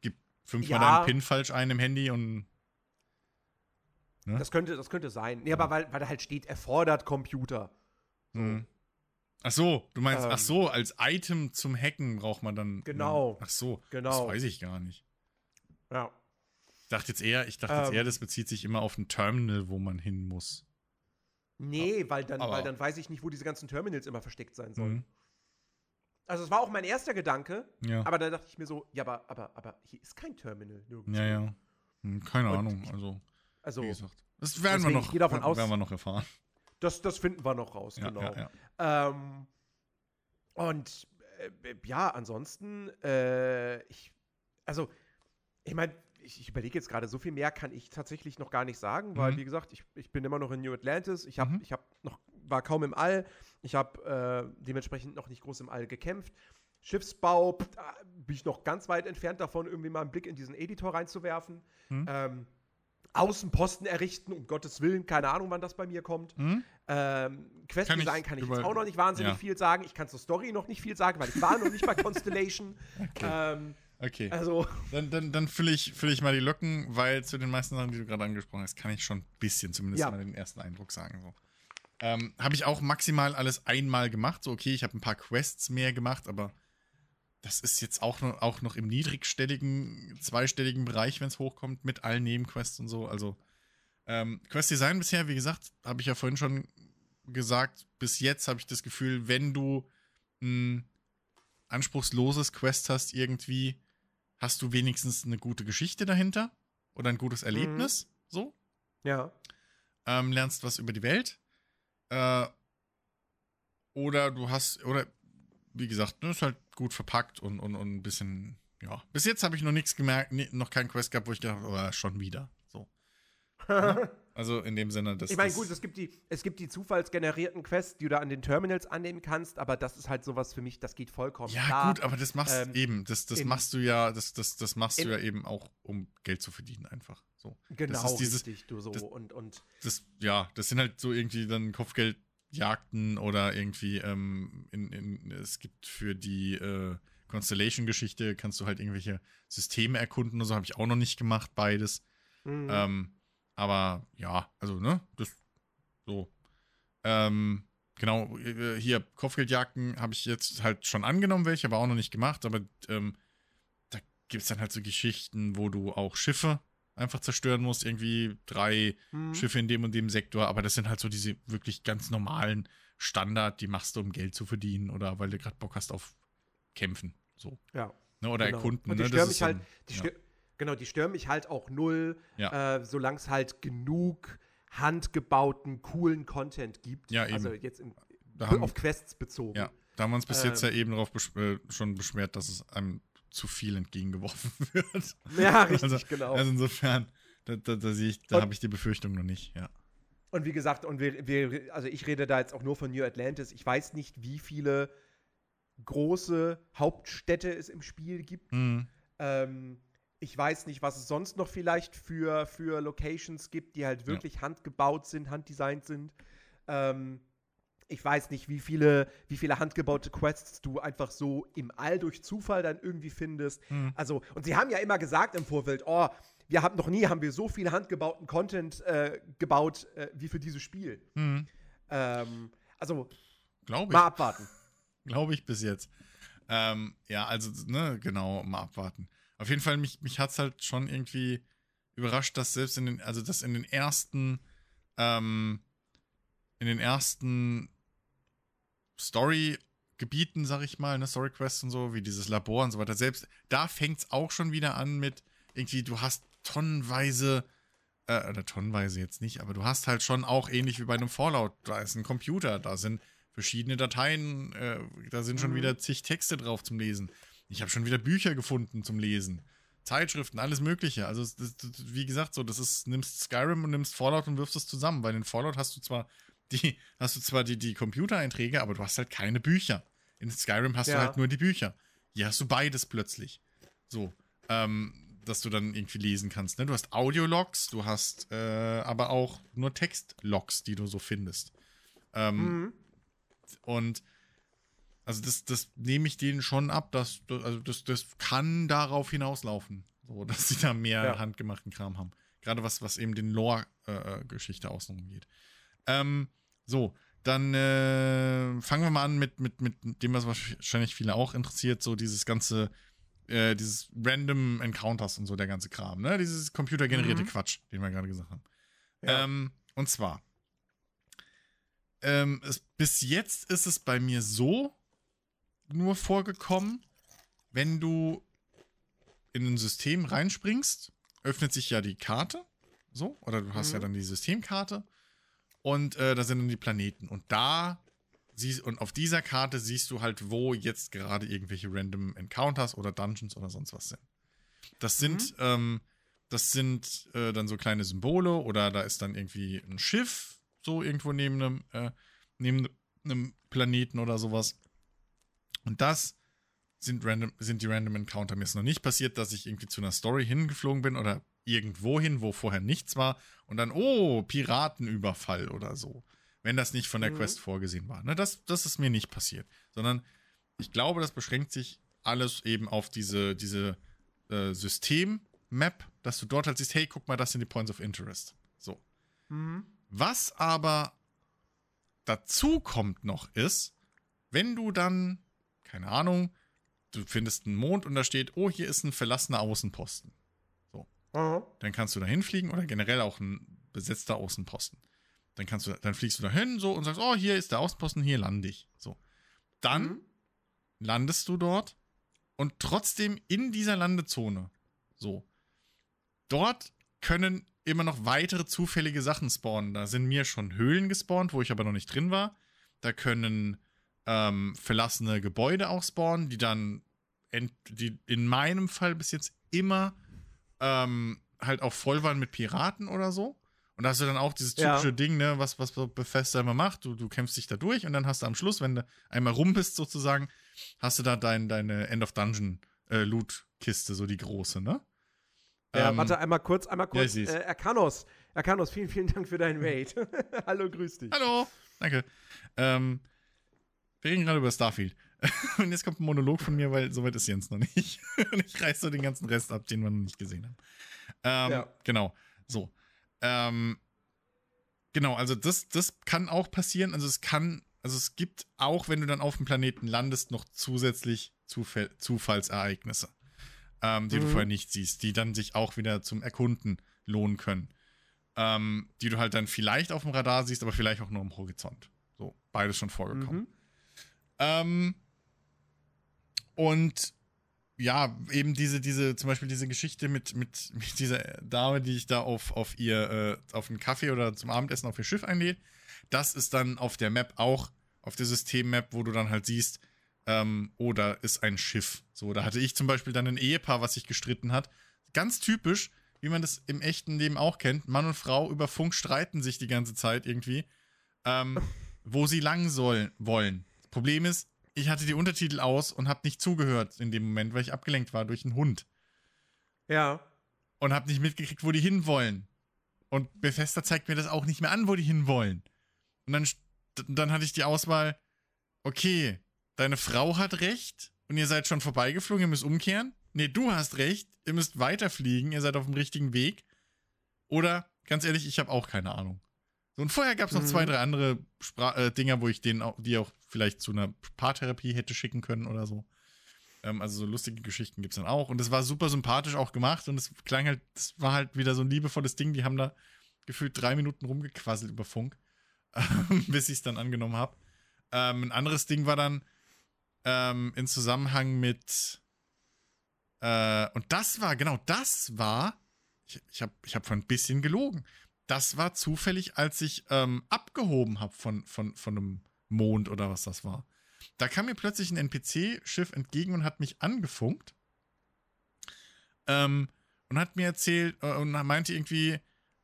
S2: Gib fünfmal
S1: Ja.
S2: deinen PIN falsch ein im Handy und. Ne?
S1: Das könnte, das könnte sein. Nee, aber weil, weil da halt steht, erfordert Computer. So.
S2: Mhm. Ach so, du meinst,
S1: Ähm.
S2: ach so, als Item zum Hacken braucht man dann.
S1: Genau.
S2: Ach so,
S1: Genau.
S2: das weiß ich gar nicht.
S1: Ja.
S2: Ich dachte jetzt eher, ich dachte jetzt
S1: Ähm.
S2: eher, das bezieht sich immer auf ein Terminal, wo man hin muss.
S1: Nee, weil dann,
S2: Aber-
S1: weil dann weiß ich nicht, wo diese ganzen Terminals immer versteckt sein sollen.
S2: Mhm.
S1: Also es war auch mein erster Gedanke,
S2: Ja.
S1: aber da dachte ich mir so, ja, aber, aber, aber hier ist kein Terminal nirgendwo.
S2: ja, ja. Hm, keine
S1: Und
S2: Ahnung,
S1: ich-
S2: also,
S1: Also,
S2: wie gesagt. Das werden wir noch,
S1: davon aus-
S2: werden wir noch erfahren.
S1: das, das finden wir noch raus,
S2: Ja,
S1: genau.
S2: ja, ja.
S1: Ähm, und äh, ja, ansonsten, äh, ich, also, ich meine, ich, ich überlege jetzt gerade, so viel mehr kann ich tatsächlich noch gar nicht sagen, weil,
S2: Mhm.
S1: wie gesagt, ich, ich bin immer noch in New Atlantis, ich habe
S2: Mhm.
S1: ich hab noch, war kaum im All, ich habe äh, dementsprechend noch nicht groß im All gekämpft. Schiffsbau, bin ich noch ganz weit entfernt davon, irgendwie mal einen Blick in diesen Editor reinzuwerfen.
S2: Mhm.
S1: Ähm, Außenposten errichten, um Gottes Willen, keine Ahnung, wann das bei mir kommt.
S2: Hm?
S1: Ähm, Quest-Design kann ich,
S2: über-
S1: jetzt auch noch nicht wahnsinnig
S2: ja.
S1: viel sagen. Ich kann zur Story noch nicht viel sagen, weil ich war noch nicht bei Constellation. Ähm,
S2: Okay.
S1: also,
S2: Dann, dann, dann fülle ich, füll ich mal die Lücken, weil zu den meisten Sachen, die du gerade angesprochen hast, kann ich schon ein bisschen zumindest
S1: Ja.
S2: mal den ersten Eindruck sagen. So. Ähm, habe ich auch maximal alles einmal gemacht. So, okay, ich habe ein paar Quests mehr gemacht, aber das ist jetzt auch noch, auch noch im niedrigstelligen, zweistelligen Bereich, wenn es hochkommt, mit allen Nebenquests und so. Also, ähm, Quest-Design bisher, wie gesagt, habe ich ja vorhin schon gesagt, bis jetzt habe ich das Gefühl, wenn du ein anspruchsloses Quest hast, irgendwie, hast du wenigstens eine gute Geschichte dahinter oder ein gutes Erlebnis, so.
S1: ja.
S2: Ähm, lernst was über die Welt. Äh, oder du hast, oder wie gesagt, ne, ist halt gut verpackt und, und, und ein bisschen, ja. Bis jetzt habe ich noch nichts gemerkt, ni- noch kein Quest gehabt, wo ich gedacht habe, oh, schon wieder. So. Also in dem Sinne, das
S1: ich meine, gut, es gibt, die, es gibt die zufallsgenerierten Quests, die du da an den Terminals annehmen kannst, aber das ist halt sowas für mich, das geht vollkommen.
S2: Ja,
S1: klar.
S2: gut, aber das machst
S1: ähm,
S2: eben, das, das
S1: in-
S2: machst du ja, das, das, das machst du
S1: in-
S2: ja eben auch, um Geld zu verdienen, einfach. So.
S1: Genau,
S2: das ist dieses-
S1: richtig, du so.
S2: das-
S1: und, und
S2: Das, ja, das sind halt so irgendwie dann Kopfgeldjagden oder irgendwie, ähm, in, in, es gibt für die äh, Constellation-Geschichte, kannst du halt irgendwelche Systeme erkunden und so, habe ich auch noch nicht gemacht, beides.
S1: mh,
S2: Ähm, aber ja, also, ne, das so. Ähm, genau, äh, hier Kopfgeldjagden habe ich jetzt halt schon angenommen, welche, aber auch noch nicht gemacht. Aber ähm, da gibt es dann halt so Geschichten, wo du auch Schiffe einfach zerstören musst. Irgendwie drei
S1: mh.
S2: Schiffe in dem und dem Sektor. Aber das sind halt so diese wirklich ganz normalen Standard, die machst du, um Geld zu verdienen oder weil du gerade Bock hast auf Kämpfen. So.
S1: Ja.
S2: Ne, oder
S1: Genau.
S2: erkunden.
S1: Und die
S2: ne?
S1: stören mich halt, die
S2: ja.
S1: stö genau, die stören mich halt auch null,
S2: Ja.
S1: äh, solange es halt genug handgebauten, coolen Content gibt.
S2: Ja, eben.
S1: Also jetzt im,
S2: haben-
S1: auf Quests bezogen.
S2: Ja, da haben wir uns bis jetzt ja
S1: Ähm.
S2: eben darauf besch äh, schon beschwert, dass es einem zu viel entgegengeworfen wird.
S1: Ja, richtig,
S2: also,
S1: genau.
S2: Also insofern, da, da, da da habe ich die Befürchtung noch nicht, ja.
S1: Und wie gesagt, und wir, wir, also ich rede da jetzt auch nur von New Atlantis. Ich weiß nicht, wie viele große Hauptstädte es im Spiel gibt.
S2: Mhm.
S1: Ähm, Ich weiß nicht, was es sonst noch vielleicht für, für Locations gibt, die halt wirklich ja. handgebaut sind, handdesignt sind. Ähm, ich weiß nicht, wie viele, wie viele handgebaute Quests du einfach so im All durch Zufall dann irgendwie findest. Mhm. Also, und sie haben ja immer gesagt im Vorfeld, oh, wir haben noch nie haben wir so viel handgebauten Content äh, gebaut äh, wie für dieses Spiel. Mhm. Ähm, also,
S2: Glaube
S1: mal abwarten.
S2: Glaube ich bis jetzt. Ähm, ja, also, ne, genau, mal abwarten. Auf jeden Fall, mich, mich hat es halt schon irgendwie überrascht, dass selbst in den, also dass in den ersten, ähm, in den ersten Story-Gebieten, sag ich mal, ne, Story-Quests und so, wie dieses Labor und so weiter, selbst da fängt es auch schon wieder an mit, irgendwie, du hast tonnenweise, äh, oder tonnenweise jetzt nicht, aber du hast halt schon auch ähnlich wie bei einem Fallout, da ist ein Computer, da sind verschiedene Dateien, äh, da sind schon mhm. wieder zig Texte drauf zum Lesen. Ich habe schon wieder Bücher gefunden zum Lesen. Zeitschriften, alles Mögliche. Also, das, das, wie gesagt, so, das ist, nimmst Skyrim und nimmst Fallout und wirfst es zusammen, weil in Fallout hast du zwar die, hast du zwar die, die Computereinträge, aber du hast halt keine Bücher. In Skyrim hast ja. du halt nur die Bücher. Hier hast du beides plötzlich. So, ähm, dass du dann irgendwie lesen kannst. Ne? Du hast Audiologs, du hast äh, aber auch nur Textlogs, die du so findest. Ähm, mhm. Und also das, das nehme ich denen schon ab, dass also das, das kann darauf hinauslaufen, so dass sie da mehr ja. handgemachten Kram haben. Gerade was, was eben den Lore-Geschichte äh, außenrum geht. Ähm, so, dann äh, fangen wir mal an mit, mit, mit dem, was wahrscheinlich viele auch interessiert, so dieses ganze, äh, dieses Random Encounters und so der ganze Kram, ne? Dieses computergenerierte mhm. Quatsch, den wir gerade gesagt haben. Ja. Ähm, und zwar, ähm, es, bis jetzt ist es bei mir so nur vorgekommen, wenn du in ein System reinspringst, öffnet sich ja die Karte, so, oder du hast mhm. ja dann die Systemkarte und äh, da sind dann die Planeten. Und da siehst und auf dieser Karte siehst du halt, wo jetzt gerade irgendwelche random Encounters oder Dungeons oder sonst was sind. Das sind, mhm. ähm, das sind äh, dann so kleine Symbole oder da ist dann irgendwie ein Schiff, so irgendwo neben einem, äh, neben einem Planeten oder sowas. Und das sind, random, sind die Random Encounter. Mir ist noch nicht passiert, dass ich irgendwie zu einer Story hingeflogen bin oder irgendwo hin, wo vorher nichts war und dann, oh, Piratenüberfall oder so. Wenn das nicht von der mhm. Quest vorgesehen war. Ne, das, das ist mir nicht passiert. Sondern ich glaube, das beschränkt sich alles eben auf diese, diese äh, System-Map, dass du dort halt siehst, hey, guck mal, das sind die Points of Interest. So. Mhm. Was aber dazu kommt noch ist, wenn du dann, keine Ahnung, du findest einen Mond und da steht, oh, hier ist ein verlassener Außenposten. Mhm. Dann kannst du da hinfliegen oder generell auch ein besetzter Außenposten. Dann kannst du, dann fliegst du da hin so und sagst, oh, hier ist der Außenposten, hier lande ich. So. Dann mhm. landest du dort und trotzdem in dieser Landezone. So. Dort können immer noch weitere zufällige Sachen spawnen. Da sind mir schon Höhlen gespawnt, wo ich aber noch nicht drin war. Da können ähm, verlassene Gebäude auch spawnen, die dann die in meinem Fall bis jetzt immer ähm, halt auch voll waren mit Piraten oder so. Und da hast du dann auch dieses typische ja. Ding, ne, was, was Bethesda immer macht. Du, du kämpfst dich da durch und dann hast du am Schluss, wenn du einmal rum bist, sozusagen, hast du da dein, deine End of Dungeon äh, so die große, ne?
S1: Ja, ähm, warte, einmal kurz, einmal kurz. Ja, äh, Erkanos, Erkanos, vielen, vielen Dank für deinen Raid. Hallo, grüß dich.
S2: Hallo, danke. Ähm, wir reden gerade über Starfield. Und jetzt kommt ein Monolog von mir, weil soweit ist Jens noch nicht. Und ich reiße so den ganzen Rest ab, den wir noch nicht gesehen haben. Ähm, ja. Genau. So. Ähm, genau, also das, das kann auch passieren. Also es kann, also es gibt auch, wenn du dann auf dem Planeten landest, noch zusätzlich Zufall, Zufallsereignisse, ähm, die mhm. du vorher nicht siehst, die dann sich auch wieder zum Erkunden lohnen können. Ähm, die du halt dann vielleicht auf dem Radar siehst, aber vielleicht auch nur am Horizont. So, beides schon vorgekommen. Mhm. Ähm, und ja, eben diese, diese, zum Beispiel diese Geschichte mit, mit, mit dieser Dame, die ich da auf, auf ihr, äh, auf einen Kaffee oder zum Abendessen auf ihr Schiff einlädt, das ist dann auf der Map auch, auf der System-Map, wo du dann halt siehst, ähm, oh, ist ein Schiff. So, da hatte ich zum Beispiel dann ein Ehepaar, was sich gestritten hat. Ganz typisch, wie man das im echten Leben auch kennt. Mann und Frau über Funk streiten sich die ganze Zeit irgendwie, ähm, wo sie lang sollen, wollen. Problem ist, ich hatte die Untertitel aus und habe nicht zugehört in dem Moment, weil ich abgelenkt war durch einen Hund.
S1: Ja.
S2: Und habe nicht mitgekriegt, wo die hinwollen. Und Bethesda zeigt mir das auch nicht mehr an, wo die hinwollen. Und dann, dann hatte ich die Auswahl, okay, deine Frau hat recht und ihr seid schon vorbeigeflogen, ihr müsst umkehren. Nee, du hast recht, ihr müsst weiterfliegen, ihr seid auf dem richtigen Weg. Oder, ganz ehrlich, ich habe auch keine Ahnung. So, und vorher gab es noch mhm. zwei, drei andere Spra äh, Dinger, wo ich denen auch, die auch vielleicht zu einer Paartherapie hätte schicken können oder so. Ähm, also so lustige Geschichten gibt es dann auch. Und es war super sympathisch auch gemacht und es klang halt, es war halt wieder so ein liebevolles Ding. Die haben da gefühlt drei Minuten rumgequasselt über Funk, bis ich es dann angenommen habe. Ähm, ein anderes Ding war dann ähm, in Zusammenhang mit äh, und das war, genau, das war, ich, ich habe ich hab von ein bisschen gelogen. Das war zufällig, als ich ähm, abgehoben habe von, von, von einem Mond oder was das war. Da kam mir plötzlich ein NPC-Schiff entgegen und hat mich angefunkt. Ähm, und hat mir erzählt äh, und meinte irgendwie,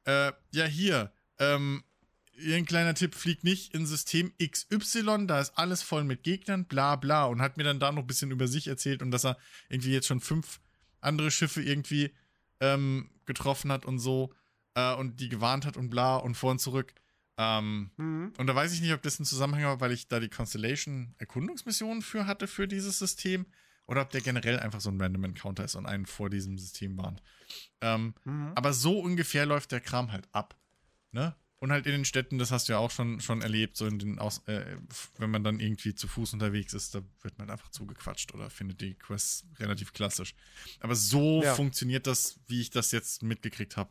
S2: äh, ja, hier, ähm, ein kleiner Tipp, fliegt nicht in System XY, da ist alles voll mit Gegnern, bla bla. Und hat mir dann da noch ein bisschen über sich erzählt und dass er irgendwie jetzt schon fünf andere Schiffe irgendwie ähm, getroffen hat und so äh, und die gewarnt hat und bla und vor und zurück. Ähm, mhm. Und da weiß ich nicht, ob das ein Zusammenhang war, weil ich da die Constellation Erkundungsmissionen für hatte für dieses System oder ob der generell einfach so ein Random Encounter ist und einen vor diesem System warnt. Ähm, mhm. Aber so ungefähr läuft der Kram halt ab. Ne? Und halt in den Städten, das hast du ja auch schon, schon erlebt, so in den Aus äh, wenn man dann irgendwie zu Fuß unterwegs ist, da wird man einfach zugequatscht oder findet die Quests relativ klassisch. Aber so ja. funktioniert das, wie ich das jetzt mitgekriegt habe,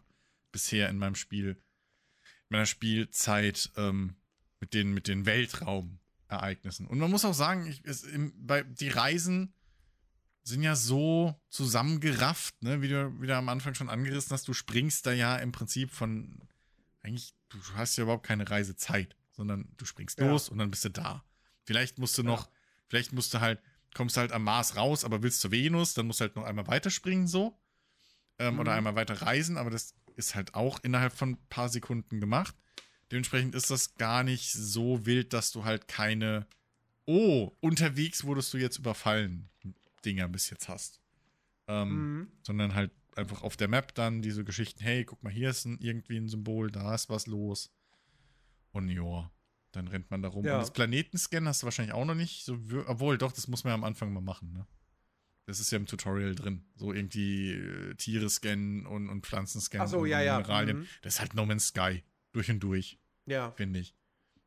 S2: bisher in meinem Spiel, in meiner Spielzeit ähm, mit den, mit den Weltraumereignissen. Und man muss auch sagen, ich, es, im, bei, die Reisen sind ja so zusammengerafft, ne, wie du wieder am Anfang schon angerissen hast. Du springst da ja im Prinzip von eigentlich, du hast ja überhaupt keine Reisezeit, sondern du springst ja. los und dann bist du da. Vielleicht musst du noch, ja. vielleicht musst du halt, kommst halt am Mars raus, aber willst zur Venus, dann musst du halt noch einmal weiterspringen so. Ähm, mhm. Oder einmal weiter reisen, aber das ist halt auch innerhalb von ein paar Sekunden gemacht. Dementsprechend ist das gar nicht so wild, dass du halt keine, oh, unterwegs wurdest du jetzt überfallen, Dinger bis jetzt hast. Ähm, mhm. Sondern halt einfach auf der Map dann diese Geschichten, hey, guck mal, hier ist ein, irgendwie ein Symbol, da ist was los. Und ja, dann rennt man da rum. Ja. Und das Planetenscan hast du wahrscheinlich auch noch nicht, so, obwohl, doch, das muss man ja am Anfang mal machen, ne? Das ist ja im Tutorial drin. So irgendwie äh, Tiere scannen und, und Pflanzen scannen
S1: so,
S2: und,
S1: ja, ja.
S2: Mineralien. Mhm. Das ist halt No Man's Sky. Durch und durch.
S1: Ja.
S2: Finde ich.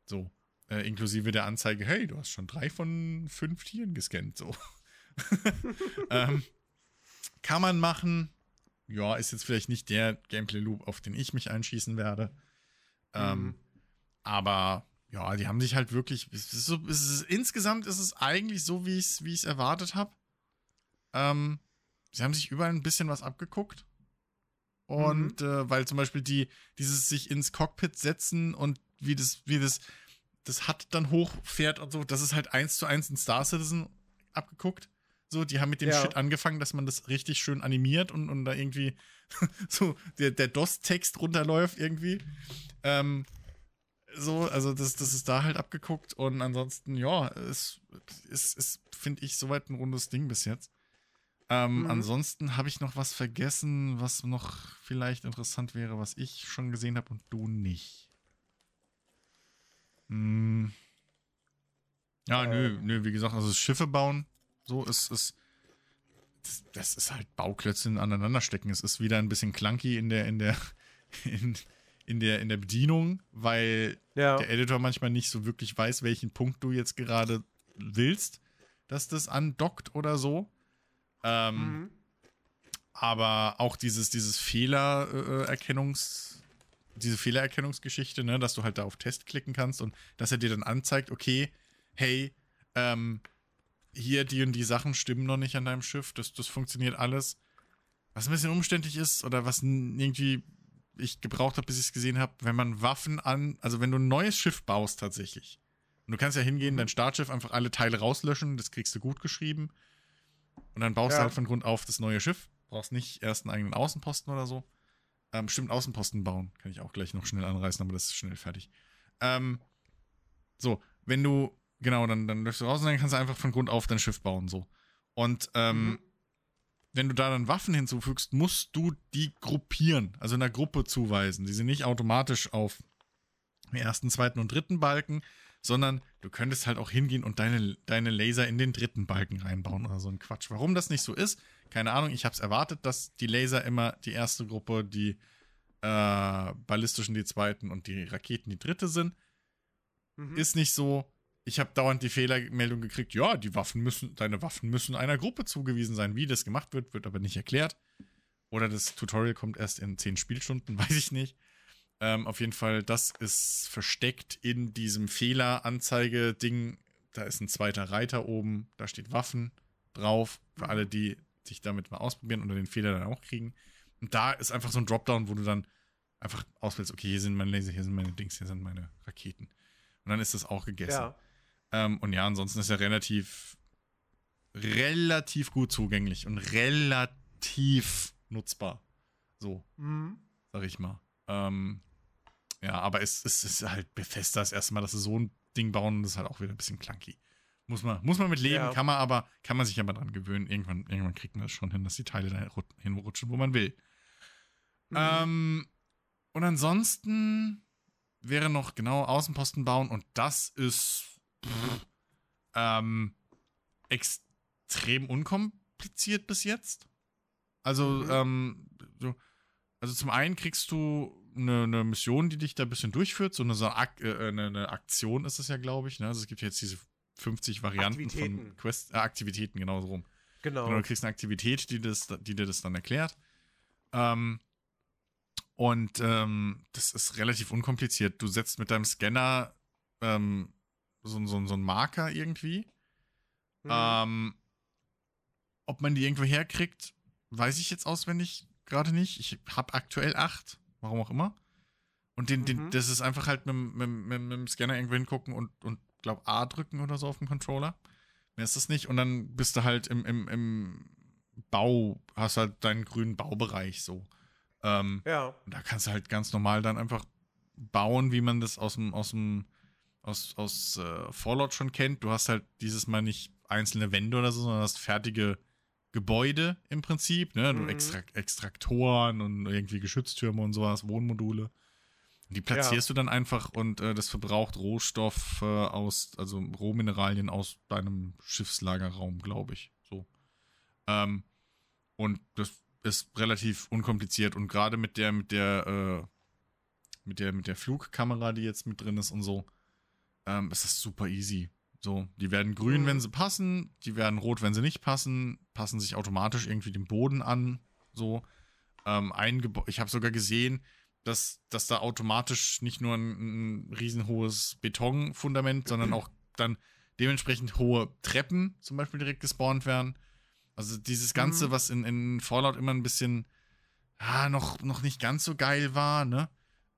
S2: So. Äh, inklusive der Anzeige, hey, du hast schon drei von fünf Tieren gescannt. So. ähm, kann man machen ja, ist jetzt vielleicht nicht der Gameplay-Loop, auf den ich mich einschießen werde. Ähm, mhm. Aber ja, die haben sich halt wirklich. Es ist so, es ist, insgesamt ist es eigentlich so, wie ich es wie erwartet habe. Ähm, sie haben sich überall ein bisschen was abgeguckt. Und mhm. äh, weil zum Beispiel die, dieses sich ins Cockpit setzen und wie das, wie das, das hat dann hochfährt und so, das ist halt eins zu eins in Star Citizen abgeguckt. So, die haben mit dem ja. Shit angefangen, dass man das richtig schön animiert und, und da irgendwie so der, der DOS-Text runterläuft irgendwie. Ähm, so, also das, das ist da halt abgeguckt und ansonsten, ja, es ist, ist finde ich, soweit ein rundes Ding bis jetzt. Ähm, mhm. Ansonsten habe ich noch was vergessen, was noch vielleicht interessant wäre, was ich schon gesehen habe und du nicht. Hm. Ja, äh. nö, nö, wie gesagt, also Schiffe bauen so, es ist. Das, das ist halt Bauklötze aneinander stecken. Es ist wieder ein bisschen clunky in der, in der, in, in der, in der Bedienung, weil ja. der Editor manchmal nicht so wirklich weiß, welchen Punkt du jetzt gerade willst, dass das andockt oder so. Ähm, mhm. Aber auch dieses, dieses Fehlererkennungs, äh, diese Fehlererkennungsgeschichte, ne, dass du halt da auf Test klicken kannst und dass er dir dann anzeigt, okay, hey, ähm, hier die und die Sachen stimmen noch nicht an deinem Schiff, das, das funktioniert alles. Was ein bisschen umständlich ist oder was irgendwie ich gebraucht habe, bis ich es gesehen habe, wenn man Waffen an, also wenn du ein neues Schiff baust tatsächlich. Und du kannst ja hingehen, dein Startschiff einfach alle Teile rauslöschen, das kriegst du gut geschrieben. Und dann baust ja. du halt von Grund auf das neue Schiff. Brauchst nicht erst einen eigenen Außenposten oder so. Ähm, stimmt, Außenposten bauen. Kann ich auch gleich noch schnell anreißen, aber das ist schnell fertig. Ähm, so, wenn du Genau, dann, dann löst du raus und dann kannst du einfach von Grund auf dein Schiff bauen, so. Und ähm, mhm. wenn du da dann Waffen hinzufügst, musst du die gruppieren, also in einer Gruppe zuweisen. Die sind nicht automatisch auf dem ersten, zweiten und dritten Balken, sondern du könntest halt auch hingehen und deine, deine Laser in den dritten Balken reinbauen oder so ein Quatsch. Warum das nicht so ist, keine Ahnung. Ich habe es erwartet, dass die Laser immer die erste Gruppe, die äh, ballistischen die zweiten und die Raketen die dritte sind. Mhm. Ist nicht so. Ich habe dauernd die Fehlermeldung gekriegt, ja, die Waffen müssen, deine Waffen müssen einer Gruppe zugewiesen sein. Wie das gemacht wird, wird aber nicht erklärt. Oder das Tutorial kommt erst in zehn Spielstunden, weiß ich nicht. Ähm, auf jeden Fall, das ist versteckt in diesem Fehleranzeige-Ding. Da ist ein zweiter Reiter oben, da steht Waffen drauf, für alle, die sich damit mal ausprobieren oder den Fehler dann auch kriegen. Und da ist einfach so ein Dropdown, wo du dann einfach auswählst, okay, hier sind meine Laser, hier sind meine Dings, hier sind meine Raketen. Und dann ist das auch gegessen. Ja. Ähm, und ja, ansonsten ist er relativ, relativ gut zugänglich und relativ nutzbar. So, mhm. sag ich mal. Ähm, ja, aber es, es ist halt Bethesda das erste Mal, dass sie so ein Ding bauen und das ist halt auch wieder ein bisschen clunky. Muss man, muss man mit leben, ja. kann man aber, kann man sich aber dran gewöhnen. Irgendwann, irgendwann kriegt man das schon hin, dass die Teile da hinrutschen, wo man will. Mhm. Ähm, und ansonsten wäre noch genau Außenposten bauen und das ist pff, ähm, extrem unkompliziert bis jetzt. Also, mhm. ähm, also zum einen kriegst du eine, eine, Mission, die dich da ein bisschen durchführt, so eine, so Ak äh, eine, eine Aktion ist es ja, glaube ich. Ne? Also es gibt jetzt diese 50 Varianten von Quest, äh, Aktivitäten, genau so rum. Genau. genau. Du kriegst eine Aktivität, die, das, die dir das dann erklärt. Ähm, und ähm, das ist relativ unkompliziert. Du setzt mit deinem Scanner ähm, so, so, so einen Marker irgendwie. Mhm. Ähm, ob man die irgendwo herkriegt, weiß ich jetzt auswendig gerade nicht. Ich habe aktuell acht, warum auch immer. Und den, mhm. den, das ist einfach halt mit, mit, mit, mit, dem Scanner irgendwo hingucken und, und glaube, A drücken oder so auf dem Controller. Mehr ist das nicht. Und dann bist du halt im, im, im Bau, hast halt deinen grünen Baubereich so. Ähm, ja. Und da kannst du halt ganz normal dann einfach bauen, wie man das aus dem, aus dem, aus, aus äh, Fallout schon kennt. Du hast halt dieses Mal nicht einzelne Wände oder so, sondern hast fertige Gebäude im Prinzip, ne? Mhm. Extrakt Extraktoren und irgendwie Geschütztürme und sowas, Wohnmodule. Die platzierst ja. du dann einfach und äh, das verbraucht Rohstoff äh, aus, also Rohmineralien aus deinem Schiffslagerraum, glaube ich. So. Ähm, und das ist relativ unkompliziert und gerade mit der, mit der, äh, mit der, mit der Flugkamera, die jetzt mit drin ist und so, ähm, ist das super easy. So, die werden grün, mhm. wenn sie passen, die werden rot, wenn sie nicht passen, passen sich automatisch irgendwie dem Boden an. So, ähm, ein ich habe sogar gesehen, dass, dass da automatisch nicht nur ein, ein riesenhohes Betonfundament, sondern auch dann dementsprechend hohe Treppen zum Beispiel direkt gespawnt werden. Also dieses Ganze, mhm. was in, in Fallout immer ein bisschen ah, noch, noch nicht ganz so geil war, ne?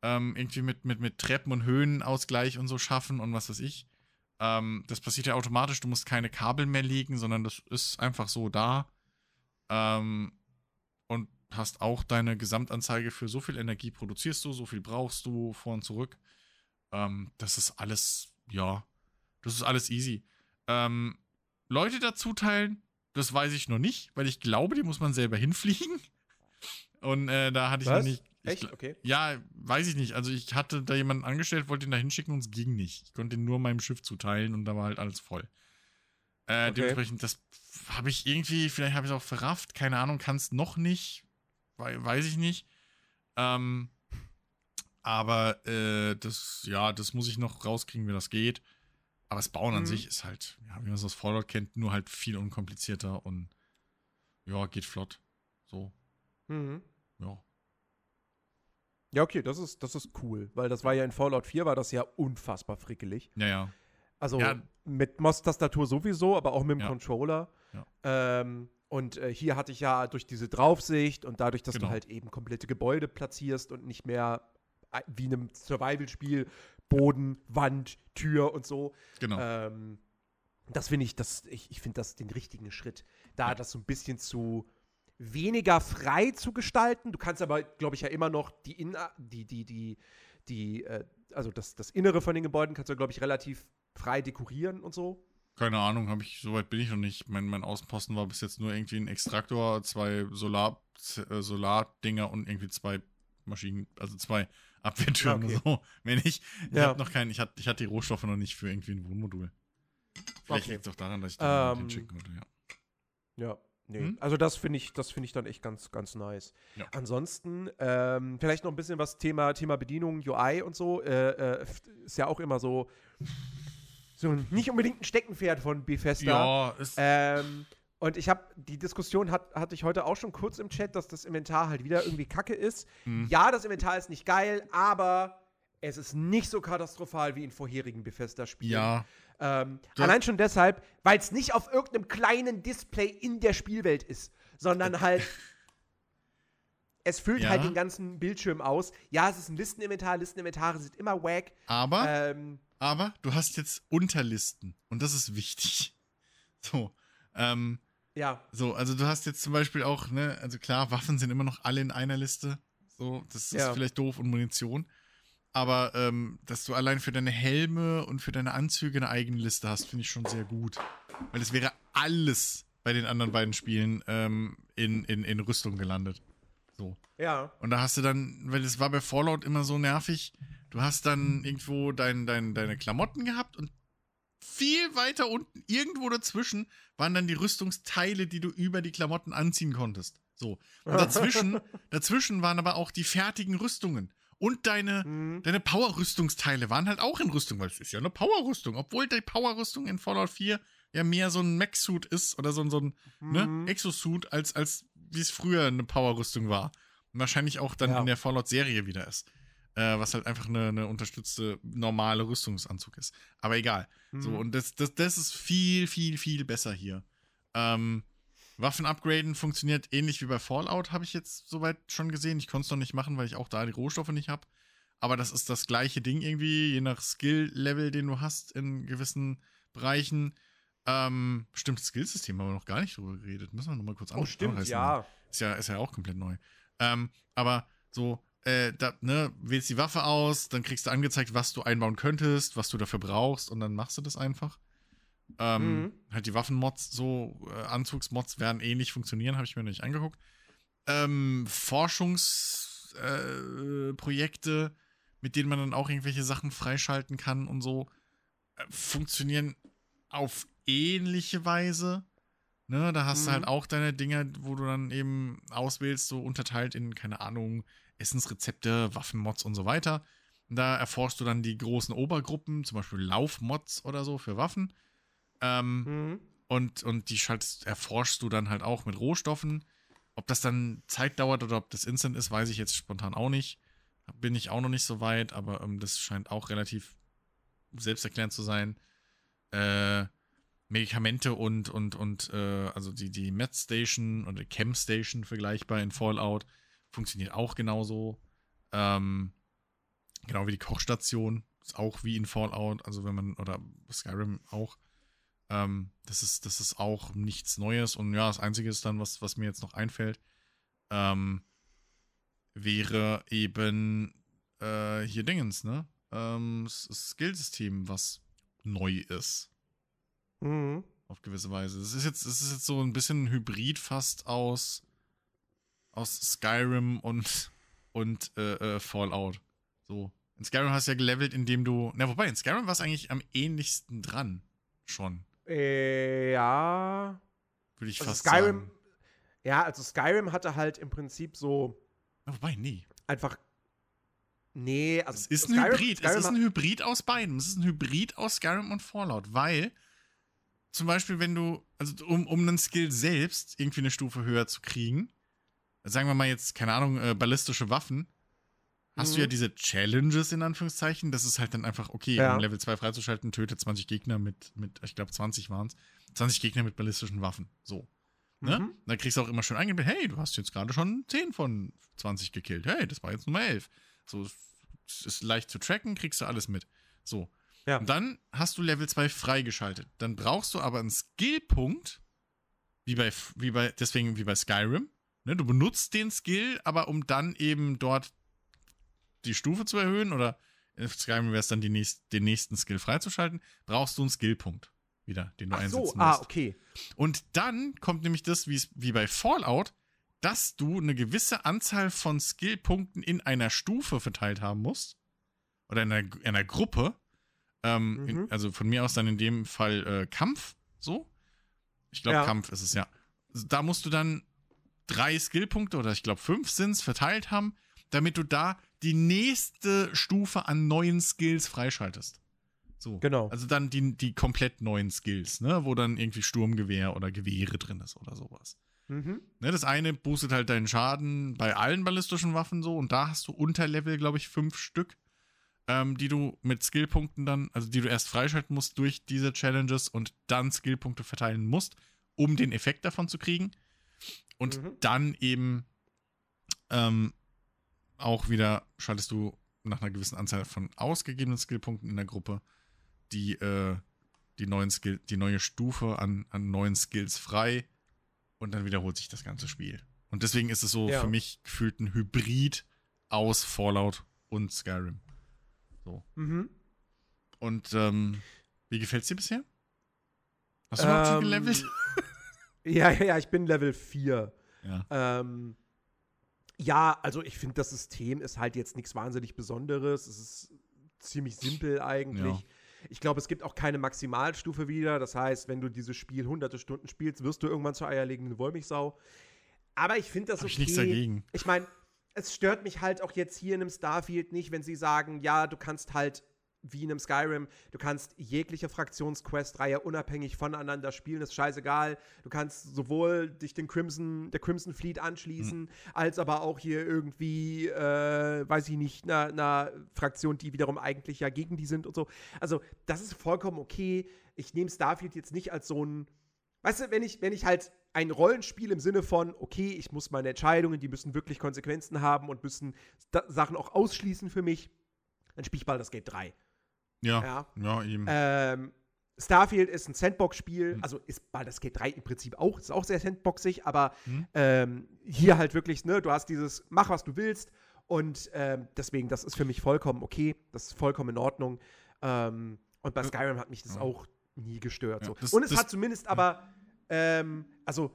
S2: Ähm, irgendwie mit, mit, mit Treppen und Höhenausgleich und so schaffen und was weiß ich. Ähm, das passiert ja automatisch, du musst keine Kabel mehr legen, sondern das ist einfach so da. Ähm, und hast auch deine Gesamtanzeige für so viel Energie produzierst du, so viel brauchst du vor und zurück. Ähm, das ist alles, ja, das ist alles easy. Ähm, Leute dazu teilen, das weiß ich noch nicht, weil ich glaube, die muss man selber hinfliegen. Und äh, da hatte ich Was? noch nicht. Ich, Echt? Okay. Ja, weiß ich nicht. Also ich hatte da jemanden angestellt, wollte ihn da hinschicken und es ging nicht. Ich konnte ihn nur meinem Schiff zuteilen und da war halt alles voll. Äh, okay. Dementsprechend, das habe ich irgendwie, vielleicht habe ich es auch verrafft, keine Ahnung, kann es noch nicht weiß ich nicht. Ähm, aber äh, das, ja, das muss ich noch rauskriegen, wie das geht. Aber das Bauen mhm. an sich ist halt, ja, wie man es aus Fallout kennt, nur halt viel unkomplizierter und ja, geht flott. So. Mhm. Ja.
S1: Ja, okay, das ist, das ist cool, weil das war ja in Fallout 4 war das ja unfassbar frickelig.
S2: Ja, ja.
S1: Also ja. mit MOS-Tastatur sowieso, aber auch mit dem ja. Controller. Ja. Ähm, und äh, hier hatte ich ja durch diese Draufsicht und dadurch, dass genau. du halt eben komplette Gebäude platzierst und nicht mehr äh, wie in einem Survival-Spiel Boden, Wand, Tür und so.
S2: Genau.
S1: Ähm, das finde ich, das, ich, ich finde das den richtigen Schritt, da das so ein bisschen zu weniger frei zu gestalten. Du kannst aber, glaube ich, ja immer noch die, In die, die, die, die, äh, also das, das Innere von den Gebäuden kannst du, glaube ich, relativ frei dekorieren und so.
S2: Keine Ahnung, habe ich, soweit bin ich noch nicht. Mein, mein Außenposten war bis jetzt nur irgendwie ein Extraktor, zwei Solar, äh, Solardinger und irgendwie zwei Maschinen, also zwei Abwehrtürme
S1: Okay.
S2: so. Wenn ich, ich
S1: Ja.
S2: habe noch keinen, ich hatte, ich hatte die Rohstoffe noch nicht für irgendwie ein Wohnmodul. Vielleicht
S1: Okay.
S2: liegt es auch daran, dass ich da
S1: Ähm,
S2: den schicken wollte, ja.
S1: Ja, nee.
S2: Hm?
S1: Also das finde ich, das finde ich dann echt ganz, ganz nice.
S2: Ja.
S1: Ansonsten, ähm, vielleicht noch ein bisschen was Thema, Thema Bedienung, UI und so, äh, äh, ist ja auch immer so, so nicht unbedingt ein Steckenpferd von Bethesda.
S2: Ja, ist,
S1: Ähm, und ich habe, die Diskussion hat, hatte ich heute auch schon kurz im Chat, dass das Inventar halt wieder irgendwie kacke ist.
S2: hm.
S1: Ja, das Inventar ist nicht geil, aber es ist nicht so katastrophal wie in vorherigen Bethesda-Spielen.
S2: ja,
S1: Ähm, allein schon deshalb, weil es nicht auf irgendeinem kleinen Display in der Spielwelt ist, sondern halt. Es füllt
S2: Ja.
S1: halt den ganzen Bildschirm aus. Ja, es ist ein Listeninventar. Listeninventare sind immer wack.
S2: aber,
S1: Ähm,
S2: aber du hast jetzt Unterlisten und das ist wichtig. So, ähm,
S1: ja.
S2: So, also du hast jetzt zum Beispiel auch, ne, also klar, Waffen sind immer noch alle in einer Liste. So, das ist
S1: Ja.
S2: vielleicht doof und Munition. Aber ähm, dass du allein für deine Helme und für deine Anzüge eine eigene Liste hast, finde ich schon sehr gut. Weil es wäre alles bei den anderen beiden Spielen ähm, in, in, in Rüstung gelandet. So.
S1: Ja.
S2: Und da hast du dann, weil es war bei Fallout immer so nervig, du hast dann irgendwo dein, dein, deine Klamotten gehabt und viel weiter unten, irgendwo dazwischen, waren dann die Rüstungsteile, die du über die Klamotten anziehen konntest. So. Und dazwischen, dazwischen waren aber auch die fertigen Rüstungen. Und deine,
S1: Mhm.
S2: deine Power-Rüstungsteile waren halt auch in Rüstung, weil es ist ja eine Power-Rüstung. Obwohl die Power-Rüstung in Fallout 4 ja mehr so ein Mech-Suit ist oder so, ein- so ein ne,
S1: Mhm.
S2: Exosuit, als, als wie es früher eine Power-Rüstung war. Und wahrscheinlich auch dann
S1: Ja.
S2: in der Fallout-Serie wieder ist. Äh, was halt einfach eine, eine unterstützte normale Rüstungsanzug ist. Aber egal. So,
S1: Mhm.
S2: und das, das, das ist viel, viel, viel besser hier. Ähm, Waffen upgraden funktioniert ähnlich wie bei Fallout, habe ich jetzt soweit schon gesehen. Ich konnte es noch nicht machen, weil ich auch da die Rohstoffe nicht habe. Aber das ist das gleiche Ding irgendwie, je nach Skill-Level, den du hast in gewissen Bereichen. Ähm, stimmt, Skillsystem haben wir noch gar nicht drüber geredet. Müssen wir nochmal kurz
S1: Oh, stimmt, ja.
S2: Ist ja, ist ja auch komplett neu. Ähm, aber so, äh, da, ne, wählst die Waffe aus, dann kriegst du angezeigt, was du einbauen könntest, was du dafür brauchst und dann machst du das einfach. Ähm,
S1: Mhm.
S2: Halt die Waffenmods, so äh, Anzugsmods werden ähnlich funktionieren, habe ich mir noch nicht angeguckt. Ähm, Forschungsprojekte, äh, mit denen man dann auch irgendwelche Sachen freischalten kann und so, äh, funktionieren auf ähnliche Weise. Ne, da hast du
S1: Mhm.
S2: halt auch deine Dinger, wo du dann eben auswählst, so unterteilt in, keine Ahnung, Essensrezepte, Waffenmods und so weiter. Da erforschst du dann die großen Obergruppen, zum Beispiel Laufmods oder so für Waffen. Ähm,
S1: Mhm.
S2: und, und die schaltest, erforschst du dann halt auch mit Rohstoffen. Ob das dann Zeit dauert oder ob das instant ist, weiß ich jetzt spontan auch nicht. Bin ich auch noch nicht so weit, aber ähm, das scheint auch relativ selbsterklärend zu sein. Äh, Medikamente und, und, und, äh, also die, die Med Station oder Chem Station vergleichbar in Fallout funktioniert auch genauso. Ähm, genau wie die Kochstation. Ist auch wie in Fallout, also wenn man, oder Skyrim auch. Ähm, das ist, das ist auch nichts Neues. Und ja, das Einzige ist dann, was, was mir jetzt noch einfällt, ähm, wäre eben äh, hier Dingens, ne? Ähm, das das Skillsystem, was neu ist.
S1: Mhm.
S2: Auf gewisse Weise. Es ist jetzt, es ist jetzt so ein bisschen ein Hybrid fast aus, aus Skyrim und, und äh, äh, Fallout. So. In Skyrim hast du ja gelevelt, indem du. Na, wobei, in Skyrim war es eigentlich am ähnlichsten dran. Schon.
S1: Äh, ja.
S2: Würde ich
S1: Also
S2: fast
S1: Skyrim.
S2: sagen.
S1: Ja, also Skyrim hatte halt im Prinzip so
S2: wobei, nee.
S1: einfach. Nee, also.
S2: Es ist ein
S1: Skyrim-
S2: Hybrid.
S1: Skyrim
S2: es ist ein Hybrid aus beidem. Es ist ein Hybrid aus Skyrim und Fallout, weil zum Beispiel, wenn du, also um, um einen Skill selbst irgendwie eine Stufe höher zu kriegen, sagen wir mal jetzt, keine Ahnung, äh, ballistische Waffen, hast du
S1: Mhm.
S2: ja diese Challenges in Anführungszeichen. Das ist halt dann einfach, okay,
S1: Ja.
S2: um Level 2 freizuschalten, töte 20 Gegner mit, mit ich glaube 20 waren es, 20 Gegner mit ballistischen Waffen. So. Ne?
S1: Mhm.
S2: Dann kriegst du auch immer schön eingeblendet, hey, du hast jetzt gerade schon 10 von 20 gekillt. Hey, das war jetzt Nummer 11. So, es ist leicht zu tracken, kriegst du alles mit. So.
S1: Ja.
S2: Und dann hast du Level 2 freigeschaltet. Dann brauchst du aber einen Skillpunkt, wie bei, wie bei, deswegen wie bei Skyrim. Ne? Du benutzt den Skill, aber um dann eben dort die Stufe zu erhöhen oder in Skyrim wäre es dann die nächst, den nächsten Skill freizuschalten, brauchst du einen Skillpunkt. wieder, den du
S1: Ach
S2: einsetzen
S1: so,
S2: musst.
S1: ah, okay.
S2: Und dann kommt nämlich das, wie bei Fallout, dass du eine gewisse Anzahl von Skillpunkten in einer Stufe verteilt haben musst. Oder in einer, in einer Gruppe. Ähm,
S1: Mhm.
S2: in, also von mir aus dann in dem Fall äh, Kampf, so. Ich glaube,
S1: Ja.
S2: Kampf ist es ja. Da musst du dann drei Skillpunkte oder ich glaube fünf sind es verteilt haben, damit du da die nächste Stufe an neuen Skills freischaltest. So.
S1: Genau.
S2: Also dann die, die komplett neuen Skills, ne? Wo dann irgendwie Sturmgewehr oder Gewehre drin ist oder sowas.
S1: Mhm.
S2: Ne, das eine boostet halt deinen Schaden bei allen ballistischen Waffen so und da hast du unter Level, glaube ich, fünf Stück, ähm, die du mit Skillpunkten dann, also die du erst freischalten musst durch diese Challenges und dann Skillpunkte verteilen musst, um den Effekt davon zu kriegen. Und
S1: Mhm.
S2: dann eben ähm, auch wieder schaltest du nach einer gewissen Anzahl von ausgegebenen Skillpunkten in der Gruppe die, äh, die, neuen Skill, die neue Stufe an, an neuen Skills frei und dann wiederholt sich das ganze Spiel. Und deswegen ist es so
S1: Ja.
S2: für mich gefühlt ein Hybrid aus Fallout und Skyrim.
S1: Mhm.
S2: Und ähm, wie gefällt's dir bisher? Hast du überhaupt schon
S1: Ähm,
S2: gelevelt?
S1: Ja, ja, ja, ich bin Level 4.
S2: Ja.
S1: Ähm, ja, also ich finde, das System ist halt jetzt nichts wahnsinnig Besonderes. Es ist ziemlich simpel eigentlich.
S2: Ja.
S1: Ich glaube, es gibt auch keine Maximalstufe wieder. Das heißt, wenn du dieses Spiel hunderte Stunden spielst, wirst du irgendwann zur eierlegenden Wollmilchsau. Aber ich finde das
S2: Hab
S1: okay.
S2: ich nichts dagegen.
S1: Ich meine, es stört mich halt auch jetzt hier in einem Starfield nicht, wenn sie sagen, ja, du kannst halt wie in einem Skyrim, du kannst jegliche Fraktionsquest-Reihe unabhängig voneinander spielen, ist scheißegal. Du kannst sowohl dich den Crimson, der Crimson Fleet anschließen,
S2: Mhm.
S1: als aber auch hier irgendwie, äh, weiß ich nicht, einer einer Fraktion, die wiederum eigentlich ja gegen die sind und so. Also, das ist vollkommen okay. Ich nehme Starfield jetzt nicht als so ein Weißt du, wenn ich, wenn ich halt ein Rollenspiel im Sinne von, okay, ich muss meine Entscheidungen, die müssen wirklich Konsequenzen haben und müssen Sachen auch ausschließen für mich, dann spiele ich Baldur's Gate 3.
S2: Ja,
S1: Ja.
S2: ja, eben.
S1: Ähm, Starfield ist ein Sandbox-Spiel,
S2: Hm.
S1: also ist Baldur's Gate 3 im Prinzip auch, ist auch sehr sandboxig, aber
S2: Hm.
S1: ähm, hier halt wirklich, ne, du hast dieses, mach was du willst und ähm, deswegen, das ist für mich vollkommen okay, das ist vollkommen in Ordnung. Ähm, und bei
S2: Ja.
S1: Skyrim hat mich das
S2: Ja.
S1: auch nie gestört.
S2: Ja,
S1: so.
S2: das-
S1: und es
S2: das-
S1: hat zumindest aber, ähm, also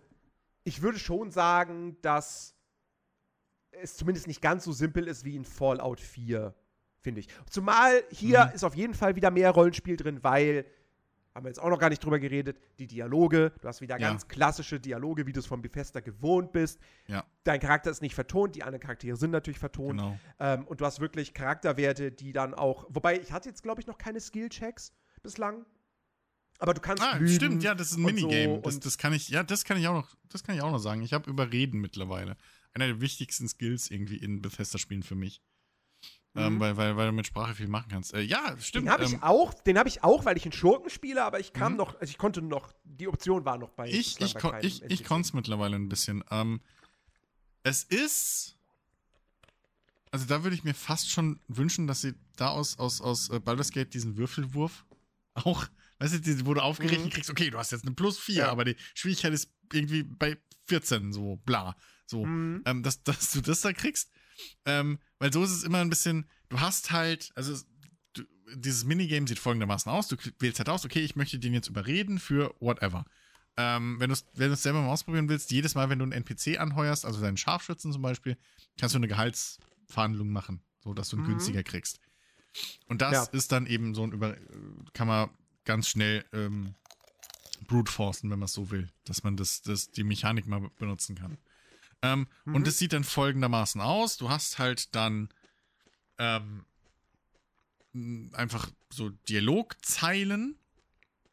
S1: ich würde schon sagen, dass es zumindest nicht ganz so simpel ist wie in Fallout 4, finde ich. Zumal hier
S2: Mhm.
S1: ist auf jeden Fall wieder mehr Rollenspiel drin, weil, haben wir jetzt auch noch gar nicht drüber geredet, die Dialoge, du hast wieder
S2: Ja.
S1: ganz klassische Dialoge, wie du es von Bethesda gewohnt bist.
S2: Ja.
S1: Dein Charakter ist nicht vertont, die anderen Charaktere sind natürlich vertont.
S2: Genau.
S1: Ähm, und du hast wirklich Charakterwerte, die dann auch, wobei ich hatte jetzt, glaube ich, noch keine Skill-Checks bislang. Aber du kannst
S2: Ah, stimmt, ja, das ist ein
S1: und so
S2: Minigame. das, das kann ich, ja, das kann ich auch noch, das kann ich auch noch sagen. Ich habe Überreden mittlerweile. Einer der wichtigsten Skills irgendwie in Bethesda-Spielen für mich. Ähm,
S1: Mhm.
S2: weil, weil, weil du mit Sprache viel machen kannst. Äh, ja, stimmt.
S1: Den habe ich
S2: ähm,
S1: auch, den habe ich auch, weil ich einen Schurken spiele, aber ich kam
S2: Mhm.
S1: noch, also ich konnte noch, die Option war noch bei
S2: ich, ich, kon, ich, ich konnte es mittlerweile ein bisschen. Ähm, es ist. Also da würde ich mir fast schon wünschen, dass sie da aus, aus, aus äh, Baldur's Gate diesen Würfelwurf auch, weißt du, die, wo du aufgerechnet
S1: Mhm.
S2: kriegst, okay, du hast jetzt eine plus 4,
S1: Ja.
S2: aber die Schwierigkeit ist irgendwie bei 14, so bla. So,
S1: Mhm.
S2: ähm, dass, dass du das da kriegst. Ähm, weil so ist es immer ein bisschen, du hast halt, also du, dieses Minigame sieht folgendermaßen aus, du wählst halt aus, okay, ich möchte den jetzt überreden für whatever. Ähm, wenn du es wenn du's selber mal ausprobieren willst, jedes Mal, wenn du einen NPC anheuerst, also deinen Scharfschützen zum Beispiel, kannst du eine Gehaltsverhandlung machen, so dass du ihn
S1: Mhm.
S2: günstiger kriegst. Und das
S1: Ja.
S2: ist dann eben so ein über, kann man ganz schnell ähm, brute forcen, wenn man es so will, dass man das, das, die Mechanik mal benutzen kann. Ähm,
S1: Mhm.
S2: Und das sieht dann folgendermaßen aus. Du hast halt dann ähm, einfach so Dialogzeilen,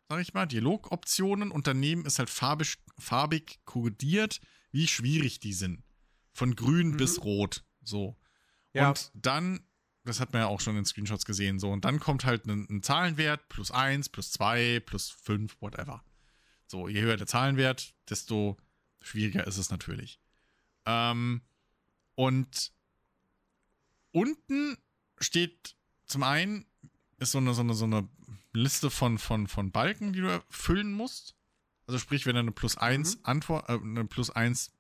S2: sag ich mal, Dialogoptionen und daneben ist halt farbig, farbig kodiert, wie schwierig die sind. Von grün
S1: Mhm.
S2: bis rot. So.
S1: Ja.
S2: Und dann, das hat man ja auch schon in Screenshots gesehen, so, und dann kommt halt ein, ein Zahlenwert, plus 1, plus 2, plus 5, whatever. So, je höher der Zahlenwert, desto schwieriger ist es natürlich. Ähm, und unten steht zum einen ist so eine, so eine, so eine Liste von, von, von Balken, die du erfüllen musst. Also sprich, wenn da eine plus 1
S1: Mhm.
S2: Antwort, äh, eine plus 1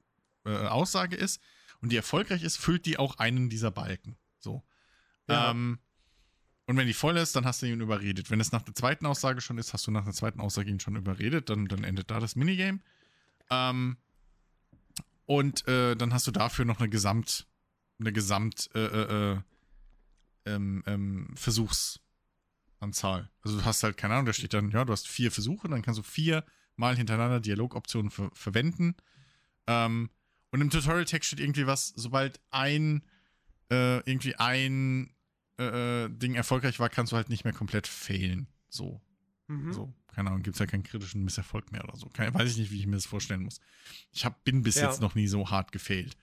S2: äh, Aussage ist und die erfolgreich ist, füllt die auch einen dieser Balken. So.
S1: Ja.
S2: Ähm, Und wenn die voll ist, dann hast du ihn überredet. Wenn es nach der zweiten Aussage schon ist, hast du nach der zweiten Aussage ihn schon überredet, dann, dann endet da das Minigame. Ähm, und äh, dann hast du dafür noch eine Gesamt, eine Gesamt äh, äh, äh ähm, ähm, Versuchsanzahl. Also du hast halt, keine Ahnung, da steht dann, ja, du hast vier Versuche, dann kannst du vier mal hintereinander Dialogoptionen ver verwenden. Ähm, und im Tutorial-Text steht irgendwie was, sobald ein, äh, irgendwie ein äh, Ding erfolgreich war, kannst du halt nicht mehr komplett failen. So. Mhm. So, keine Ahnung, gibt es ja keinen kritischen Misserfolg mehr oder so. Keine, weiß ich nicht, wie ich mir das vorstellen muss. Ich hab, bin bis ja. jetzt noch nie so hart gefailt.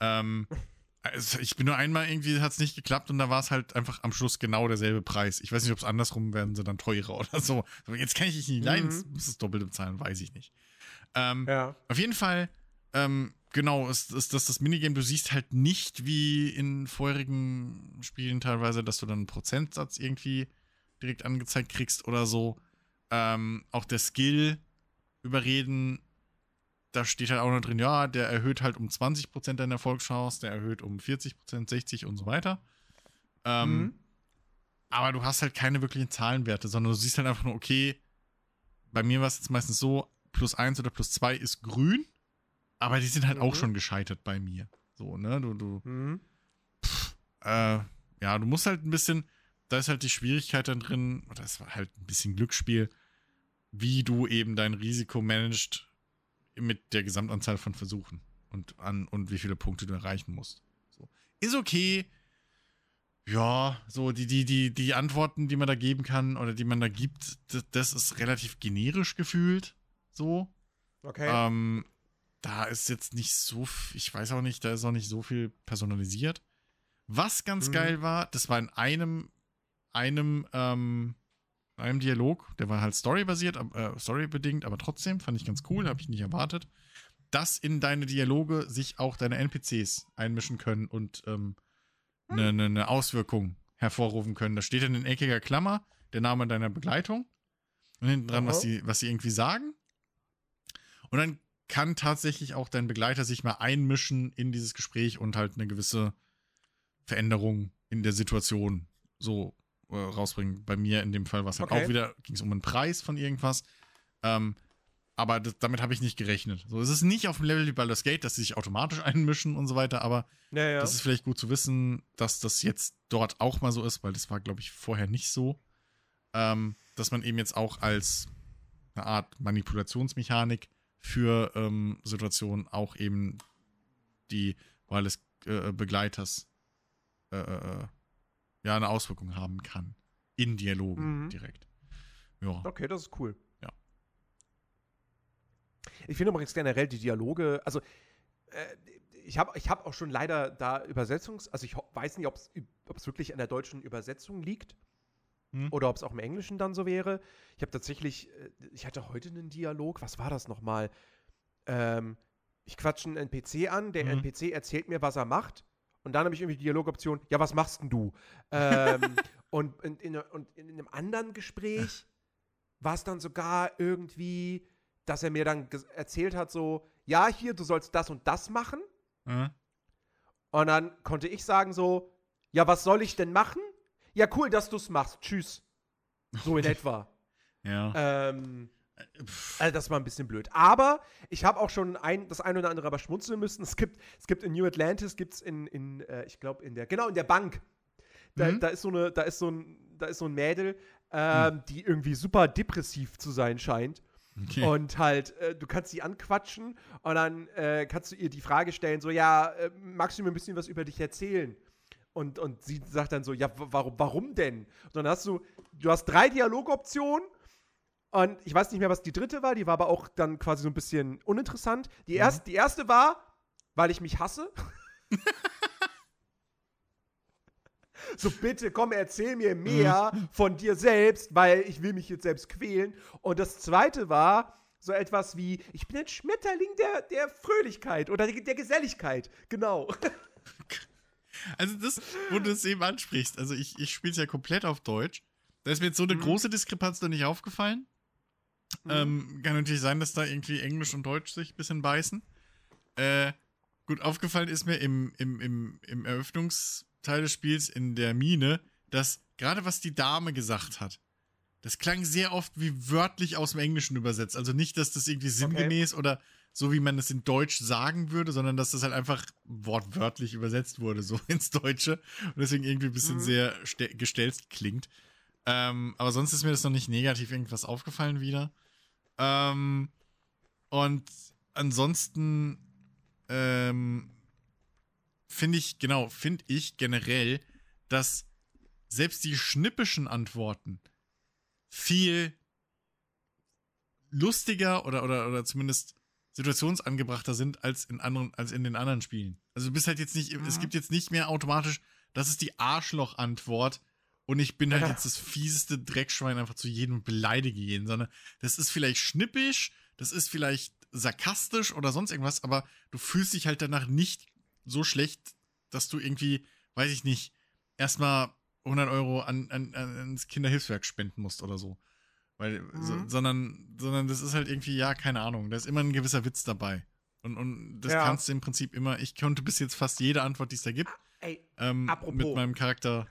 S2: Ähm, also ich bin nur einmal irgendwie, hat es nicht geklappt und da war es halt einfach am Schluss genau derselbe Preis. Ich weiß nicht, ob es andersrum werden sie dann teurer oder so. Aber jetzt kann ich dich nicht leiden, mhm. muss das Doppelte bezahlen, weiß ich nicht. Ähm, ja. Auf jeden Fall, ähm, genau, ist, ist das das Minigame. Du siehst halt nicht wie in vorherigen Spielen teilweise, dass du dann einen Prozentsatz irgendwie direkt angezeigt kriegst oder so. Ähm, auch der Skill überreden da steht halt auch noch drin, ja, der erhöht halt um 20% deine Erfolgschance, der erhöht um 40%, 60% und so weiter. Ähm, mhm. Aber du hast halt keine wirklichen Zahlenwerte, sondern du siehst halt einfach nur, okay, bei mir war es jetzt meistens so, plus 1 oder plus 2 ist grün, aber die sind halt mhm. auch schon gescheitert bei mir. So, ne, du, du, mhm. pff, äh, ja, du musst halt ein bisschen, da ist halt die Schwierigkeit dann drin, das war halt ein bisschen Glücksspiel, wie du eben dein Risiko managst mit der Gesamtanzahl von Versuchen und an und wie viele Punkte du erreichen musst. So. Ist okay. Ja, so die, die, die, die Antworten, die man da geben kann oder die man da gibt, das, das ist relativ generisch gefühlt. So.
S1: Okay.
S2: Ähm, da ist jetzt nicht so, ich weiß auch nicht, da ist auch nicht so viel personalisiert. Was ganz mhm. geil war, das war in einem, einem, ähm, einem Dialog, der war halt storybasiert, äh, storybedingt, aber trotzdem fand ich ganz cool, habe ich nicht erwartet, dass in deine Dialoge sich auch deine NPCs einmischen können und ähm, eine ähm, ne, ne Auswirkung hervorrufen können. Da steht dann in eckiger Klammer der Name deiner Begleitung und hinten dran, was sie, was sie irgendwie sagen. Und dann kann tatsächlich auch dein Begleiter sich mal einmischen in dieses Gespräch und halt eine gewisse Veränderung in der Situation so äh, rausbringen. Bei mir in dem Fall war es halt okay. auch wieder, ging es um einen Preis von irgendwas. Ähm, aber das, damit habe ich nicht gerechnet. So, es ist nicht auf dem Level wie Baldur's Gate, dass sie sich automatisch einmischen und so weiter, aber ja, ja. das ist vielleicht gut zu wissen, dass das jetzt dort auch mal so ist, weil das war, glaube ich, vorher nicht so. Ähm, dass man eben jetzt auch als eine Art Manipulationsmechanik für ähm, Situationen auch eben die Wahl des äh, Begleiters äh, äh, äh ja eine Auswirkung haben kann. In Dialogen mhm. direkt.
S1: Ja. Okay, das ist cool.
S2: Ja.
S1: Ich finde übrigens generell die Dialoge, also äh, ich habe ich hab auch schon leider da Übersetzungs-, also ich weiß nicht, ob es wirklich an der deutschen Übersetzung liegt hm. oder ob es auch im Englischen dann so wäre. Ich habe tatsächlich, äh, ich hatte heute einen Dialog, was war das nochmal? Ähm, ich quatsche einen NPC an, der mhm. NPC erzählt mir, was er macht und dann habe ich irgendwie die Dialogoption, ja, was machst denn du? ähm, und, in, in, und in einem anderen Gespräch war es dann sogar irgendwie, dass er mir dann erzählt hat, so, ja, hier, du sollst das und das machen. Mhm. Und dann konnte ich sagen so, ja, was soll ich denn machen? Ja, cool, dass du es machst. Tschüss. So in etwa.
S2: Ja.
S1: Ähm, also das war ein bisschen blöd. Aber ich habe auch schon ein, das ein oder andere aber schmunzeln müssen. Es gibt, es gibt in New Atlantis, gibt es in, in äh, ich glaube, in der, genau, in der Bank. Da, mhm. da, ist so eine, da ist so ein, da ist so ein Mädel, ähm, mhm. die irgendwie super depressiv zu sein scheint. Okay. Und halt, äh, du kannst sie anquatschen und dann äh, kannst du ihr die Frage stellen, so, ja, äh, magst du mir ein bisschen was über dich erzählen? Und, und sie sagt dann so, ja, warum, warum denn? Und dann hast du, du hast drei Dialogoptionen und ich weiß nicht mehr, was die dritte war, die war aber auch dann quasi so ein bisschen uninteressant. Die, mhm. erst, die erste war, weil ich mich hasse. so bitte komm, erzähl mir mehr mhm. von dir selbst, weil ich will mich jetzt selbst quälen. Und das zweite war so etwas wie, ich bin ein Schmetterling der, der Fröhlichkeit oder der, der Geselligkeit. Genau.
S2: Also das, wo du es eben ansprichst, also ich, ich spiele es ja komplett auf Deutsch. Da ist mir jetzt so eine mhm. große Diskrepanz noch nicht aufgefallen. Mhm. Ähm, kann natürlich sein, dass da irgendwie Englisch und Deutsch sich ein bisschen beißen. Äh, gut, aufgefallen ist mir im, im, im, im Eröffnungsteil des Spiels in der Mine, dass gerade was die Dame gesagt hat, das klang sehr oft wie wörtlich aus dem Englischen übersetzt. Also nicht, dass das irgendwie sinngemäß okay. oder so wie man es in Deutsch sagen würde, sondern dass das halt einfach wortwörtlich übersetzt wurde, so ins Deutsche. Und deswegen irgendwie ein bisschen mhm. sehr gestelzt klingt. Ähm, aber sonst ist mir das noch nicht negativ irgendwas aufgefallen wieder. Ähm, und ansonsten ähm, finde ich, genau, finde ich generell, dass selbst die schnippischen Antworten viel lustiger oder, oder, oder zumindest situationsangebrachter sind als in anderen, als in den anderen Spielen. Also du bist halt jetzt nicht, mhm. es gibt jetzt nicht mehr automatisch, das ist die Arschloch-Antwort und ich bin halt ja. jetzt das fieseste Dreckschwein einfach zu jedem beleidige jeden, sondern das ist vielleicht schnippisch, das ist vielleicht sarkastisch oder sonst irgendwas, aber du fühlst dich halt danach nicht so schlecht, dass du irgendwie, weiß ich nicht, erstmal 100 Euro an, an, ans Kinderhilfswerk spenden musst oder so. Weil, mhm. so, sondern, sondern das ist halt irgendwie, ja, keine Ahnung, da ist immer ein gewisser Witz dabei. Und, und das ja. kannst du im Prinzip immer, ich konnte bis jetzt fast jede Antwort, die es da gibt,
S1: Ey,
S2: ähm, mit meinem Charakter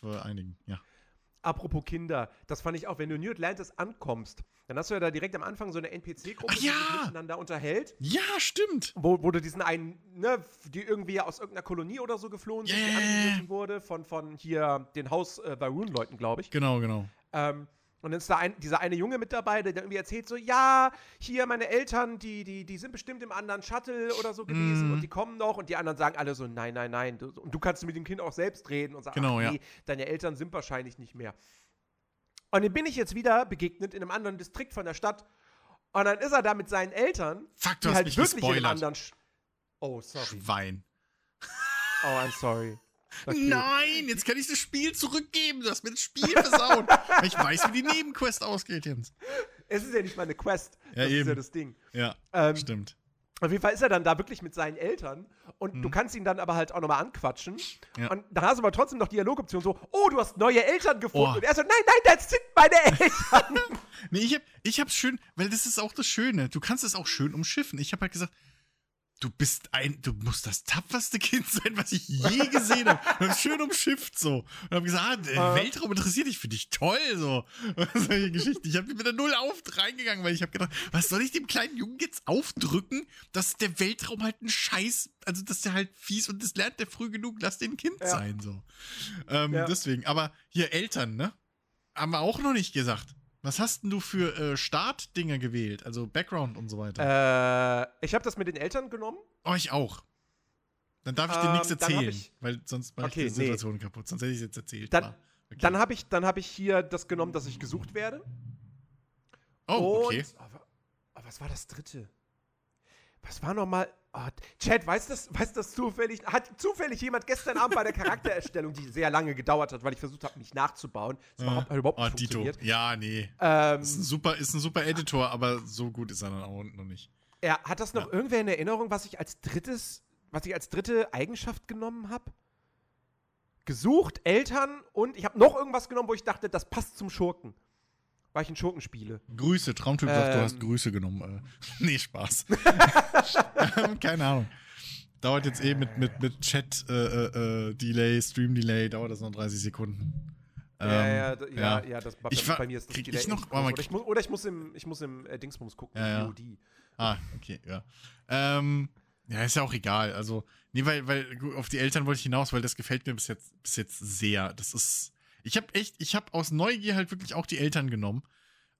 S2: vereinigen, ja.
S1: Apropos Kinder, das fand ich auch, wenn du New Atlantis ankommst, dann hast du ja da direkt am Anfang so eine NPC-Gruppe,
S2: ja!
S1: die sich miteinander unterhält.
S2: Ja, stimmt.
S1: Wo, wo du diesen einen, ne, die irgendwie aus irgendeiner Kolonie oder so geflohen sind, yeah. die angewiesen wurde von, von hier den Haus äh, bei Rune-Leuten, glaube ich.
S2: Genau, genau.
S1: Ähm, und dann ist da ein, dieser eine Junge mit dabei, der irgendwie erzählt so, ja, hier meine Eltern, die, die, die sind bestimmt im anderen Shuttle oder so gewesen mm. und die kommen noch und die anderen sagen alle so, nein, nein, nein. Und du kannst mit dem Kind auch selbst reden und sagen,
S2: genau,
S1: ach,
S2: nee, ja.
S1: deine Eltern sind wahrscheinlich nicht mehr. Und dem bin ich jetzt wieder begegnet in einem anderen Distrikt von der Stadt. Und dann ist er da mit seinen Eltern,
S2: Fuck, du
S1: die halt wirklich
S2: gespoilert.
S1: in einem anderen Sch Oh, sorry.
S2: Schwein.
S1: Oh, I'm sorry.
S2: Nein, jetzt kann ich das Spiel zurückgeben. Du hast mir das Spiel versaut. ich weiß, wie die Nebenquest ausgeht, Jens.
S1: Es ist ja nicht mal eine Quest.
S2: Ja,
S1: das
S2: eben.
S1: ist ja das Ding.
S2: Ja,
S1: Ähm,
S2: stimmt.
S1: Auf jeden Fall ist er dann da wirklich mit seinen Eltern und
S2: Mhm.
S1: du kannst ihn dann aber halt auch nochmal anquatschen.
S2: Ja.
S1: Und da hast du aber trotzdem noch Dialogoption so, oh, du hast neue Eltern gefunden.
S2: Oh.
S1: Und er so, nein, nein, das sind meine Eltern.
S2: Nee, ich hab, ich hab's schön, weil das ist auch das Schöne. Du kannst es auch schön umschiffen. Ich hab halt gesagt, du bist ein, du musst das tapferste Kind sein, was ich je gesehen habe. Und hab's schön umschifft so. Und hab gesagt, ah,
S1: Ah.
S2: Weltraum interessiert dich für dich toll so. Solche Geschichten. Ich hab mit der Null auf reingegangen, weil ich hab gedacht, was soll ich dem kleinen Jungen jetzt aufdrücken, dass der Weltraum halt ein Scheiß, also dass der halt fies und das lernt der früh genug, lass den Kind
S1: Ja.
S2: sein so. Ähm,
S1: Ja.
S2: Deswegen, aber hier Eltern, ne? Haben wir auch noch nicht gesagt. Was hast denn du für äh, Startdinger gewählt? Also Background und so weiter.
S1: äh, ich habe das mit den Eltern genommen.
S2: Oh, ich auch. Dann darf ich dir
S1: Ähm,
S2: nichts erzählen, weil sonst mache
S1: Okay,
S2: ich die
S1: nee.
S2: Situation kaputt. Sonst hätte ich es jetzt erzählt.
S1: Dann-
S2: okay.
S1: Dann habe ich, dann hab ich hier das genommen, dass ich gesucht werde.
S2: oh, okay.
S1: Und, aber, aber was war das dritte? Was war nochmal? Oh, Chat, weiß das, weiß das zufällig? Hat zufällig jemand gestern Abend bei der Charaktererstellung, die sehr lange gedauert hat, weil ich versucht habe, mich nachzubauen, das überhaupt, hat überhaupt
S2: oh,
S1: nicht
S2: Dito.
S1: funktioniert.
S2: Ja, nee.
S1: Ähm,
S2: Ist ein, super, ist ein super Editor, aber so gut ist er dann auch noch nicht.
S1: ja, hat das noch
S2: Ja.
S1: irgendwer in Erinnerung, was ich als drittes, was ich als dritte Eigenschaft genommen habe? Gesucht, Eltern und ich habe noch irgendwas genommen, wo ich dachte, das passt zum Schurken. Weil ich einen Schurken spiele.
S2: Grüße, Traumtyp sagt, du
S1: Ähm.
S2: hast Grüße genommen. Äh. Nee, Spaß. Ähm, Keine Ahnung. Dauert jetzt eh mit, mit, mit Chat-Delay, Stream-Delay, dauert das noch 30 Sekunden.
S1: ja,
S2: Ähm,
S1: ja, d- ja, ja, das, bei,
S2: Ich war-
S1: bei mir ist das
S2: krieg
S1: Delay
S2: ich noch-
S1: oder, ich muss, oder ich muss im, ich muss im äh, Dingsbums gucken,
S2: Ja, ja. Ah, okay, ja. Ähm, ja, ist ja auch egal. Also, nee, weil, weil auf die Eltern wollte ich hinaus, weil das gefällt mir bis jetzt, bis jetzt sehr. Das ist. Ich habe echt, ich habe aus Neugier halt wirklich auch die Eltern genommen.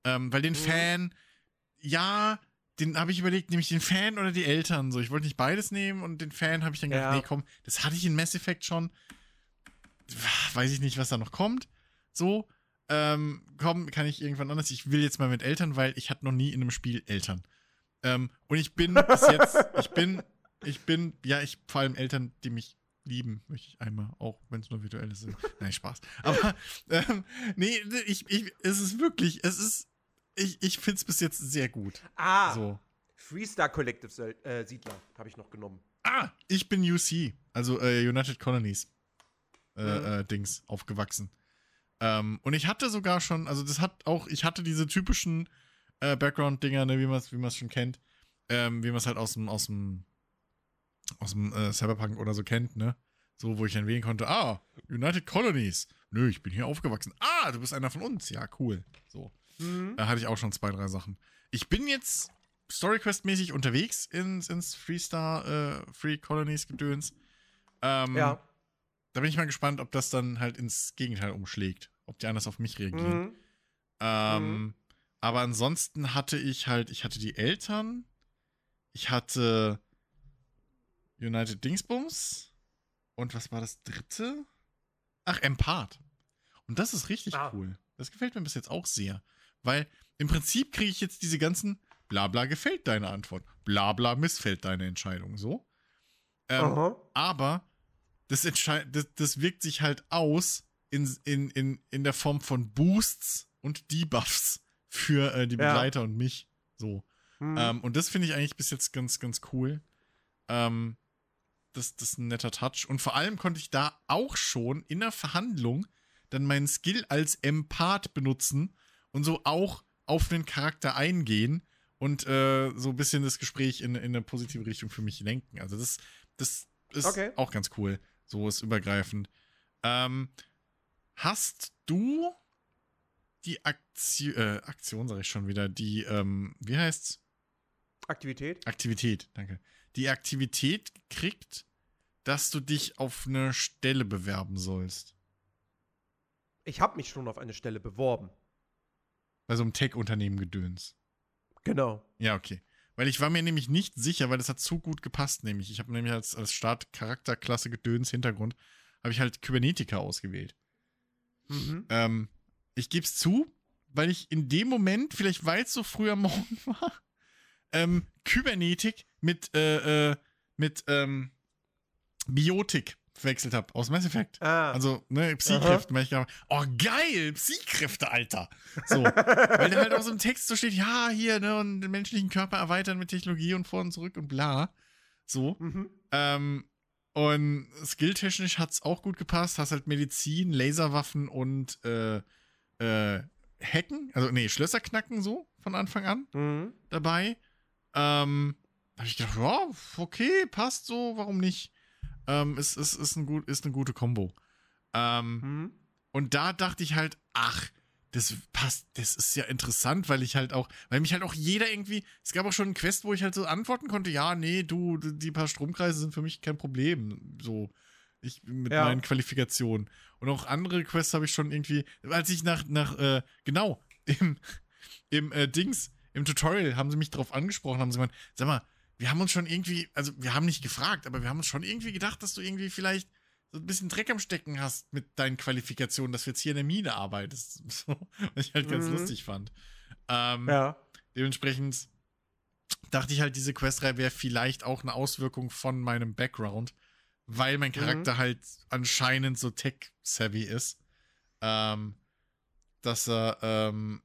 S2: Ähm, weil den
S1: Mhm.
S2: Fan, ja, den habe ich überlegt, nehme ich den Fan oder die Eltern? So, ich wollte nicht beides nehmen und den Fan habe ich dann gedacht,
S1: Ja.
S2: nee, komm, das hatte ich in Mass Effect schon. Weiß ich nicht, was da noch kommt. So, ähm, komm, kann ich irgendwann anders. Ich will jetzt mal mit Eltern, weil ich hatte noch nie in einem Spiel Eltern. Ähm, und ich bin bis jetzt, ich bin, ich bin, ja, ich vor allem Eltern, die mich lieben, möchte ich einmal, auch wenn es nur virtuell ist. Nein, Spaß. Aber, ähm, nee, ich, ich, es ist wirklich, es ist, ich, ich finde es bis jetzt sehr gut.
S1: Ah,
S2: So.
S1: Freestar Collective äh, Siedler habe ich noch genommen.
S2: Ah, ich bin UC, also äh, United Colonies äh,
S1: Mhm.
S2: äh, Dings aufgewachsen. Ähm, und ich hatte sogar schon, also das hat auch, ich hatte diese typischen äh, Background-Dinger, ne, wie man es wie man's schon kennt, ähm, wie man es halt aus dem, aus dem, aus dem äh, Cyberpunk oder so kennt, ne? So, wo ich dann wählen konnte, ah, United Colonies. Nö, ich bin hier aufgewachsen. Ah, du bist einer von uns. Ja, cool. So.
S1: Mhm.
S2: Da hatte ich auch schon zwei, drei Sachen. Ich bin jetzt StoryQuest-mäßig unterwegs ins, ins Freestar, äh, Free Colonies Gedöns. Ähm,
S1: Ja.
S2: Da bin ich mal gespannt, ob das dann halt ins Gegenteil umschlägt. Ob die anders auf mich reagieren.
S1: Mhm.
S2: Ähm,
S1: Mhm.
S2: Aber ansonsten hatte ich halt, ich hatte die Eltern, ich hatte United Dingsbums und was war das dritte? Ach, Empath. Und das ist richtig
S1: Ah.
S2: cool. Das gefällt mir bis jetzt auch sehr. Weil im Prinzip kriege ich jetzt diese ganzen Blabla gefällt deine Antwort, Blabla missfällt deine Entscheidung, so. Ähm, aber das, das, das wirkt sich halt aus in, in, in, in der Form von Boosts und Debuffs für äh, die
S1: Ja.
S2: Begleiter und mich. So.
S1: Mhm.
S2: Ähm, und das finde ich eigentlich bis jetzt ganz, ganz cool. Ähm, das, das ist ein netter Touch. Und vor allem konnte ich da auch schon in der Verhandlung dann meinen Skill als Empath benutzen und so auch auf den Charakter eingehen und äh, so ein bisschen das Gespräch in, in eine positive Richtung für mich lenken. Also das, das ist
S1: Okay.
S2: auch ganz cool. So ist übergreifend. Ähm, hast du die Aktion, äh, Aktion sage ich schon wieder, die, ähm, wie heißt's?
S1: Aktivität?
S2: Aktivität, danke. Die Aktivität kriegt, dass du dich auf eine Stelle bewerben sollst.
S1: Ich habe mich schon auf eine Stelle beworben.
S2: Bei so einem Tech-Unternehmen gedöns.
S1: Genau.
S2: Ja, okay. Weil ich war mir nämlich nicht sicher, weil das hat zu gut gepasst, nämlich. Ich habe nämlich als, als Start-Charakterklasse Gedöns Hintergrund, habe ich halt Kybernetica ausgewählt.
S1: Mhm.
S2: Ähm, ich gebe es zu, weil ich in dem Moment, vielleicht weil es so früh am Morgen war, ähm, Kybernetik mit, äh, äh, mit ähm, Biotik verwechselt habe aus Mass Effect.
S1: Ah.
S2: Also, ne, Psykräfte, weil ich gedacht, oh geil, Psykräfte, Alter. So. weil da halt auch so im Text so steht, ja, hier, ne, und den menschlichen Körper erweitern mit Technologie und vor und zurück und bla. So.
S1: mhm.
S2: Ähm, und skilltechnisch hat es auch gut gepasst. Hast halt Medizin, Laserwaffen und äh, äh, Hacken, also nee, Schlösser knacken so von Anfang an
S1: Mhm.
S2: dabei. Ähm, da habe ich gedacht, ja, okay, passt so, warum nicht? Ähm, ist, ist, ist, ein gut, ist eine gute Kombo. Ähm,
S1: Mhm.
S2: und da dachte ich halt, ach, das passt, das ist ja interessant, weil ich halt auch, weil mich halt auch jeder irgendwie, es gab auch schon einen Quest, wo ich halt so antworten konnte, ja, nee, du, die paar Stromkreise sind für mich kein Problem, so, ich, mit
S1: Ja.
S2: meinen Qualifikationen. Und auch andere Quests habe ich schon irgendwie, als ich nach, nach, äh, genau, im, im äh, Dings, im Tutorial haben sie mich drauf angesprochen, haben sie gemeint, sag mal, wir haben uns schon irgendwie, also wir haben nicht gefragt, aber wir haben uns schon irgendwie gedacht, dass du irgendwie vielleicht so ein bisschen Dreck am Stecken hast mit deinen Qualifikationen, dass du jetzt hier in der Mine arbeitest. So, was ich halt ganz
S1: Mhm.
S2: lustig fand. Ähm,
S1: Ja.
S2: Dementsprechend dachte ich halt, diese Questreihe wäre vielleicht auch eine Auswirkung von meinem Background, weil mein Charakter halt anscheinend so tech-savvy ist, ähm, dass er, ähm,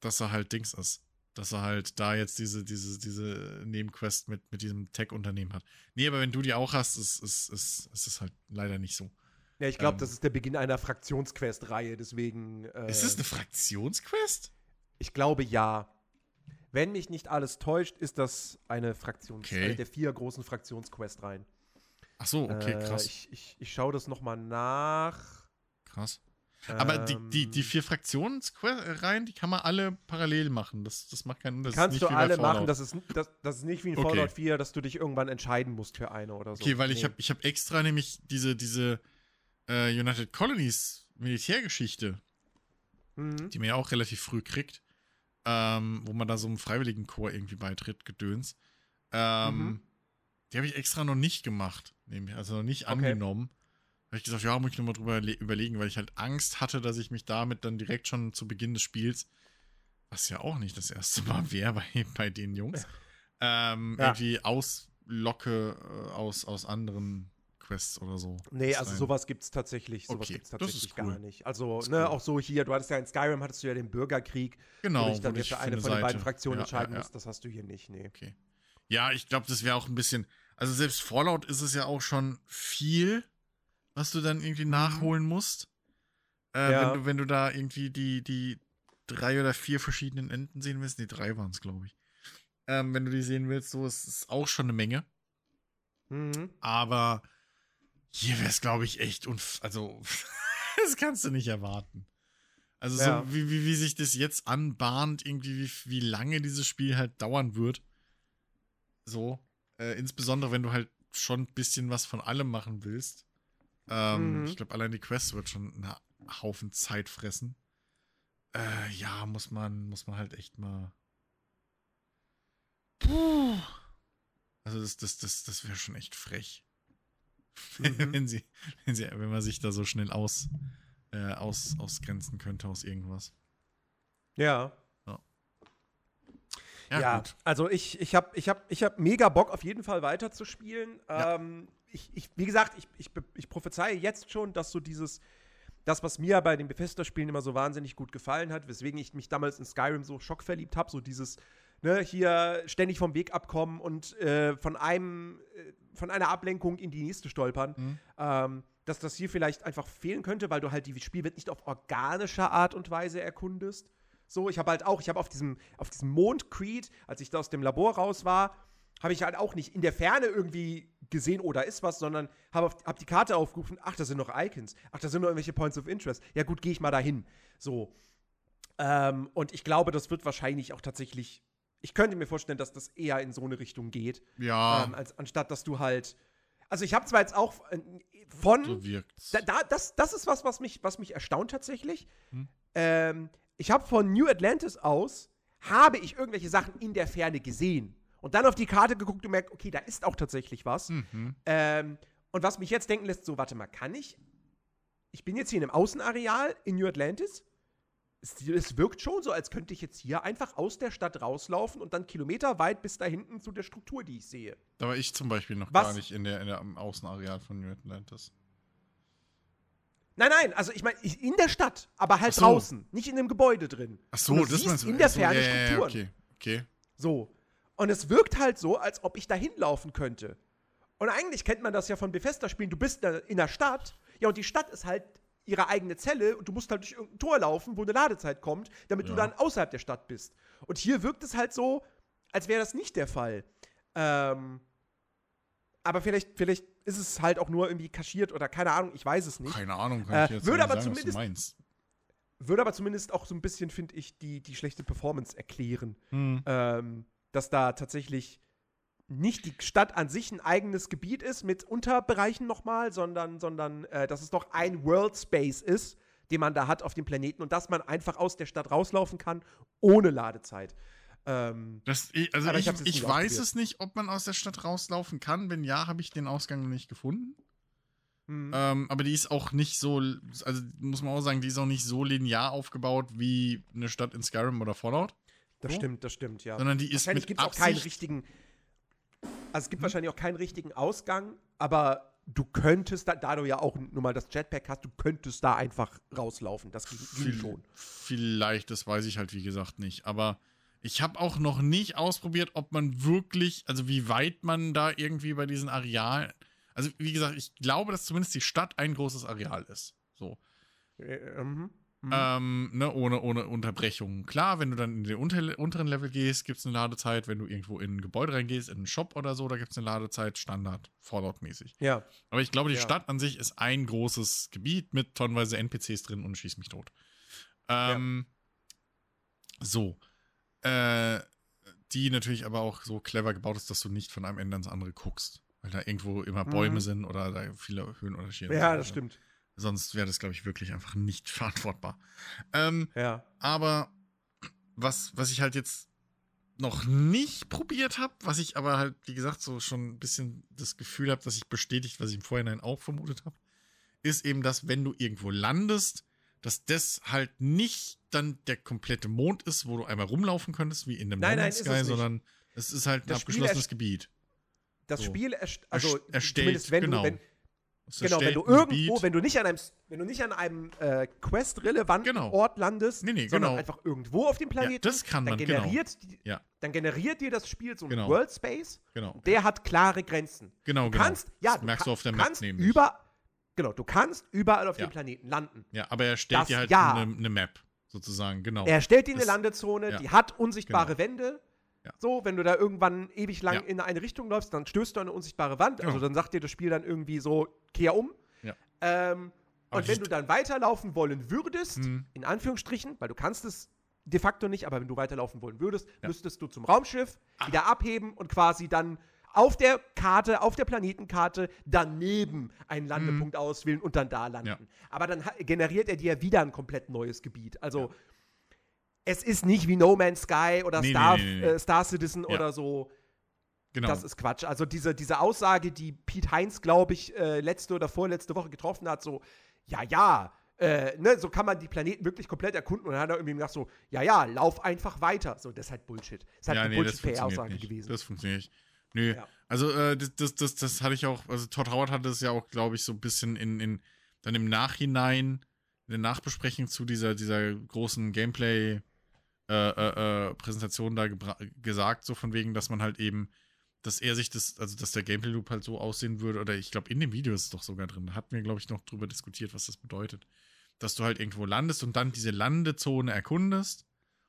S2: dass er halt Dings ist. Dass er halt da jetzt diese, diese, diese Nebenquest mit, mit diesem Tech-Unternehmen hat. Nee, aber wenn du die auch hast, ist, ist, ist, ist es halt leider nicht so.
S1: Ja, ich glaube,
S2: Ähm.
S1: das ist der Beginn einer Fraktionsquest-Reihe, deswegen. Äh,
S2: Ist es eine Fraktionsquest?
S1: Ich glaube ja. Wenn mich nicht alles täuscht, ist das eine Fraktions
S2: Okay.
S1: eine der vier großen Fraktionsquest-Reihen.
S2: Ach so, okay,
S1: Äh,
S2: krass.
S1: ich ich, ich schaue das noch mal nach.
S2: krass. Aber die, die, die
S1: Ähm,
S2: vier Fraktionsreihen, die kann man alle parallel machen. Das, das macht keinen Unterschied.
S1: kannst du alle machen. Das ist, das, das ist nicht wie in
S2: Okay.
S1: Fallout 4, dass du dich irgendwann entscheiden musst für eine oder so.
S2: Okay, weil ich
S1: Nee.
S2: habe ich hab extra nämlich diese, diese äh, United Colonies Militärgeschichte,
S1: Mhm.
S2: die man ja auch relativ früh kriegt, ähm, wo man da so einem Freiwilligenchor irgendwie beitritt, Gedöns. Ähm,
S1: Mhm.
S2: Die habe ich extra noch nicht gemacht, nämlich, also noch nicht
S1: Okay.
S2: angenommen. Habe ich gesagt, ja, muss ich nochmal drüber le- überlegen, weil ich halt Angst hatte, dass ich mich damit dann direkt schon zu Beginn des Spiels, was ja auch nicht das erste Mal wäre bei, bei den Jungs, ähm,
S1: Ja.
S2: irgendwie auslocke äh, aus, aus anderen Quests oder so.
S1: Nee, also sowas gibt's tatsächlich, sowas
S2: Okay,
S1: gibt's tatsächlich
S2: cool.
S1: gar nicht. Also, ne,
S2: cool.
S1: auch so hier, du hattest ja in Skyrim hattest du ja den Bürgerkrieg,
S2: Genau,
S1: wo du dich dann für eine von den beiden Fraktionen
S2: ja,
S1: entscheiden
S2: ja.
S1: musst. Das hast du hier nicht, nee.
S2: Okay. Ja, ich glaube, das wäre auch ein bisschen. Also selbst Fallout ist es ja auch schon viel, was du dann irgendwie nachholen musst. Äh,
S1: Mhm. Ja.
S2: wenn, du, wenn du da irgendwie die, die drei oder vier verschiedenen Enden sehen willst. Nee, drei waren es, glaube ich. Ähm, wenn du die sehen willst, so ist es auch schon eine Menge.
S1: Mhm.
S2: Aber hier wäre es, glaube ich, echt unf also das kannst du nicht erwarten. Also
S1: Ja.
S2: so wie, wie, wie sich das jetzt anbahnt, irgendwie wie, wie lange dieses Spiel halt dauern wird. So. Äh, insbesondere, wenn du halt schon ein bisschen was von allem machen willst. Ähm,
S1: Mhm.
S2: Ich glaube, allein die Quest wird schon einen Haufen Zeit fressen. Äh, ja, muss man, muss man halt echt mal. Puh. Also das, das, das, das wäre schon echt frech.
S1: Mhm.
S2: wenn sie, wenn sie, wenn man sich da so schnell aus, äh, aus, ausgrenzen könnte aus irgendwas.
S1: Ja.
S2: Ja,
S1: Ja, also ich, ich habe ich hab, ich hab mega Bock, auf jeden Fall weiterzuspielen.
S2: Ja.
S1: Ähm, ich, ich, wie gesagt, ich, ich, ich prophezeie jetzt schon, dass so dieses, das, was mir bei den Bethesda-Spielen immer so wahnsinnig gut gefallen hat, weswegen ich mich damals in Skyrim so schockverliebt habe, so dieses, ne, hier ständig vom Weg abkommen und äh, von einem, äh, von einer Ablenkung in die nächste stolpern,
S2: Mhm.
S1: ähm, dass das hier vielleicht einfach fehlen könnte, weil du halt die Spielwelt nicht auf organische Art und Weise erkundest. So, ich habe halt auch, ich habe auf diesem, auf diesem Mond Creed, als ich da aus dem Labor raus war, habe ich halt auch nicht in der Ferne irgendwie gesehen, oh, da ist was, sondern habe hab die Karte aufgerufen, ach, da sind noch Icons, ach, da sind noch irgendwelche Points of Interest. Ja, gut, gehe ich mal dahin. So. Ähm, und ich glaube, das wird wahrscheinlich auch tatsächlich, ich könnte mir vorstellen, dass das eher in so eine Richtung geht,
S2: Ja,
S1: ähm, als, anstatt dass du halt. Also ich habe zwar jetzt auch äh, von
S2: so wirkt's.
S1: da, da, das, das ist was, was mich, was mich erstaunt tatsächlich.
S2: Hm.
S1: Ähm, ich habe von New Atlantis aus, habe ich irgendwelche Sachen in der Ferne gesehen. Und dann auf die Karte geguckt und merkt, okay, da ist auch tatsächlich was.
S2: Mhm.
S1: Ähm, und was mich jetzt denken lässt, so, warte mal, kann ich? Ich bin jetzt hier in einem Außenareal in New Atlantis. Es, es wirkt schon so, als könnte ich jetzt hier einfach aus der Stadt rauslaufen und dann kilometerweit bis da hinten zu der Struktur, die ich sehe.
S2: Da war ich zum Beispiel noch
S1: Was?
S2: gar nicht in der, in der im Außenareal von New Atlantis.
S1: Nein, nein, also ich meine, in der Stadt, aber halt
S2: so.
S1: draußen, nicht in dem Gebäude drin.
S2: Ach so, das meinst du?
S1: in der
S2: so,
S1: Ferne
S2: ja, ja, ja,
S1: Strukturen.
S2: Okay, okay.
S1: So. Und es wirkt halt so, als ob ich da hinlaufen könnte. Und eigentlich kennt man das ja von Bethesda-Spielen. Du bist in der Stadt, ja, und die Stadt ist halt ihre eigene Zelle und du musst halt durch irgendein Tor laufen, wo eine Ladezeit kommt, damit du
S2: Ja.
S1: dann außerhalb der Stadt bist. Und hier wirkt es halt so, als wäre das nicht der Fall. Ähm, aber vielleicht, vielleicht ist es halt auch nur irgendwie kaschiert oder keine Ahnung, ich weiß es nicht.
S2: Keine Ahnung, kann
S1: Äh,
S2: ich jetzt
S1: würde aber
S2: sagen, was du
S1: zumindest-
S2: meinst.
S1: Würde aber zumindest auch so ein bisschen, finde ich, die, die schlechte Performance erklären.
S2: Hm.
S1: ähm, dass da tatsächlich nicht die Stadt an sich ein eigenes Gebiet ist mit Unterbereichen nochmal, sondern, sondern äh, dass es doch ein World Space ist, den man da hat auf dem Planeten und dass man einfach aus der Stadt rauslaufen kann ohne Ladezeit. Ähm,
S2: Das, ich, also ich,
S1: ich
S2: ich, weiß es nicht, ob man aus der Stadt rauslaufen kann. Wenn ja, habe ich den Ausgang noch nicht gefunden.
S1: hm,
S2: Ähm, aber die ist auch nicht so, also muss man auch sagen, die ist auch nicht so linear aufgebaut wie eine Stadt in Skyrim oder Fallout,
S1: das
S2: so?
S1: stimmt, das stimmt, ja.
S2: sondern die ist
S1: Wahrscheinlich gibt es auch keinen richtigen. Also es gibt wahrscheinlich auch keinen richtigen Ausgang, aber du könntest, da, da du ja auch nun mal das Jetpack hast, du könntest da einfach rauslaufen. Das ging, schon.
S2: Vielleicht, das weiß ich halt wie gesagt nicht. Aber ich habe auch noch nicht ausprobiert, ob man wirklich, also wie weit man da irgendwie bei diesen Arealen. Also wie gesagt, ich glaube, dass zumindest die Stadt ein großes Areal ist. So.
S1: Äh, mhm. Mhm.
S2: Ähm, ne, ohne, ohne Unterbrechungen. Klar, wenn du dann in den unter, unteren Level gehst, gibt es eine Ladezeit. Wenn du irgendwo in ein Gebäude reingehst, in einen Shop oder so, da gibt es eine Ladezeit, Standard, Fallout-mäßig.
S1: Ja.
S2: Aber ich glaube, die
S1: Ja.
S2: Stadt an sich ist ein großes Gebiet mit tonnenweise NPCs drin und schieß mich tot. Ähm, So. Äh, die natürlich aber auch so clever gebaut ist, dass du nicht von einem Ende ans andere guckst. Weil da irgendwo immer Bäume
S1: Mhm.
S2: sind oder da viele Höhenunterschiede
S1: Ja, das stimmt.
S2: Sonst wäre das, glaube ich, wirklich einfach nicht verantwortbar. Ähm,
S1: Ja.
S2: aber was, was ich halt jetzt noch nicht probiert habe, was ich aber halt, wie gesagt, so schon ein bisschen das Gefühl habe, dass ich bestätigt, was ich im Vorhinein auch vermutet habe, ist eben, dass wenn du irgendwo landest, dass das halt nicht dann der komplette Mond ist, wo du einmal rumlaufen könntest, wie in dem
S1: Nein, nein,
S2: Sky,
S1: es
S2: sondern es ist halt ein
S1: Das
S2: abgeschlossenes Gebiet.
S1: Das
S2: So.
S1: Spiel, erst, also
S2: Erst- erstellt,
S1: zumindest wenn
S2: genau.
S1: du, wenn,
S2: Es
S1: genau, wenn du irgendwo, wenn du nicht an einem, wenn du nicht an einem äh, Quest-relevanten
S2: Genau.
S1: Ort landest,
S2: Nee, nee,
S1: sondern
S2: genau.
S1: einfach irgendwo auf dem
S2: ja,
S1: Planeten,
S2: das kann
S1: dann
S2: man, genau.
S1: generiert, die,
S2: Ja.
S1: dann generiert dir das Spiel so ein
S2: Genau.
S1: World Space,
S2: Genau,
S1: der hat klare Grenzen.
S2: genau,
S1: Du
S2: genau.
S1: kannst, ja,
S2: das
S1: du
S2: merkst du auf der Map
S1: kannst
S2: nämlich.
S1: über, genau, du kannst überall auf
S2: Ja.
S1: dem Planeten landen.
S2: Ja, aber er stellt
S1: Das
S2: dir halt
S1: ja.
S2: eine, eine Map, sozusagen, genau.
S1: Er stellt dir eine Landezone,
S2: ja.
S1: die hat unsichtbare
S2: Genau.
S1: Wände.
S2: Ja.
S1: So, wenn du da irgendwann ewig lang
S2: Ja.
S1: in eine Richtung läufst, dann stößt du an eine unsichtbare Wand. Also
S2: Genau.
S1: dann sagt dir das Spiel dann irgendwie so, kehr um.
S2: Ja.
S1: Ähm, Und wenn du dann weiterlaufen wollen würdest,
S2: Hm.
S1: in Anführungsstrichen, weil du kannst es de facto nicht, aber wenn du weiterlaufen wollen würdest,
S2: Ja.
S1: Müsstest du zum Raumschiff wieder abheben und quasi dann auf der Karte, auf der Planetenkarte daneben einen Landepunkt auswählen und dann da landen.
S2: Ja.
S1: Aber dann generiert er dir wieder ein komplett neues Gebiet. Also es ist nicht wie No Man's Sky oder
S2: Nee,
S1: Star,
S2: nee, nee.
S1: Äh, Star Citizen
S2: Ja.
S1: oder so.
S2: Genau.
S1: Das ist Quatsch. Also diese, diese Aussage, die Pete Heinz, glaube ich, äh, letzte oder vorletzte Woche getroffen hat, so, ja, ja, äh, ne, so kann man die Planeten wirklich komplett erkunden. Und dann hat er irgendwie gesagt so, ja, ja, lauf einfach weiter. So, das ist halt Bullshit. Das ist halt
S2: ja,
S1: eine
S2: nee, das
S1: Bullshit-PR-Aussage
S2: nicht.
S1: gewesen.
S2: Das funktioniert nicht. Nö.
S1: Ja.
S2: Also, äh, das, das, das, das hatte ich auch, also Todd Howard hatte es ja auch, glaube ich, so ein bisschen in, in, dann im Nachhinein, in der Nachbesprechung zu dieser, dieser großen Gameplay- äh, äh, äh, Präsentation da gesagt, so von wegen, dass man halt eben, dass er sich das, also dass der Gameplay-Loop halt so aussehen würde, oder ich glaube, in dem Video ist es doch sogar drin, da hatten wir, glaube ich, noch drüber diskutiert, was das bedeutet. Dass du halt irgendwo landest und dann diese Landezone erkundest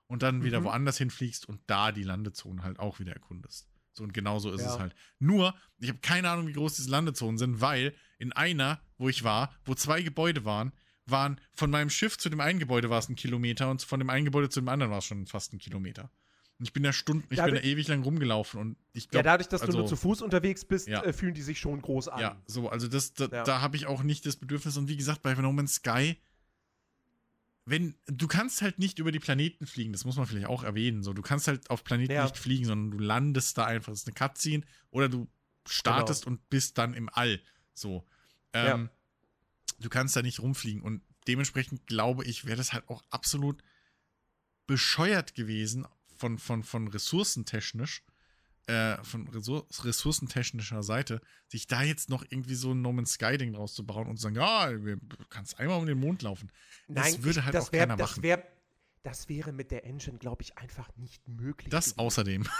S2: und dann wieder
S1: Mhm.
S2: woanders hinfliegst und da die Landezone halt auch wieder erkundest. So und genau so ist
S1: Ja.
S2: es halt. Nur, ich habe keine Ahnung, wie groß diese Landezonen sind, weil in einer, wo ich war, wo zwei Gebäude waren, waren von meinem Schiff zu dem einen Gebäude war es ein Kilometer und von dem einen Gebäude zu dem anderen war es schon fast ein Kilometer. Und ich bin da Stunden, ich
S1: Da
S2: bin da ewig lang rumgelaufen und ich
S1: ja,
S2: glaube,
S1: dadurch, dass
S2: also-
S1: du nur zu Fuß unterwegs bist,
S2: Ja.
S1: äh, fühlen die sich schon groß an.
S2: ja, so, also das, da,
S1: Ja.
S2: da habe ich auch nicht das Bedürfnis. Und wie gesagt, bei No Man's Sky, wenn, du kannst halt nicht über die Planeten fliegen, das muss man vielleicht auch erwähnen. So, du kannst halt auf Planeten
S1: Ja.
S2: nicht fliegen, sondern du landest da einfach. Das ist eine Cutscene oder du startest und bist dann im All. So. Ähm, Du kannst da nicht rumfliegen. Und dementsprechend glaube ich, wäre das halt auch absolut bescheuert gewesen von, von, von ressourcentechnisch, äh, von Ressour ressourcentechnischer Seite, sich da jetzt noch irgendwie so ein No Man's Sky-Ding draus zu bauen und zu sagen, ja, du kannst einmal um den Mond laufen. Das
S1: Nein,
S2: würde
S1: ich,
S2: halt
S1: das
S2: auch
S1: wär,
S2: keiner
S1: das
S2: machen.
S1: Das wäre mit der Engine, glaube ich, einfach nicht möglich.
S2: Das
S1: gewesen.
S2: außerdem.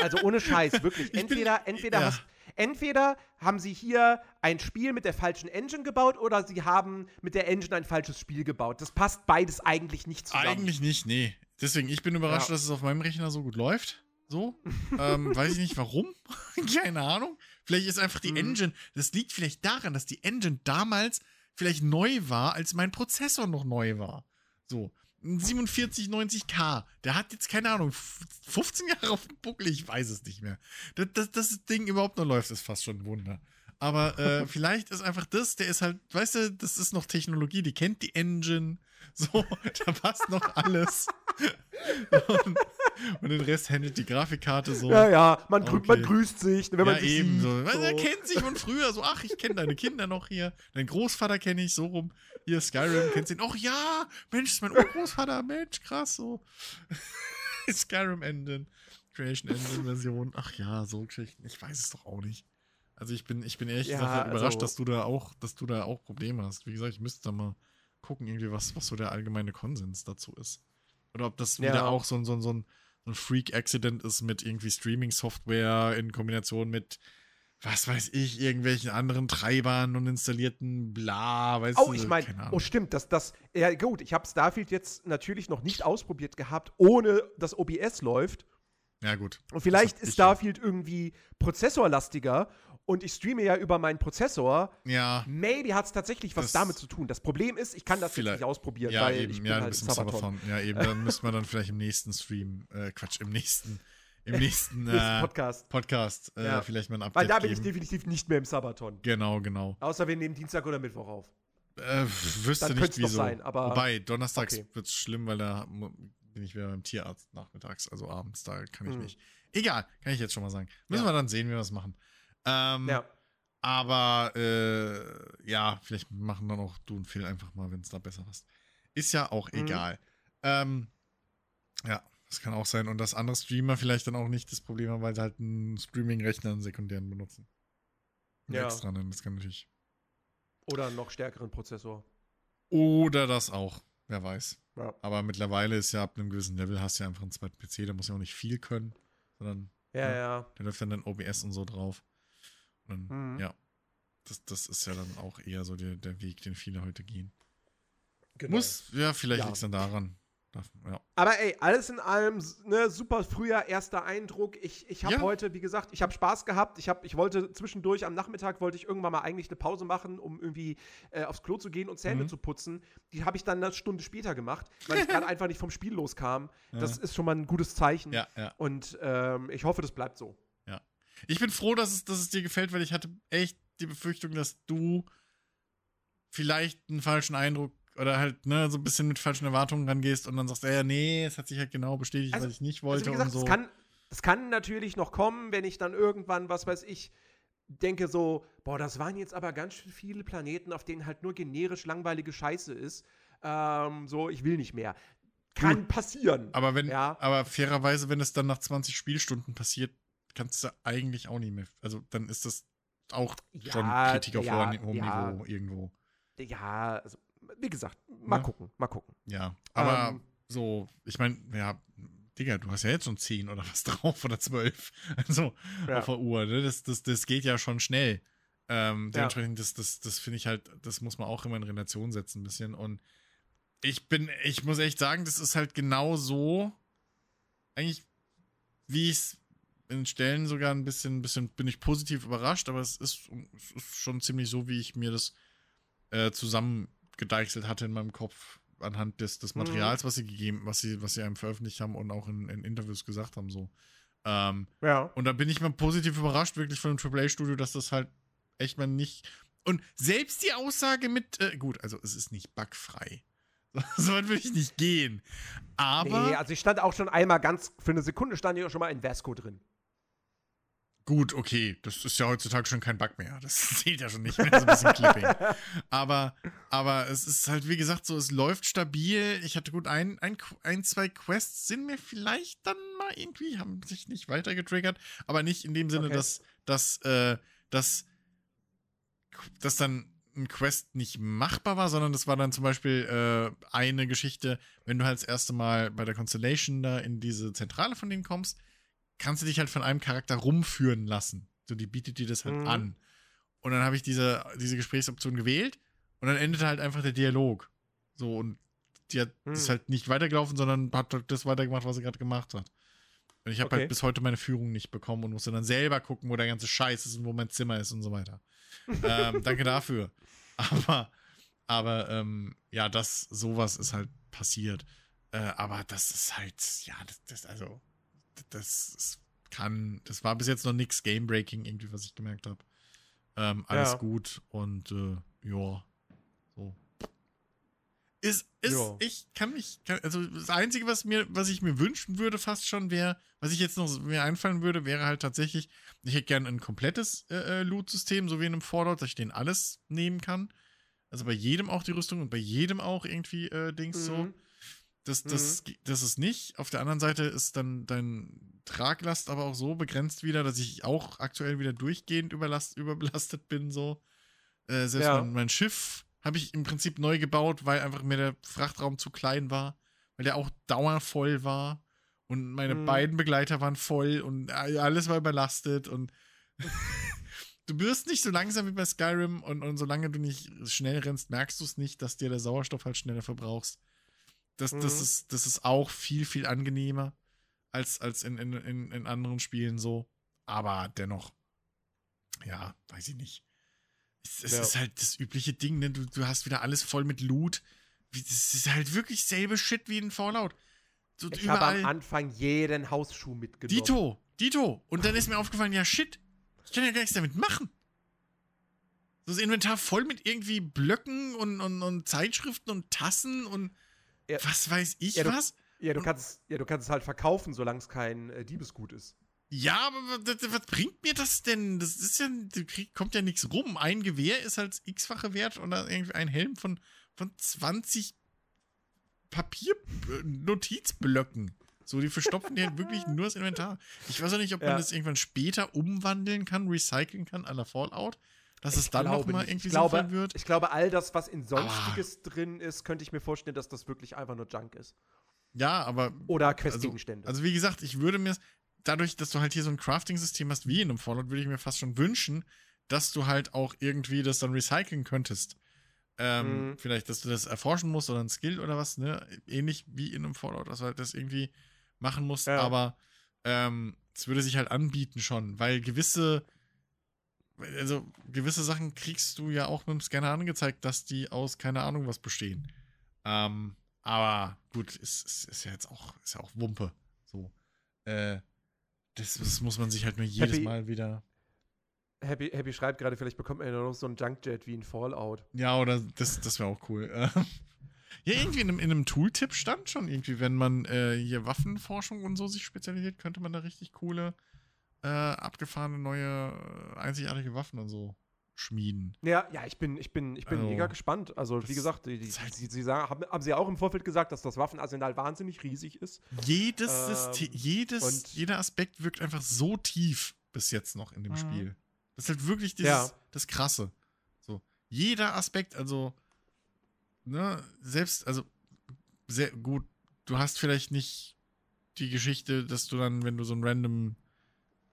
S1: Also ohne Scheiß, wirklich.
S2: Ich bin-
S1: Entweder, entweder,
S2: ja.
S1: hast, entweder haben sie hier ein Spiel mit der falschen Engine gebaut oder sie haben mit der Engine ein falsches Spiel gebaut. Das passt beides eigentlich nicht zusammen.
S2: Eigentlich nicht, nee. Deswegen, ich bin überrascht,
S1: Ja.
S2: dass es auf meinem Rechner so gut läuft. So. ähm, weiß ich nicht warum. Keine Ahnung. Vielleicht ist einfach die
S1: Mhm.
S2: Engine. Das liegt vielleicht daran, dass die Engine damals vielleicht neu war, als mein Prozessor noch neu war. So. Ein 4790K. Der hat jetzt, keine Ahnung, f- 15 Jahre auf dem Buckel. Ich weiß es nicht mehr. Dass, dass das Ding überhaupt noch läuft, ist fast schon ein Wunder. Aber äh, vielleicht ist einfach das, der ist halt, weißt du, das ist noch Technologie, die kennt die Engine. So, da passt noch alles. und, und den Rest handelt die Grafikkarte so.
S1: Ja, ja, man,
S2: Okay.
S1: man grüßt sich, wenn man
S2: ja,
S1: sich
S2: eben
S1: sieht.
S2: so. Weil Er kennt sich von früher so, ach, ich kenne deine Kinder noch hier. Dein Großvater kenne ich so rum. Hier, Skyrim, kennst du ihn? Ach ja, Mensch, ist mein Urgroßvater, Mensch, krass, so. Skyrim Engine, Creation Engine Version. Ach ja, so Geschichten. Ich weiß es doch auch nicht. Also ich bin, ich bin ehrlich
S1: Ja,
S2: gesagt überrascht,
S1: also-
S2: dass du da auch, dass du da auch Probleme hast. Wie gesagt, ich müsste da mal gucken, irgendwie, was, was so der allgemeine Konsens dazu ist. Oder ob das wieder
S1: Ja.
S2: auch so ein, so ein, so ein, so ein Freak-Accident ist mit irgendwie Streaming-Software in Kombination mit, was weiß ich, irgendwelchen anderen Treibern und installierten bla, weißt
S1: Oh,
S2: du,
S1: ich meine,
S2: keine
S1: oh stimmt, das, das, ja gut, ich habe Starfield jetzt natürlich noch nicht ausprobiert gehabt, ohne dass OBS läuft.
S2: Ja, gut.
S1: Und vielleicht
S2: hab
S1: ist Starfield irgendwie prozessorlastiger und ich streame ja über meinen Prozessor.
S2: Ja,
S1: Maybe hat es tatsächlich was
S2: Das-
S1: damit zu tun. Das Problem ist, ich kann das
S2: Vielleicht.
S1: nicht ausprobieren,
S2: ja,
S1: weil
S2: eben,
S1: ich bin
S2: ja,
S1: halt Sabaton.
S2: Sabaton. Ja, eben, dann müssen wir dann vielleicht im nächsten Stream, äh, Quatsch, im nächsten, im nächsten, äh,
S1: Podcast.
S2: Podcast, äh,
S1: Ja.
S2: vielleicht mal ein Update
S1: Weil da bin ich definitiv nicht mehr im Sabaton.
S2: Genau, genau.
S1: Außer wir nehmen Dienstag oder Mittwoch auf.
S2: Äh, wüsste
S1: Dann
S2: nicht wieso.
S1: sein, aber-
S2: Wobei, donnerstags
S1: Okay.
S2: wird's schlimm, weil da bin ich wieder beim Tierarzt nachmittags, also abends, da kann ich
S1: Hm.
S2: nicht. Egal, kann ich jetzt schon mal sagen. Müssen
S1: Ja.
S2: wir dann sehen, wie wir das machen. Ähm,
S1: Ja.
S2: Aber äh, ja, vielleicht machen dann auch du und Phil einfach mal, wenn es da besser passt. Ist ja auch
S1: Mhm.
S2: egal. Ähm, ja, das kann auch sein. Und dass andere Streamer vielleicht dann auch nicht das Problem haben, weil sie halt einen Streaming-Rechner einen sekundären benutzen. Einen
S1: Ja.
S2: Extra, ne? das kann natürlich.
S1: Oder einen noch stärkeren Prozessor.
S2: Oder das auch, wer weiß.
S1: Ja.
S2: Aber mittlerweile ist ja ab einem gewissen Level hast du ja einfach einen zweiten PC, da muss ja auch nicht viel können, sondern
S1: Ja,
S2: Ja.
S1: ja.
S2: da läuft dann, dann OBS und so drauf. Und
S1: Mhm.
S2: ja. Das, das ist ja dann auch eher so der, der Weg, den viele heute gehen.
S1: Genau.
S2: Muss, ja, vielleicht
S1: Ja.
S2: liegt es dann daran. Ja.
S1: Aber ey, alles in allem, ne, super früher erster Eindruck. Ich, ich habe
S2: Ja.
S1: heute, wie gesagt, ich habe Spaß gehabt. Ich, hab, ich wollte zwischendurch am Nachmittag, wollte ich irgendwann mal eigentlich eine Pause machen, um irgendwie äh, aufs Klo zu gehen und Zähne
S2: Mhm.
S1: zu putzen. Die habe ich dann eine Stunde später gemacht, weil ich gerade einfach nicht vom Spiel loskam. Das
S2: Ja.
S1: ist schon mal ein gutes Zeichen. Und ähm, ich hoffe, das bleibt so.
S2: Ich bin froh, dass es, dass es dir gefällt, weil ich hatte echt die Befürchtung, dass du vielleicht einen falschen Eindruck oder halt, ne, so ein bisschen mit falschen Erwartungen rangehst und dann sagst, ja, nee, es hat sich halt genau bestätigt,
S1: Also-
S2: was ich nicht
S1: Also
S2: wollte
S1: wie gesagt,
S2: und so.
S1: das, kann, kann natürlich noch kommen, wenn ich dann irgendwann, was weiß ich, denke so, boah, das waren jetzt aber ganz schön viele Planeten, auf denen halt nur generisch langweilige Scheiße ist. Ähm, so, ich will nicht mehr. Kann passieren.
S2: aber wenn,
S1: Ja.
S2: aber fairerweise, wenn es dann nach 20 Spielstunden passiert, kannst du eigentlich auch nicht mehr. Also dann ist das auch schon
S1: Ja,
S2: Kritik auf
S1: ja,
S2: hohem
S1: ja.
S2: Niveau irgendwo.
S1: Ja, also, wie gesagt, mal
S2: Ja.
S1: gucken, mal gucken.
S2: Ja. Aber
S1: Ähm,
S2: so, ich meine, ja, Digga, du hast ja jetzt schon 10 oder was drauf oder 12. Also auf der Uhr, ne? Das, das, das geht ja schon schnell. Ähm, dementsprechend, das, das, das finde ich halt, das muss man auch immer in Relation setzen, ein bisschen. Und ich bin, ich muss echt sagen, das ist halt genau so, eigentlich, wie ich es in Stellen sogar ein bisschen, bisschen, bin ich positiv überrascht, aber es ist, es ist schon ziemlich so, wie ich mir das äh, zusammengedeichselt hatte in meinem Kopf anhand des, des
S1: Mhm.
S2: Materials, was sie gegeben, was sie, was sie einem veröffentlicht haben und auch in, in Interviews gesagt haben, so. Ähm,
S1: Ja.
S2: und da bin ich mal positiv überrascht, wirklich von dem AAA-Studio, dass das halt echt mal nicht. Und selbst die Aussage mit, äh, gut, also es ist nicht bugfrei. So weit würde ich nicht gehen. Aber
S1: nee, also ich stand auch schon einmal ganz, für eine Sekunde stand ich auch schon mal in Vasco drin.
S2: Gut, okay, das ist ja heutzutage schon kein Bug mehr. Das zählt ja schon nicht mehr, so ein bisschen Clipping. Aber, aber es ist halt, wie gesagt, so, es läuft stabil. Ich hatte gut ein, ein, ein, zwei Quests sind mir vielleicht dann mal irgendwie, haben sich nicht weiter getriggert, aber nicht in dem Sinne,
S1: Okay.
S2: dass, dass, äh, dass, dass dann ein Quest nicht machbar war, sondern das war dann zum Beispiel äh, eine Geschichte, wenn du halt das erste Mal bei der Constellation da in diese Zentrale von denen kommst, kannst du dich halt von einem Charakter rumführen lassen. So, die bietet dir das halt
S1: Mhm.
S2: an. Und dann habe ich diese, diese Gesprächsoption gewählt und dann endete halt einfach der Dialog. So, und die hat
S1: Hm.
S2: ist halt nicht weitergelaufen, sondern hat halt das weitergemacht, was sie gerade gemacht hat. Und ich habe
S1: Okay.
S2: halt bis heute meine Führung nicht bekommen und musste dann selber gucken, wo der ganze Scheiß ist und wo mein Zimmer ist und so weiter. ähm, danke dafür. Aber, aber ähm, ja, das, sowas ist halt passiert. Äh, aber das ist halt, ja, das, das also, das, das kann, das war bis jetzt noch nichts Game-Breaking irgendwie, was ich gemerkt habe. Ähm, alles
S1: Ja.
S2: gut und äh, ja, so. Ist, ist,
S1: Ja.
S2: ich kann mich, kann, also das Einzige, was mir, was ich mir wünschen würde, fast schon wäre, was ich jetzt noch mir einfallen würde, wäre halt tatsächlich, ich hätte gerne ein komplettes äh, äh, Loot-System, so wie in einem Fallout, dass ich den alles nehmen kann. Also bei jedem auch die Rüstung und bei jedem auch irgendwie äh, Dings so.
S1: Mhm.
S2: Das, das, das ist nicht. Auf der anderen Seite ist dann dein Traglast aber auch so begrenzt wieder, dass ich auch aktuell wieder durchgehend überlast, überbelastet bin. So. Äh, selbst
S1: Ja.
S2: mein, mein Schiff habe ich im Prinzip neu gebaut, weil einfach mir der Frachtraum zu klein war, weil der auch dauervoll war. Und meine
S1: Mhm.
S2: beiden Begleiter waren voll und alles war überlastet und du wirst nicht so langsam wie bei Skyrim und, und solange du nicht schnell rennst, merkst du es nicht, dass dir der Sauerstoff halt schneller verbrauchst. Das, das,
S1: Mhm.
S2: ist, das ist auch viel, viel angenehmer als, als in, in, in, in anderen Spielen so. Aber dennoch, ja, weiß ich nicht. Es, es
S1: Ja.
S2: ist halt das übliche Ding, ne? Du, du hast wieder alles voll mit Loot. Das ist halt wirklich selbe Shit wie in Fallout. So
S1: Ich habe am Anfang jeden Hausschuh mitgenommen.
S2: Dito, Dito. Und dann ist mir aufgefallen, ja shit, ich kann ja gar nichts damit machen. So das Inventar voll mit irgendwie Blöcken und, und, und Zeitschriften und Tassen und
S1: Ja.
S2: was weiß ich
S1: Ja, du-
S2: was.
S1: Ja, du kannst, ja, du kannst es halt verkaufen, solange es kein äh, Diebesgut ist.
S2: Ja, aber was, was bringt mir das denn? Das ist ja, krieg- kommt ja nichts rum. Ein Gewehr ist halt x-fache wert und dann irgendwie ein Helm von, von 20 Papier-Notizblöcken. So, die verstopfen dir halt wirklich nur das Inventar. Ich weiß auch nicht, ob man
S1: Ja.
S2: das irgendwann später umwandeln kann, recyceln kann, à la Fallout. Dass es
S1: Ich
S2: dann
S1: glaube
S2: nochmal
S1: nicht.
S2: irgendwie
S1: ich glaube,
S2: sinnvoll wird.
S1: Ich glaube, all das, was in Sonstiges drin ist, könnte ich mir vorstellen, dass das wirklich einfach nur Junk ist.
S2: Ja, aber
S1: Oder
S2: also,
S1: Questgegenstände.
S2: also wie gesagt, ich würde mir dadurch, dass du halt hier so ein Crafting-System hast wie in einem Fallout, würde ich mir fast schon wünschen, dass du halt auch irgendwie das dann recyceln könntest. Ähm, mhm. Vielleicht, dass du das erforschen musst oder ein Skill oder was, ne? Ähnlich wie in einem Fallout, dass du halt das irgendwie machen musst. Ja. Aber ähm, es würde sich halt anbieten schon, weil gewisse, also gewisse Sachen kriegst du ja auch mit dem Scanner angezeigt, dass die aus keine Ahnung was bestehen. Ähm, aber gut, ist, ist, ist ja jetzt auch, ist ja auch Wumpe. So. Äh, das, das muss man sich halt nur jedes Happy, Mal wieder.
S1: Happy, Happy schreibt gerade, vielleicht bekommt man ja noch so ein Junkjet wie ein Fallout.
S2: Ja, oder das, das wäre auch cool. ja, irgendwie in einem, in einem Tooltip stand schon irgendwie, wenn man äh, hier Waffenforschung und so sich spezialisiert, könnte man da richtig coole, äh, abgefahrene, neue, äh, einzigartige Waffen und so schmieden.
S1: Ja, ja, ich bin, ich bin, ich bin also, mega gespannt. Also, wie gesagt, die, die, halt sie, sie sagen, haben, haben, sie auch im Vorfeld gesagt, dass das Waffenarsenal wahnsinnig riesig ist.
S2: Jedes ähm, System, jedes, jeder Aspekt wirkt einfach so tief bis jetzt noch in dem mhm. Spiel. Das ist halt wirklich dieses, ja. das Krasse. So, jeder Aspekt, also, ne, selbst, also, sehr gut, du hast vielleicht nicht die Geschichte, dass du dann, wenn du so ein random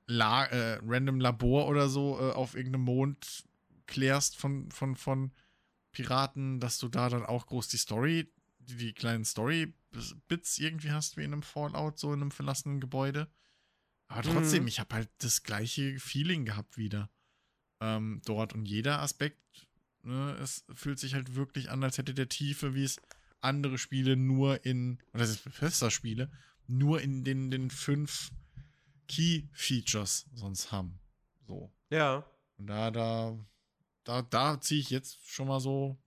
S2: La äh, random Labor oder so äh, auf irgendeinem Mond klärst von, von, von Piraten, dass du da dann auch groß die Story, die, die kleinen Story-Bits irgendwie hast, wie in einem Fallout, so in einem verlassenen Gebäude. Aber trotzdem, mhm. ich habe halt das gleiche Feeling gehabt wieder ähm, dort. Und jeder Aspekt, ne, es fühlt sich halt wirklich an, als hätte der Tiefe, wie es andere Spiele nur in, oder das ist Bethesda-Spiele, nur in den, den fünf Key-Features sonst haben. So.
S1: Ja.
S2: Und da, da da, da ziehe ich jetzt schon mal so.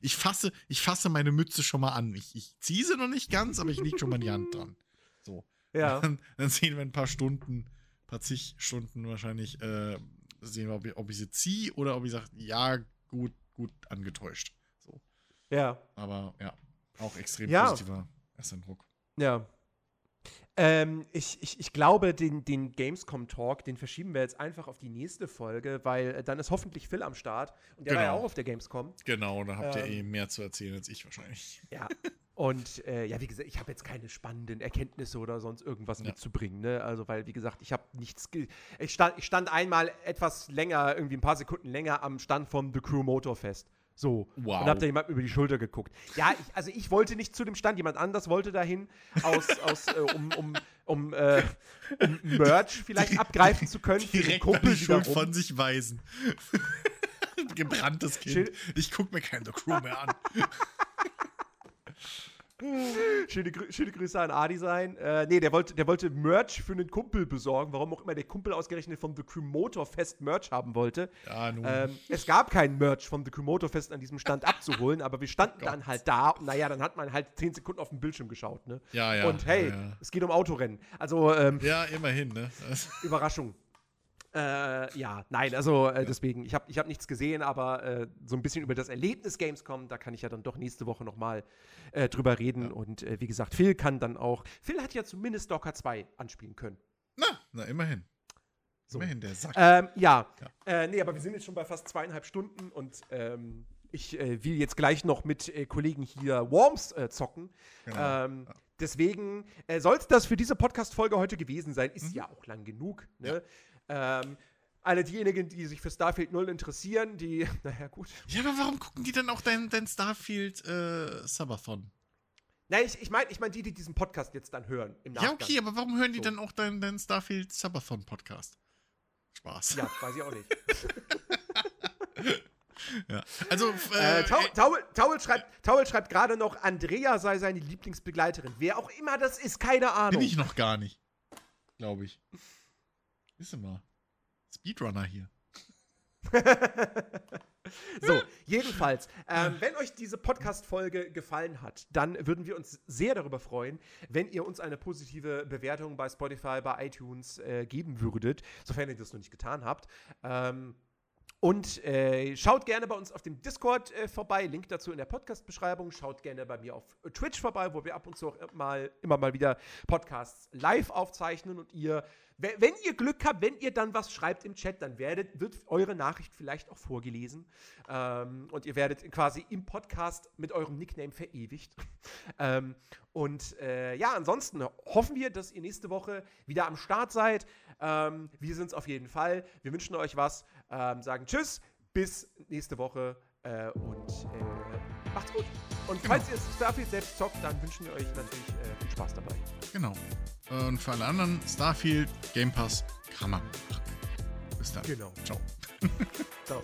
S2: Ich fasse, ich fasse meine Mütze schon mal an. Ich, ich ziehe sie noch nicht ganz, aber ich lege schon mal die Hand dran. So.
S1: Ja.
S2: Dann, dann, sehen wir ein paar Stunden, ein paar zig Stunden wahrscheinlich, äh, sehen wir, ob ich, ob ich sie ziehe oder ob ich sage, ja, gut, gut angetäuscht. So.
S1: Ja.
S2: Aber ja, auch extrem ja. positiver Ersteindruck.
S1: Ja. Ähm, ich, ich, ich glaube, den, den Gamescom-Talk, den verschieben wir jetzt einfach auf die nächste Folge, weil äh, dann ist hoffentlich Phil am Start. Und der genau. war ja genau. auch auf der Gamescom.
S2: Genau, da habt ähm, ihr eh mehr zu erzählen als ich wahrscheinlich.
S1: Ja. Und äh, ja, wie gesagt, ich habe jetzt keine spannenden Erkenntnisse oder sonst irgendwas ja. mitzubringen. Ne? Also, weil, wie gesagt, ich habe nichts. Ich stand, ich stand einmal etwas länger, irgendwie ein paar Sekunden länger am Stand vom The Crew Motorfest. So. Wow. Und hab da jemand über die Schulter geguckt. Ja, ich, also ich wollte nicht zu dem Stand, jemand anders wollte dahin, aus, aus, äh, um, um, um, äh, um Merch vielleicht abgreifen zu können.
S2: Direkt Kumpel die Schuld von sich weisen. Gebranntes Kind. Schild ich guck mir keinen The Crew mehr an.
S1: schöne, Grü schöne Grüße an Adi sein. Äh, nee, der wollte, der wollte Merch für einen Kumpel besorgen, warum auch immer der Kumpel ausgerechnet vom The Crew Motor Fest Merch haben wollte. Ja, nun. Ähm, es gab keinen Merch vom The Crew Motor Fest an diesem Stand abzuholen, aber wir standen oh dann halt da und naja, dann hat man halt 10 Sekunden auf den Bildschirm geschaut, ne?
S2: Ja, ja.
S1: Und hey,
S2: ja, ja.
S1: es geht um Autorennen. Also, ähm,
S2: Ja, immerhin, ne?
S1: Überraschung. Äh, ja, nein, also äh, deswegen, ich habe ich hab nichts gesehen, aber äh, so ein bisschen über das Erlebnis Gamescom, da kann ich ja dann doch nächste Woche nochmal äh, drüber reden. Ja. Und äh, wie gesagt, Phil kann dann auch, Phil hat ja zumindest Docker 2 anspielen können.
S2: Na, na immerhin.
S1: So. Immerhin der Sack. Ähm, ja, ja. Äh, nee, aber wir sind jetzt schon bei fast zweieinhalb Stunden und ähm, ich äh, will jetzt gleich noch mit Kollegen hier Worms zocken. Genau. Ähm, ja. Deswegen äh, soll es das für diese Podcast-Folge heute gewesen sein. Ist mhm. ja auch lang genug. Ne? Ähm, alle diejenigen, die sich für Starfield 0 interessieren, die, naja, gut.
S2: Ja, aber warum gucken die denn auch dein, dein Starfield äh, Subathon?
S1: Nein, ich, ich meine ich mein die, die diesen Podcast jetzt dann hören.
S2: ja, okay, aber warum hören die so. dann auch deinen dein Starfield Subathon Podcast? Spaß.
S1: Ja, weiß ich auch nicht.
S2: ja. Also,
S1: äh, äh, Taul, Taul, schreibt, Taul schreibt gerade noch, Andrea sei seine Lieblingsbegleiterin. Wer auch immer das ist, keine Ahnung.
S2: Bin ich noch gar nicht. Glaube ich. Wissen wir. Speedrunner hier.
S1: so, jedenfalls, ähm, wenn euch diese Podcast-Folge gefallen hat, dann würden wir uns sehr darüber freuen, wenn ihr uns eine positive Bewertung bei Spotify, bei iTunes äh, geben würdet, sofern ihr das noch nicht getan habt. Ähm, und äh, schaut gerne bei uns auf dem Discord äh, vorbei, Link dazu in der Podcast-Beschreibung. Schaut gerne bei mir auf Twitch vorbei, wo wir ab und zu auch mal, immer mal wieder Podcasts live aufzeichnen und ihr wenn ihr Glück habt, wenn ihr dann was schreibt im Chat, dann werdet, wird eure Nachricht vielleicht auch vorgelesen. Ähm, und ihr werdet quasi im Podcast mit eurem Nickname verewigt. ähm, und äh, ja, ansonsten hoffen wir, dass ihr nächste Woche wieder am Start seid. Ähm, wir sind es auf jeden Fall. Wir wünschen euch was. Ähm, sagen Tschüss. Bis nächste Woche. Äh, und äh, macht's gut. Und
S2: Genau.
S1: falls ihr Starfield selbst zockt, dann wünschen wir euch natürlich äh, viel Spaß dabei.
S2: Genau. Und für alle anderen, Starfield, Game Pass, kann man machen. Bis dann.
S1: Genau.
S2: Ciao.
S1: So.